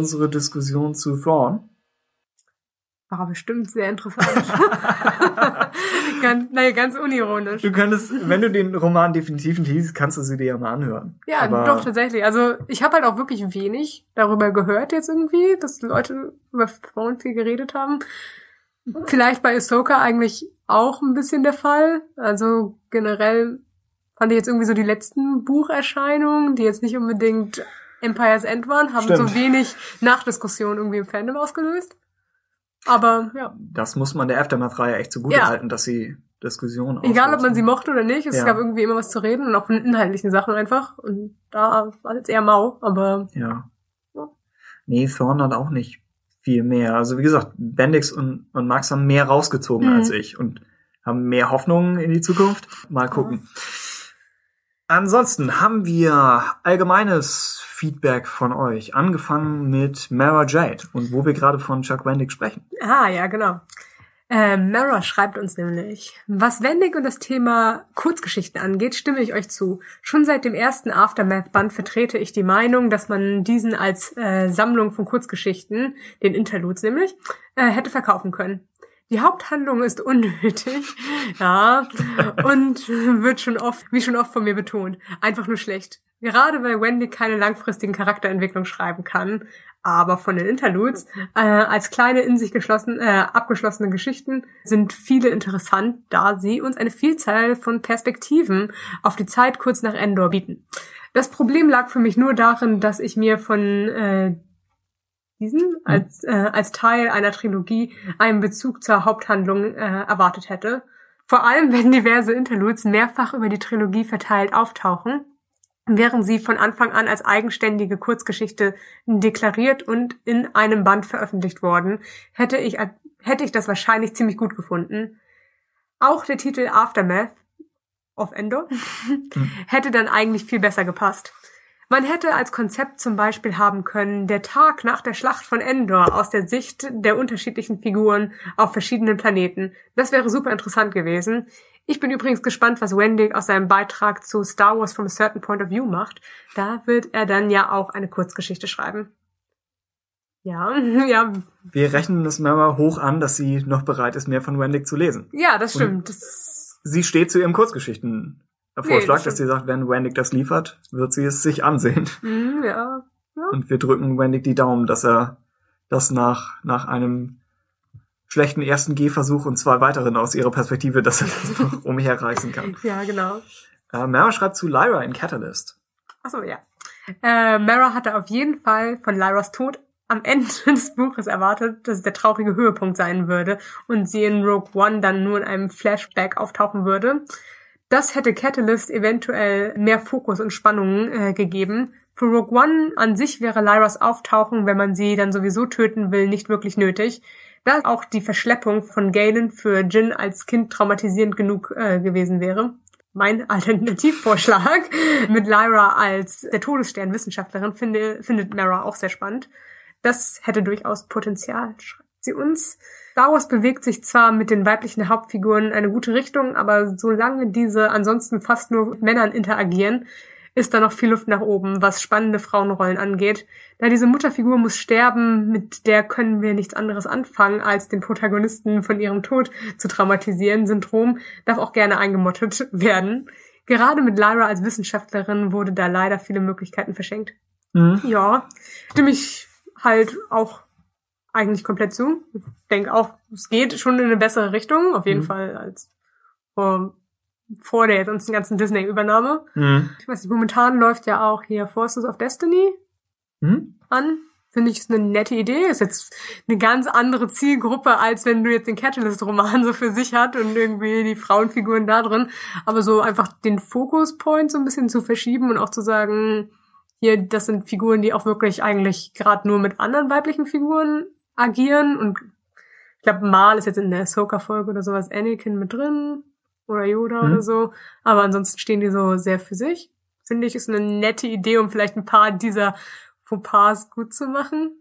Unsere Diskussion zu Thrawn. War bestimmt sehr interessant. *laughs* ganz, naja, ganz unironisch. Du könntest, wenn du den Roman definitiv nicht liest, kannst du sie dir ja mal anhören. Ja, Aber doch, tatsächlich. Also ich habe halt auch wirklich wenig darüber gehört jetzt irgendwie, dass Leute über Frauen viel geredet haben. Vielleicht bei Ahsoka eigentlich auch ein bisschen der Fall. Also generell fand ich jetzt irgendwie so die letzten Bucherscheinungen, die jetzt nicht unbedingt Empire's End waren, haben Stimmt. so wenig Nachdiskussion irgendwie im Fandom ausgelöst. Aber ja, Das muss man der Aftermath-Reihe echt zugute Ja. halten, dass sie Diskussionen egal ob auslösen. man sie mochte oder nicht, es Ja. gab irgendwie immer was zu reden und auch von inhaltlichen Sachen einfach. Und da war jetzt eher mau, aber Ja. Ja. Nee, Thorn hat auch nicht viel mehr. Also wie gesagt, Bendix und, und Max haben mehr rausgezogen Mhm. als ich und haben mehr Hoffnungen in die Zukunft. Mal gucken. Ansonsten haben wir allgemeines Feedback von euch, angefangen mit Mara Jade und wo wir gerade von Chuck Wendig sprechen. Ah, ja, genau. Äh, Mara schreibt uns nämlich, was Wendig und das Thema Kurzgeschichten angeht, stimme ich euch zu. Schon seit dem ersten Aftermath-Band vertrete ich die Meinung, dass man diesen als äh, Sammlung von Kurzgeschichten, den Interludes nämlich, äh, hätte verkaufen können. Die Haupthandlung ist unnötig, *laughs* ja, und wird schon oft, wie schon oft von mir betont, einfach nur schlecht. Gerade weil Wendy keine langfristigen Charakterentwicklung schreiben kann, aber von den Interludes äh, als kleine in sich geschlossen, äh, abgeschlossene Geschichten sind viele interessant, da sie uns eine Vielzahl von Perspektiven auf die Zeit kurz nach Endor bieten. Das Problem lag für mich nur darin, dass ich mir von äh, diesen als, äh, als Teil einer Trilogie einen Bezug zur Haupthandlung äh, erwartet hätte. Vor allem, wenn diverse Interludes mehrfach über die Trilogie verteilt auftauchen, wären sie von Anfang an als eigenständige Kurzgeschichte deklariert und in einem Band veröffentlicht worden, hätte ich, hätte ich das wahrscheinlich ziemlich gut gefunden. Auch der Titel Aftermath of Endor *laughs* hätte dann eigentlich viel besser gepasst. Man hätte als Konzept zum Beispiel haben können, der Tag nach der Schlacht von Endor aus der Sicht der unterschiedlichen Figuren auf verschiedenen Planeten. Das wäre super interessant gewesen. Ich bin übrigens gespannt, was Wendig aus seinem Beitrag zu Star Wars from a Certain Point of View macht. Da wird er dann ja auch eine Kurzgeschichte schreiben. Ja, *laughs* ja, Wir rechnen es Mara hoch an, dass sie noch bereit ist, mehr von Wendig zu lesen. ja, das stimmt. Das, Sie steht zu ihrem Kurzgeschichten. Vorschlag, Nee, das dass sie sagt, wenn Wendig das liefert, wird sie es sich ansehen. mm, ja, Und wir drücken Wendig die Daumen, dass er das nach, nach einem schlechten ersten Gehversuch und zwei weiteren aus ihrer Perspektive, dass er das *laughs* noch umherreißen kann. ja, genau. Äh, Mara schreibt zu Lyra in Catalyst. Achso, ja. Äh, Mara hatte auf jeden Fall von Lyras Tod am Ende *laughs* des Buches erwartet, dass es der traurige Höhepunkt sein würde und sie in Rogue One dann nur in einem Flashback auftauchen würde. Das hätte Catalyst eventuell mehr Fokus und Spannung äh, gegeben. Für Rogue One an sich wäre Lyras Auftauchen, wenn man sie dann sowieso töten will, nicht wirklich nötig. Da auch die Verschleppung von Galen für Jin als Kind traumatisierend genug äh, gewesen wäre. Mein *laughs* Alternativvorschlag mit Lyra als der Todesstern-Wissenschaftlerin finde, findet Mara auch sehr spannend. Das hätte durchaus Potenzial, schreibt sie uns. Star Wars bewegt sich zwar mit den weiblichen Hauptfiguren in eine gute Richtung, aber solange diese ansonsten fast nur mit Männern interagieren, ist da noch viel Luft nach oben, was spannende Frauenrollen angeht. Da diese Mutterfigur muss sterben, mit der können wir nichts anderes anfangen, als den Protagonisten von ihrem Tod zu traumatisieren. Syndrom darf auch gerne eingemottet werden. Gerade mit Lyra als Wissenschaftlerin wurde da leider viele Möglichkeiten verschenkt. Mhm. Ja, stimme ich halt auch eigentlich komplett zu. Ich denke auch, es geht schon in eine bessere Richtung, auf jeden Mhm. Fall als vor, vor der ganzen ganzen Disney-Übernahme. Mhm. Ich weiß nicht, momentan läuft ja auch hier Forces of Destiny Mhm. an. Finde ich, ist eine nette Idee. Ist jetzt eine ganz andere Zielgruppe, als wenn du jetzt den Catalyst-Roman *laughs* so für sich hat und irgendwie die Frauenfiguren da drin. Aber so einfach den Fokus-Point so ein bisschen zu verschieben und auch zu sagen, hier, das sind Figuren, die auch wirklich eigentlich gerade nur mit anderen weiblichen Figuren agieren. Und ich glaube, Mal ist jetzt in der Ahsoka-Folge oder sowas Anakin mit drin. Oder Yoda Mhm. oder so. Aber ansonsten stehen die so sehr für sich. Finde ich, ist eine nette Idee, um vielleicht ein paar dieser Fauxpas gut zu machen.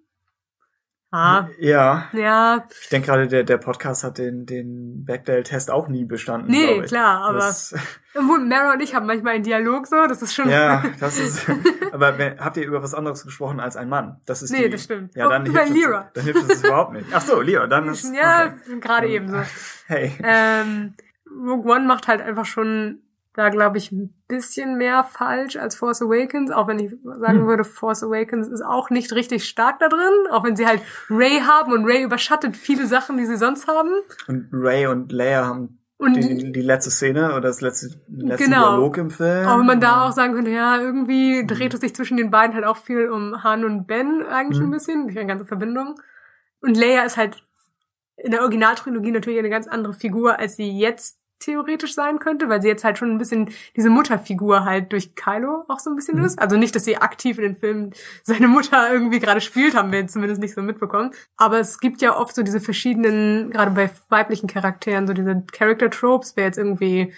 Ah, Ja, ja, ich denke gerade, der, der Podcast hat den, den Bechdel-Test auch nie bestanden. Nee, klar, aber- Das, und Mara und ich haben manchmal einen Dialog so, das ist schon. ja, *laughs* das ist. aber habt ihr über was anderes gesprochen als ein Mann? Das ist Nee, die, das stimmt. Ja, dann Oh, über hilft es, Lyra. dann hilft es überhaupt nicht. Ach so, Lyra, dann *laughs* ist. ja, okay. gerade eben so. Hey. Ähm, Rogue One macht halt einfach schon da, glaube ich, ein bisschen mehr falsch als Force Awakens, auch wenn ich sagen Hm. würde, Force Awakens ist auch nicht richtig stark da drin, auch wenn sie halt Ray haben und Ray überschattet viele Sachen, die sie sonst haben. Und Ray und Leia haben Und die, die letzte Szene oder das letzte, den letzten Genau. Dialog im Film. Auch wenn man da auch sagen könnte, ja, irgendwie dreht es sich zwischen den beiden halt auch viel um Han und Ben eigentlich Mhm. ein bisschen, durch eine ganze Verbindung. Und Leia ist halt in der Originaltrilogie natürlich eine ganz andere Figur, als sie jetzt theoretisch sein könnte, weil sie jetzt halt schon ein bisschen diese Mutterfigur halt durch Kylo auch so ein bisschen Mhm. ist. Also nicht, dass sie aktiv in den Filmen seine Mutter irgendwie gerade spielt, haben wir jetzt zumindest nicht so mitbekommen. Aber es gibt ja oft so diese verschiedenen, gerade bei weiblichen Charakteren, so diese Character Tropes, wer jetzt irgendwie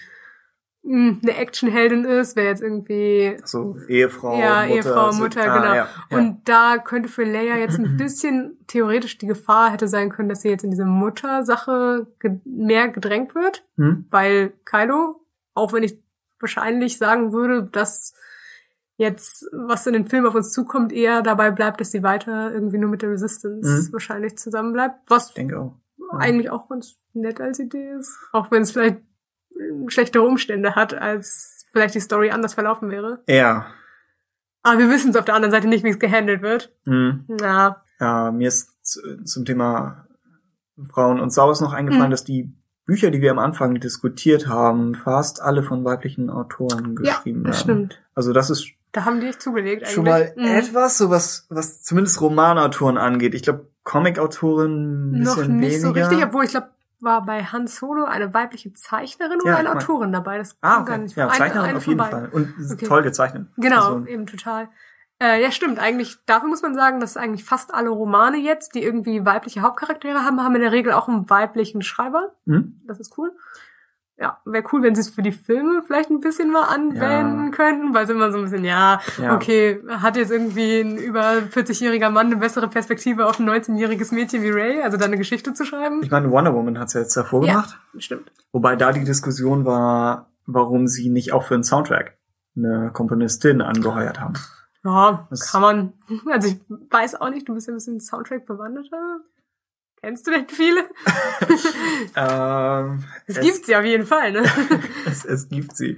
mh, eine Actionheldin ist, wer jetzt irgendwie so Ehefrau, ja, Mutter, Ehefrau, so- Mutter, ah, genau. Ja, ja. Und da könnte für Leia jetzt ein *laughs* bisschen theoretisch die Gefahr hätte sein können, dass sie jetzt in diese Mutter-Sache ge mehr gedrängt wird, hm? weil Kylo, auch wenn ich wahrscheinlich sagen würde, dass jetzt, was in den Film auf uns zukommt, eher dabei bleibt, dass sie weiter irgendwie nur mit der Resistance Mhm. wahrscheinlich zusammen bleibt, was Ich denke auch. eigentlich auch ganz nett als Idee ist. Auch wenn es vielleicht schlechtere Umstände hat, als vielleicht die Story anders verlaufen wäre. Ja. Aber wir wissen es auf der anderen Seite nicht, wie es gehandelt wird. Hm. Ja, Ja, mir ist zu- zum Thema Frauen und Saus noch eingefallen, Mhm. dass die Bücher, die wir am Anfang diskutiert haben, fast alle von weiblichen Autoren ja geschrieben das werden. stimmt. Also das ist Da haben die echt zugelegt eigentlich. schon mal Mhm. etwas, so was, was zumindest Romanautoren angeht. Ich glaube, Comic-Autoren ein Noch bisschen nicht so weniger. richtig, obwohl ich glaube, war bei Han Solo eine weibliche Zeichnerin Ja, oder eine ich mein- Autorin dabei. Das ah, kann gar okay. nicht ja, eine- Zeichnerin eine auf jeden. Fall. Und Okay. toll gezeichnet. Genau, Also, eben total. Äh, ja, stimmt. Eigentlich, dafür muss man sagen, dass eigentlich fast alle Romane jetzt, die irgendwie weibliche Hauptcharaktere haben, haben in der Regel auch einen weiblichen Schreiber. hm? Das ist cool. Ja, wäre cool, wenn sie es für die Filme vielleicht ein bisschen mal anwenden könnten, weil es immer so ein bisschen, ja, Ja. okay, hat jetzt irgendwie ein über 40-jähriger Mann eine bessere Perspektive auf ein 19-jähriges Mädchen wie Ray, also da eine Geschichte zu schreiben? Ich meine, Wonder Woman hat's ja jetzt davor Ja. gemacht. Stimmt. Wobei da die Diskussion war, warum sie nicht auch für einen Soundtrack eine Komponistin angeheuert haben. Ja, Das- kann man. Also ich weiß auch nicht, du bist ja ein bisschen Soundtrack bewanderter. Kennst du denn viele? *laughs* Ähm, Es, gibt sie auf jeden Fall, ne? *laughs* es, es gibt sie.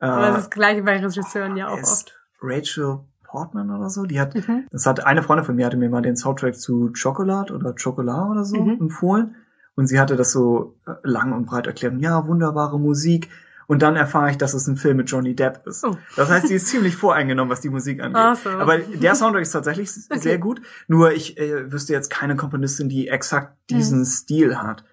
Äh, Aber es ist das gleiche bei Regisseuren ja auch es- oft. Rachel Portman oder so, die hat, Mhm. das hat eine Freundin von mir hatte mir mal den Soundtrack zu Chocolate oder Chocolat oder so Mhm. empfohlen und sie hatte das so äh, lang und breit erklärt, ja, wunderbare Musik Und dann erfahre ich, dass es ein Film mit Johnny Depp ist. Oh. Das heißt, sie ist ziemlich voreingenommen, was die Musik angeht. So. Aber der Soundtrack ist tatsächlich *laughs* sehr gut. Nur ich äh, wüsste jetzt keine Komponistin, die exakt diesen Mhm. Stil hat.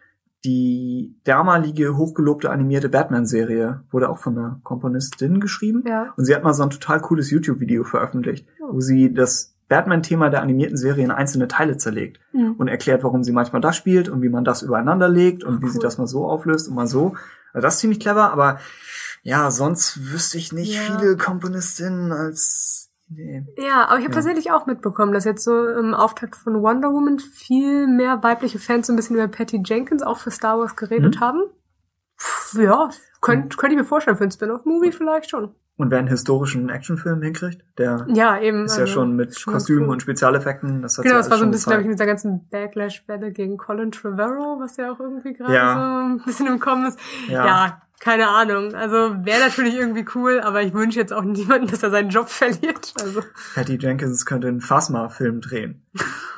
Die damalige hochgelobte animierte Batman-Serie wurde auch von einer Komponistin geschrieben. Ja. Und sie hat mal so ein total cooles YouTube-Video veröffentlicht, Oh. wo sie das Batman-Thema der animierten Serie in einzelne Teile zerlegt Mhm. und erklärt, warum sie manchmal das spielt und wie man das übereinander legt und Ach, wie sie cool. das mal so auflöst und mal so. Also das ist ziemlich clever, aber ja, sonst wüsste ich nicht Ja. viele Komponistinnen als nee. Ja, aber ich habe Ja. tatsächlich auch mitbekommen, dass jetzt so im Auftakt von Wonder Woman viel mehr weibliche Fans so ein bisschen über Patty Jenkins auch für Star Wars geredet Mhm. haben. Pff, ja, könnte könnt ich mir vorstellen für ein Spin-off-Movie vielleicht schon. Und wer einen historischen Actionfilm hinkriegt, der Ja, eben. ist ja also, schon mit schon Kostümen cool. und Spezialeffekten. Das hat Genau, das war so ein bisschen, glaube ich, mit dieser ganzen Backlash-Welle gegen Colin Trevorrow, was ja auch irgendwie gerade Ja. so ein bisschen im Kommen ist. Ja. Ja, keine Ahnung. Also wäre natürlich irgendwie cool, aber ich wünsche jetzt auch niemanden, dass er seinen Job *laughs* verliert. Also Patty Jenkins könnte einen Phasma-Film drehen,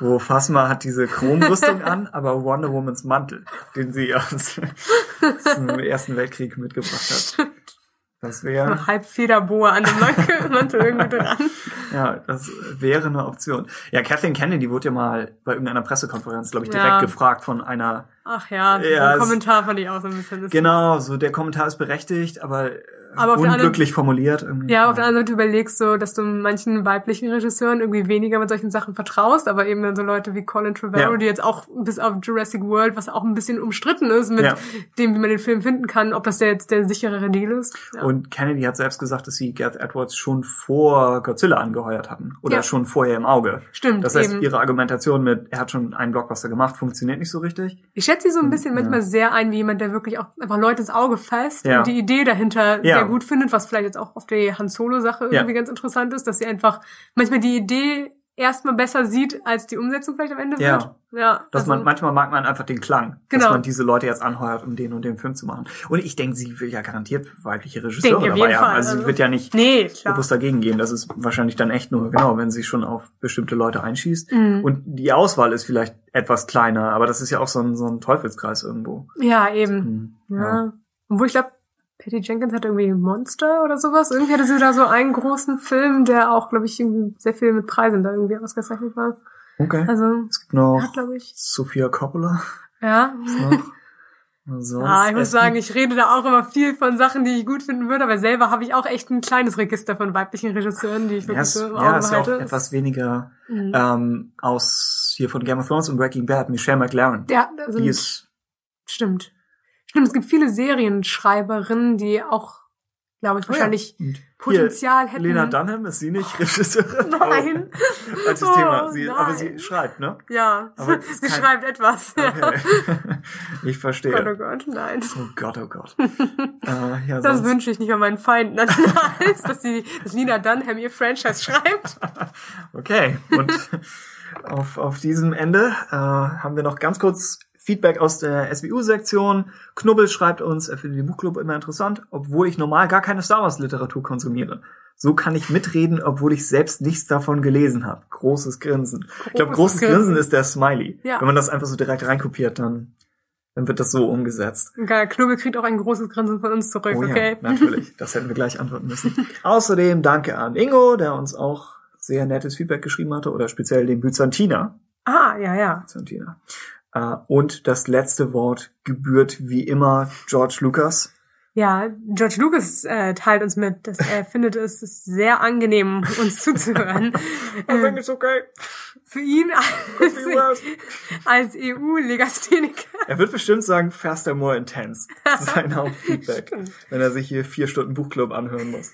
wo Phasma hat diese Chromrüstung an, *laughs* aber Wonder Womans Mantel, den sie aus *laughs* dem Ersten Weltkrieg mitgebracht hat. Das wäre *laughs* eine Halbfederboa an dem *laughs* Mantel, irgendwie dran. Ja, das wäre eine Option. Ja, Kathleen Kennedy wurde ja mal bei irgendeiner Pressekonferenz, glaube ich, direkt Ja. gefragt von einer, Ach ja, Ja, den Kommentar fand ich auch so ein bisschen genau, so der Kommentar ist berechtigt, aber, äh, Aber unglücklich formuliert. irgendwie. Ja, auf der anderen Seite überlegst du, dass du manchen weiblichen Regisseuren irgendwie weniger mit solchen Sachen vertraust, aber eben dann so Leute wie Colin Trevorrow, Ja. die jetzt auch bis auf Jurassic World, was auch ein bisschen umstritten ist mit Ja. dem, wie man den Film finden kann, ob das der jetzt der sicherere Deal ist. Ja. Und Kennedy hat selbst gesagt, dass sie Gareth Edwards schon vor Godzilla angeheuert hatten. Oder schon vorher im Auge. Stimmt, Das heißt, eben. ihre Argumentation mit, er hat schon einen Blockbuster gemacht, funktioniert nicht so richtig. Ich schätze sie so ein bisschen Ja. manchmal sehr ein, wie jemand, der wirklich auch einfach Leute ins Auge fasst und die Idee dahinter Ja. Sehr gut findet, was vielleicht jetzt auch auf die Han Solo-Sache Ja. irgendwie ganz interessant ist, dass sie einfach manchmal die Idee erstmal besser sieht, als die Umsetzung vielleicht am Ende Ja. wird. Ja. Dass also- man, manchmal mag man einfach den Klang, dass Genau. man diese Leute jetzt anheuert, um den und den Film zu machen. Und ich denke, sie will ja garantiert weibliche Regisseure dabei haben. Fall. Also sie Also- wird ja nicht Nee, bewusst dagegen gehen. Das ist wahrscheinlich dann echt nur, genau, wenn sie schon auf bestimmte Leute einschießt. Mhm. Und die Auswahl ist vielleicht etwas kleiner, aber das ist ja auch so ein, so ein Teufelskreis irgendwo. Ja, eben. Hm, Ja. Obwohl ich glaube, Patty Jenkins hat irgendwie Monster oder sowas. Irgendwie hatte sie da so einen großen Film, der auch, glaube ich, irgendwie sehr viel mit Preisen da irgendwie ausgezeichnet war. Okay. Also, es gibt noch hat, ich. Sophia Coppola. Ja. noch. Sonst Ah, ich muss sagen, ich rede da auch immer viel von Sachen, die ich gut finden würde, aber selber habe ich auch echt ein kleines Register von weiblichen Regisseuren, die ich ja, wirklich ist, so im ja, Auge ist ja auch etwas weniger Mhm. ähm, aus hier von Game of Thrones und Breaking Bad, Michelle McLaren. ja, also, Die ist stimmt. Stimmt, es gibt viele Serienschreiberinnen, die auch, glaube ich, wahrscheinlich Und Potenzial hier, hätten. Lena Dunham ist sie nicht Regisseurin? Nein. *laughs* Oh, als das Oh, Thema. Sie, nein. aber sie schreibt, ne? Ja, Aber *laughs* sie kein- schreibt etwas. Okay. *laughs* ich Gott, oh verstehe. Gott, nein. Oh Gott, oh Gott. äh, ja, Das sonst, wünsche ich nicht an meinen Feinden. Als, dass, die, dass Lina Dunham ihr Franchise schreibt. Okay, und auf, auf diesem Ende äh, haben wir noch ganz kurz Feedback aus der SWU-Sektion. Knubbel schreibt uns, er findet den Buchclub immer interessant, obwohl ich normal gar keine Star Wars-Literatur konsumiere. So kann ich mitreden, obwohl ich selbst nichts davon gelesen habe. Großes Grinsen. ich glaube, Großes großes Grinsen. Grinsen ist der Smiley. Ja. Wenn man das einfach so direkt reinkopiert, dann, dann wird das so umgesetzt. Geiler Knubbel kriegt auch ein großes Grinsen von uns zurück, Oh okay? ja, natürlich. Das hätten wir gleich antworten müssen. *laughs* Außerdem danke an Ingo, der uns auch sehr nettes Feedback geschrieben hatte, oder speziell den Byzantiner. Ah, ja, ja. Byzantiner. Äh, Und das letzte Wort gebührt wie immer George Lucas. Ja, George Lucas äh, teilt uns mit, dass er *laughs* findet es ist sehr angenehm, uns zuzuhören. *laughs* äh, it's okay. für ihn als, *laughs* als EU-Legastheniker. Er wird bestimmt sagen, faster, more intense. Das ist sein Hauptfeedback, wenn er sich hier vier Stunden Buchclub anhören muss.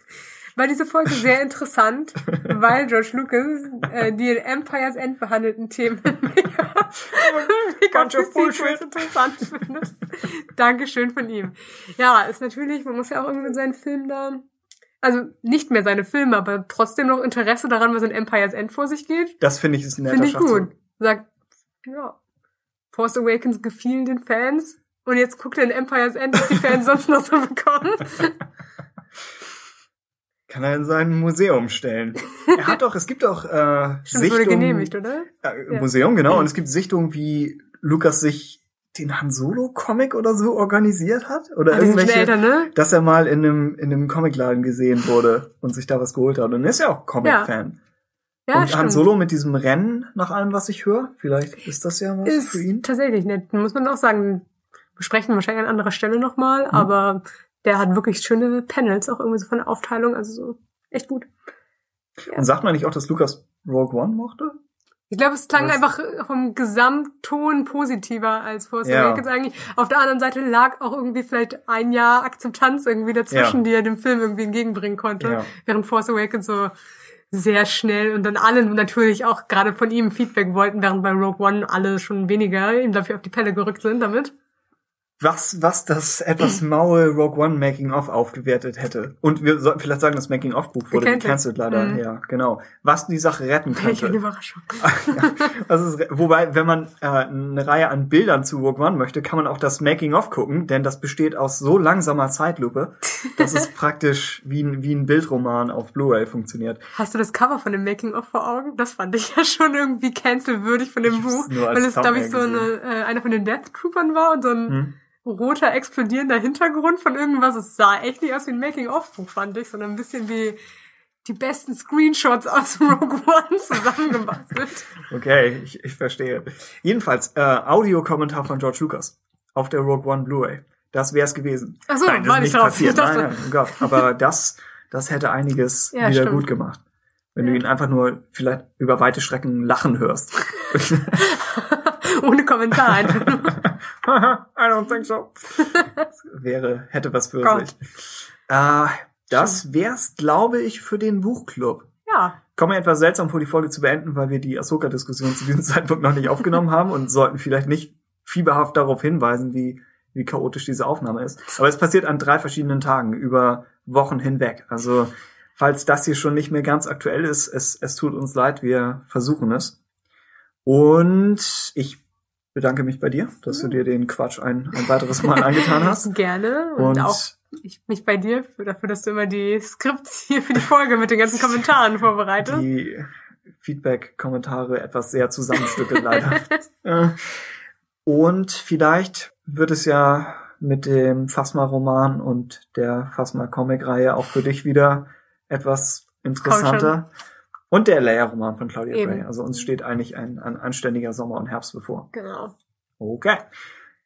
War diese Folge sehr interessant, *laughs* weil George Lucas äh, die in Empire's End behandelten Themen mega Bunch of bullshit. interessant findet. Dankeschön von ihm. Ja, ist natürlich, man muss ja auch irgendwie in seinen Film da, also nicht mehr seine Filme, aber trotzdem noch Interesse daran, was in Empire's End vor sich geht. Das finde ich ist ein netter Finde ich gut. Sagt, ja, Force Awakens gefielen den Fans und jetzt guckt er in Empire's End, was die Fans sonst noch so bekommen. *laughs* Kann er in sein Museum stellen. *laughs* Er hat doch, es gibt doch äh, Stimmt, das wurde Sichtungen- genehmigt, oder? äh, Ja. Museum, genau. Und es gibt Sichtungen, wie Lukas sich den Han Solo Comic oder so organisiert hat oder Ah, irgendwelche, älter, ne? dass er mal in einem in einem Comicladen gesehen wurde und sich da was geholt hat und er ist ja auch Comic-Fan. Ja, und Han stimmt. Solo mit diesem Rennen, nach allem, was ich höre, vielleicht ist das ja was ist für ihn. tatsächlich nett. Muss man auch sagen, besprechen wir wahrscheinlich an anderer Stelle nochmal, Mhm. aber der hat wirklich schöne Panels, auch irgendwie so von der Aufteilung, also so echt gut. Und sagt man nicht auch, dass Lucas Rogue One mochte? Ich glaube, es klang Was? einfach vom Gesamtton positiver als Force Ja. Awakens eigentlich. Auf der anderen Seite lag auch irgendwie vielleicht ein Jahr Akzeptanz irgendwie dazwischen, Ja. die er dem Film irgendwie entgegenbringen konnte. Ja. Während Force Awakens so sehr schnell und dann alle natürlich auch gerade von ihm Feedback wollten, während bei Rogue One alle schon weniger ihm dafür auf die Pelle gerückt sind damit. Was, was das etwas *clears throat* maue Rogue One Making-of aufgewertet hätte. Und wir sollten vielleicht sagen, das Making-of-Buch wurde Gecancelt. leider. Mhm. Ja, genau. Was die Sache retten *laughs* Welche könnte. Überraschung. *laughs* Das ist, wobei, wenn man äh, eine Reihe an Bildern zu Rogue One möchte, kann man auch das Making-of gucken, denn das besteht aus so langsamer Zeitlupe, dass es *laughs* praktisch wie ein, wie ein Bildroman auf Blu-ray funktioniert. Hast du das Cover von dem Making of vor Augen? Das fand ich ja schon irgendwie cancelwürdig von dem Ich Buch, weil es glaube ich so eine äh, einer von den Death Troopern war und so ein Hm? Roter explodierender Hintergrund von irgendwas. Es sah echt nicht aus wie ein Making of Buch fand ich, sondern ein bisschen wie die besten Screenshots aus *laughs* Rogue One zusammengebastelt. Okay, ich, ich verstehe. Jedenfalls, äh, Audiokommentar von George Lucas auf der Rogue One Blu-ray. Das wär's gewesen. Ach so, nein, das ist nicht drauf. passiert. *laughs* Nein, nein, oh Gott. Aber *laughs* das, das hätte einiges Ja, wieder stimmt. gut gemacht. Wenn du ihn einfach nur vielleicht über weite Strecken lachen hörst. *laughs* Ohne Kommentar. *laughs* I don't think so. Das *laughs* wäre, hätte was für Gott. sich. Äh, das wär's, glaube ich, für den Buchclub. ja, Kommt mir etwas seltsam vor, die Folge zu beenden, weil wir die Ahsoka-Diskussion zu diesem Zeitpunkt noch nicht aufgenommen haben und sollten vielleicht nicht fieberhaft darauf hinweisen, wie, wie chaotisch diese Aufnahme ist. Aber es passiert an drei verschiedenen Tagen, über Wochen hinweg. Also, falls das hier schon nicht mehr ganz aktuell ist, es, es tut uns leid, wir versuchen es. Und ich bedanke mich bei dir, dass du dir den Quatsch ein, ein weiteres Mal angetan hast. *laughs* gerne. Und, Und auch ich, mich bei dir für, dafür, dass du immer die Skripts *laughs* hier für die Folge mit den ganzen Kommentaren vorbereitest. die Feedback-Kommentare etwas sehr zusammenstückelt leider. *laughs* Und vielleicht wird es ja mit dem Phasma-Roman und der Phasma-Comic-Reihe auch für dich wieder etwas interessanter. Und der Leia-Roman von Claudia Eben. Gray. Also uns steht eigentlich ein, ein anständiger Sommer und Herbst bevor. Genau. Okay.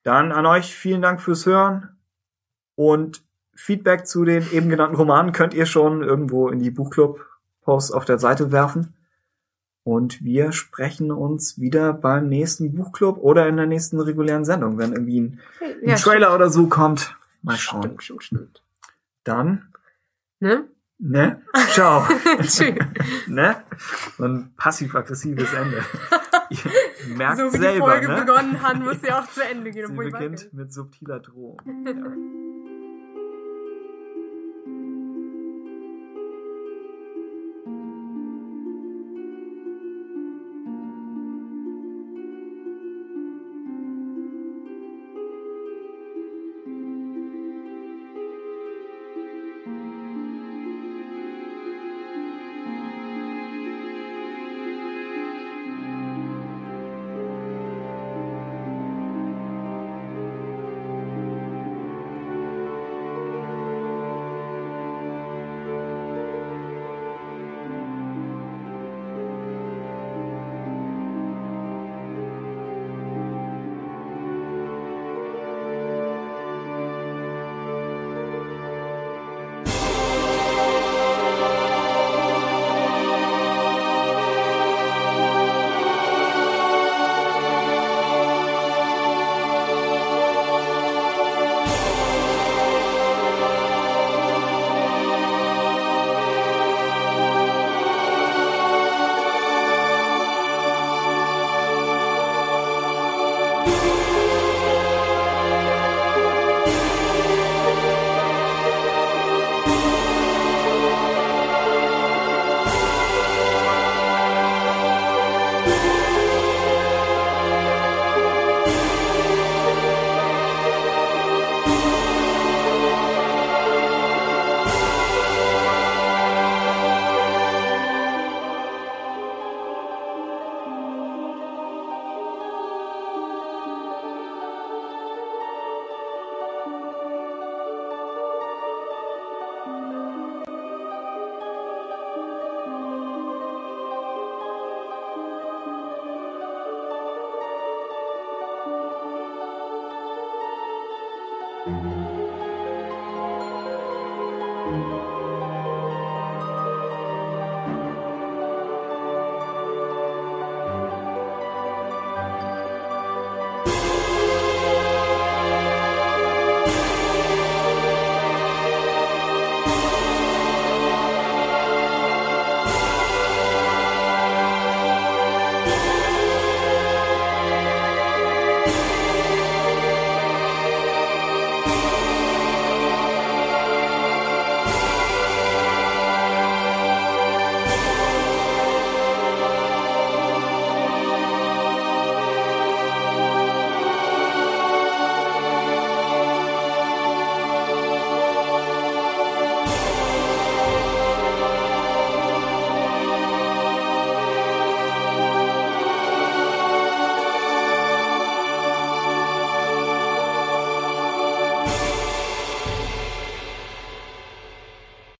Dann an euch vielen Dank fürs Hören und Feedback zu den eben genannten Romanen könnt ihr schon irgendwo in die Buchclub-Posts auf der Seite werfen. Und wir sprechen uns wieder beim nächsten Buchclub oder in der nächsten regulären Sendung, wenn irgendwie ein, ein Ja, Trailer oder so kommt. Mal schauen. Stimmt, stimmt, stimmt. Dann, Ne? Ne? Ciao. *laughs* Tschüss. ne? So ein passiv-aggressives Ende. Ihr *laughs* merkt So wie die selber, Folge ne? begonnen hat, muss sie auch zu Ende gehen. Sie beginnt mit subtiler Drohung. Ja.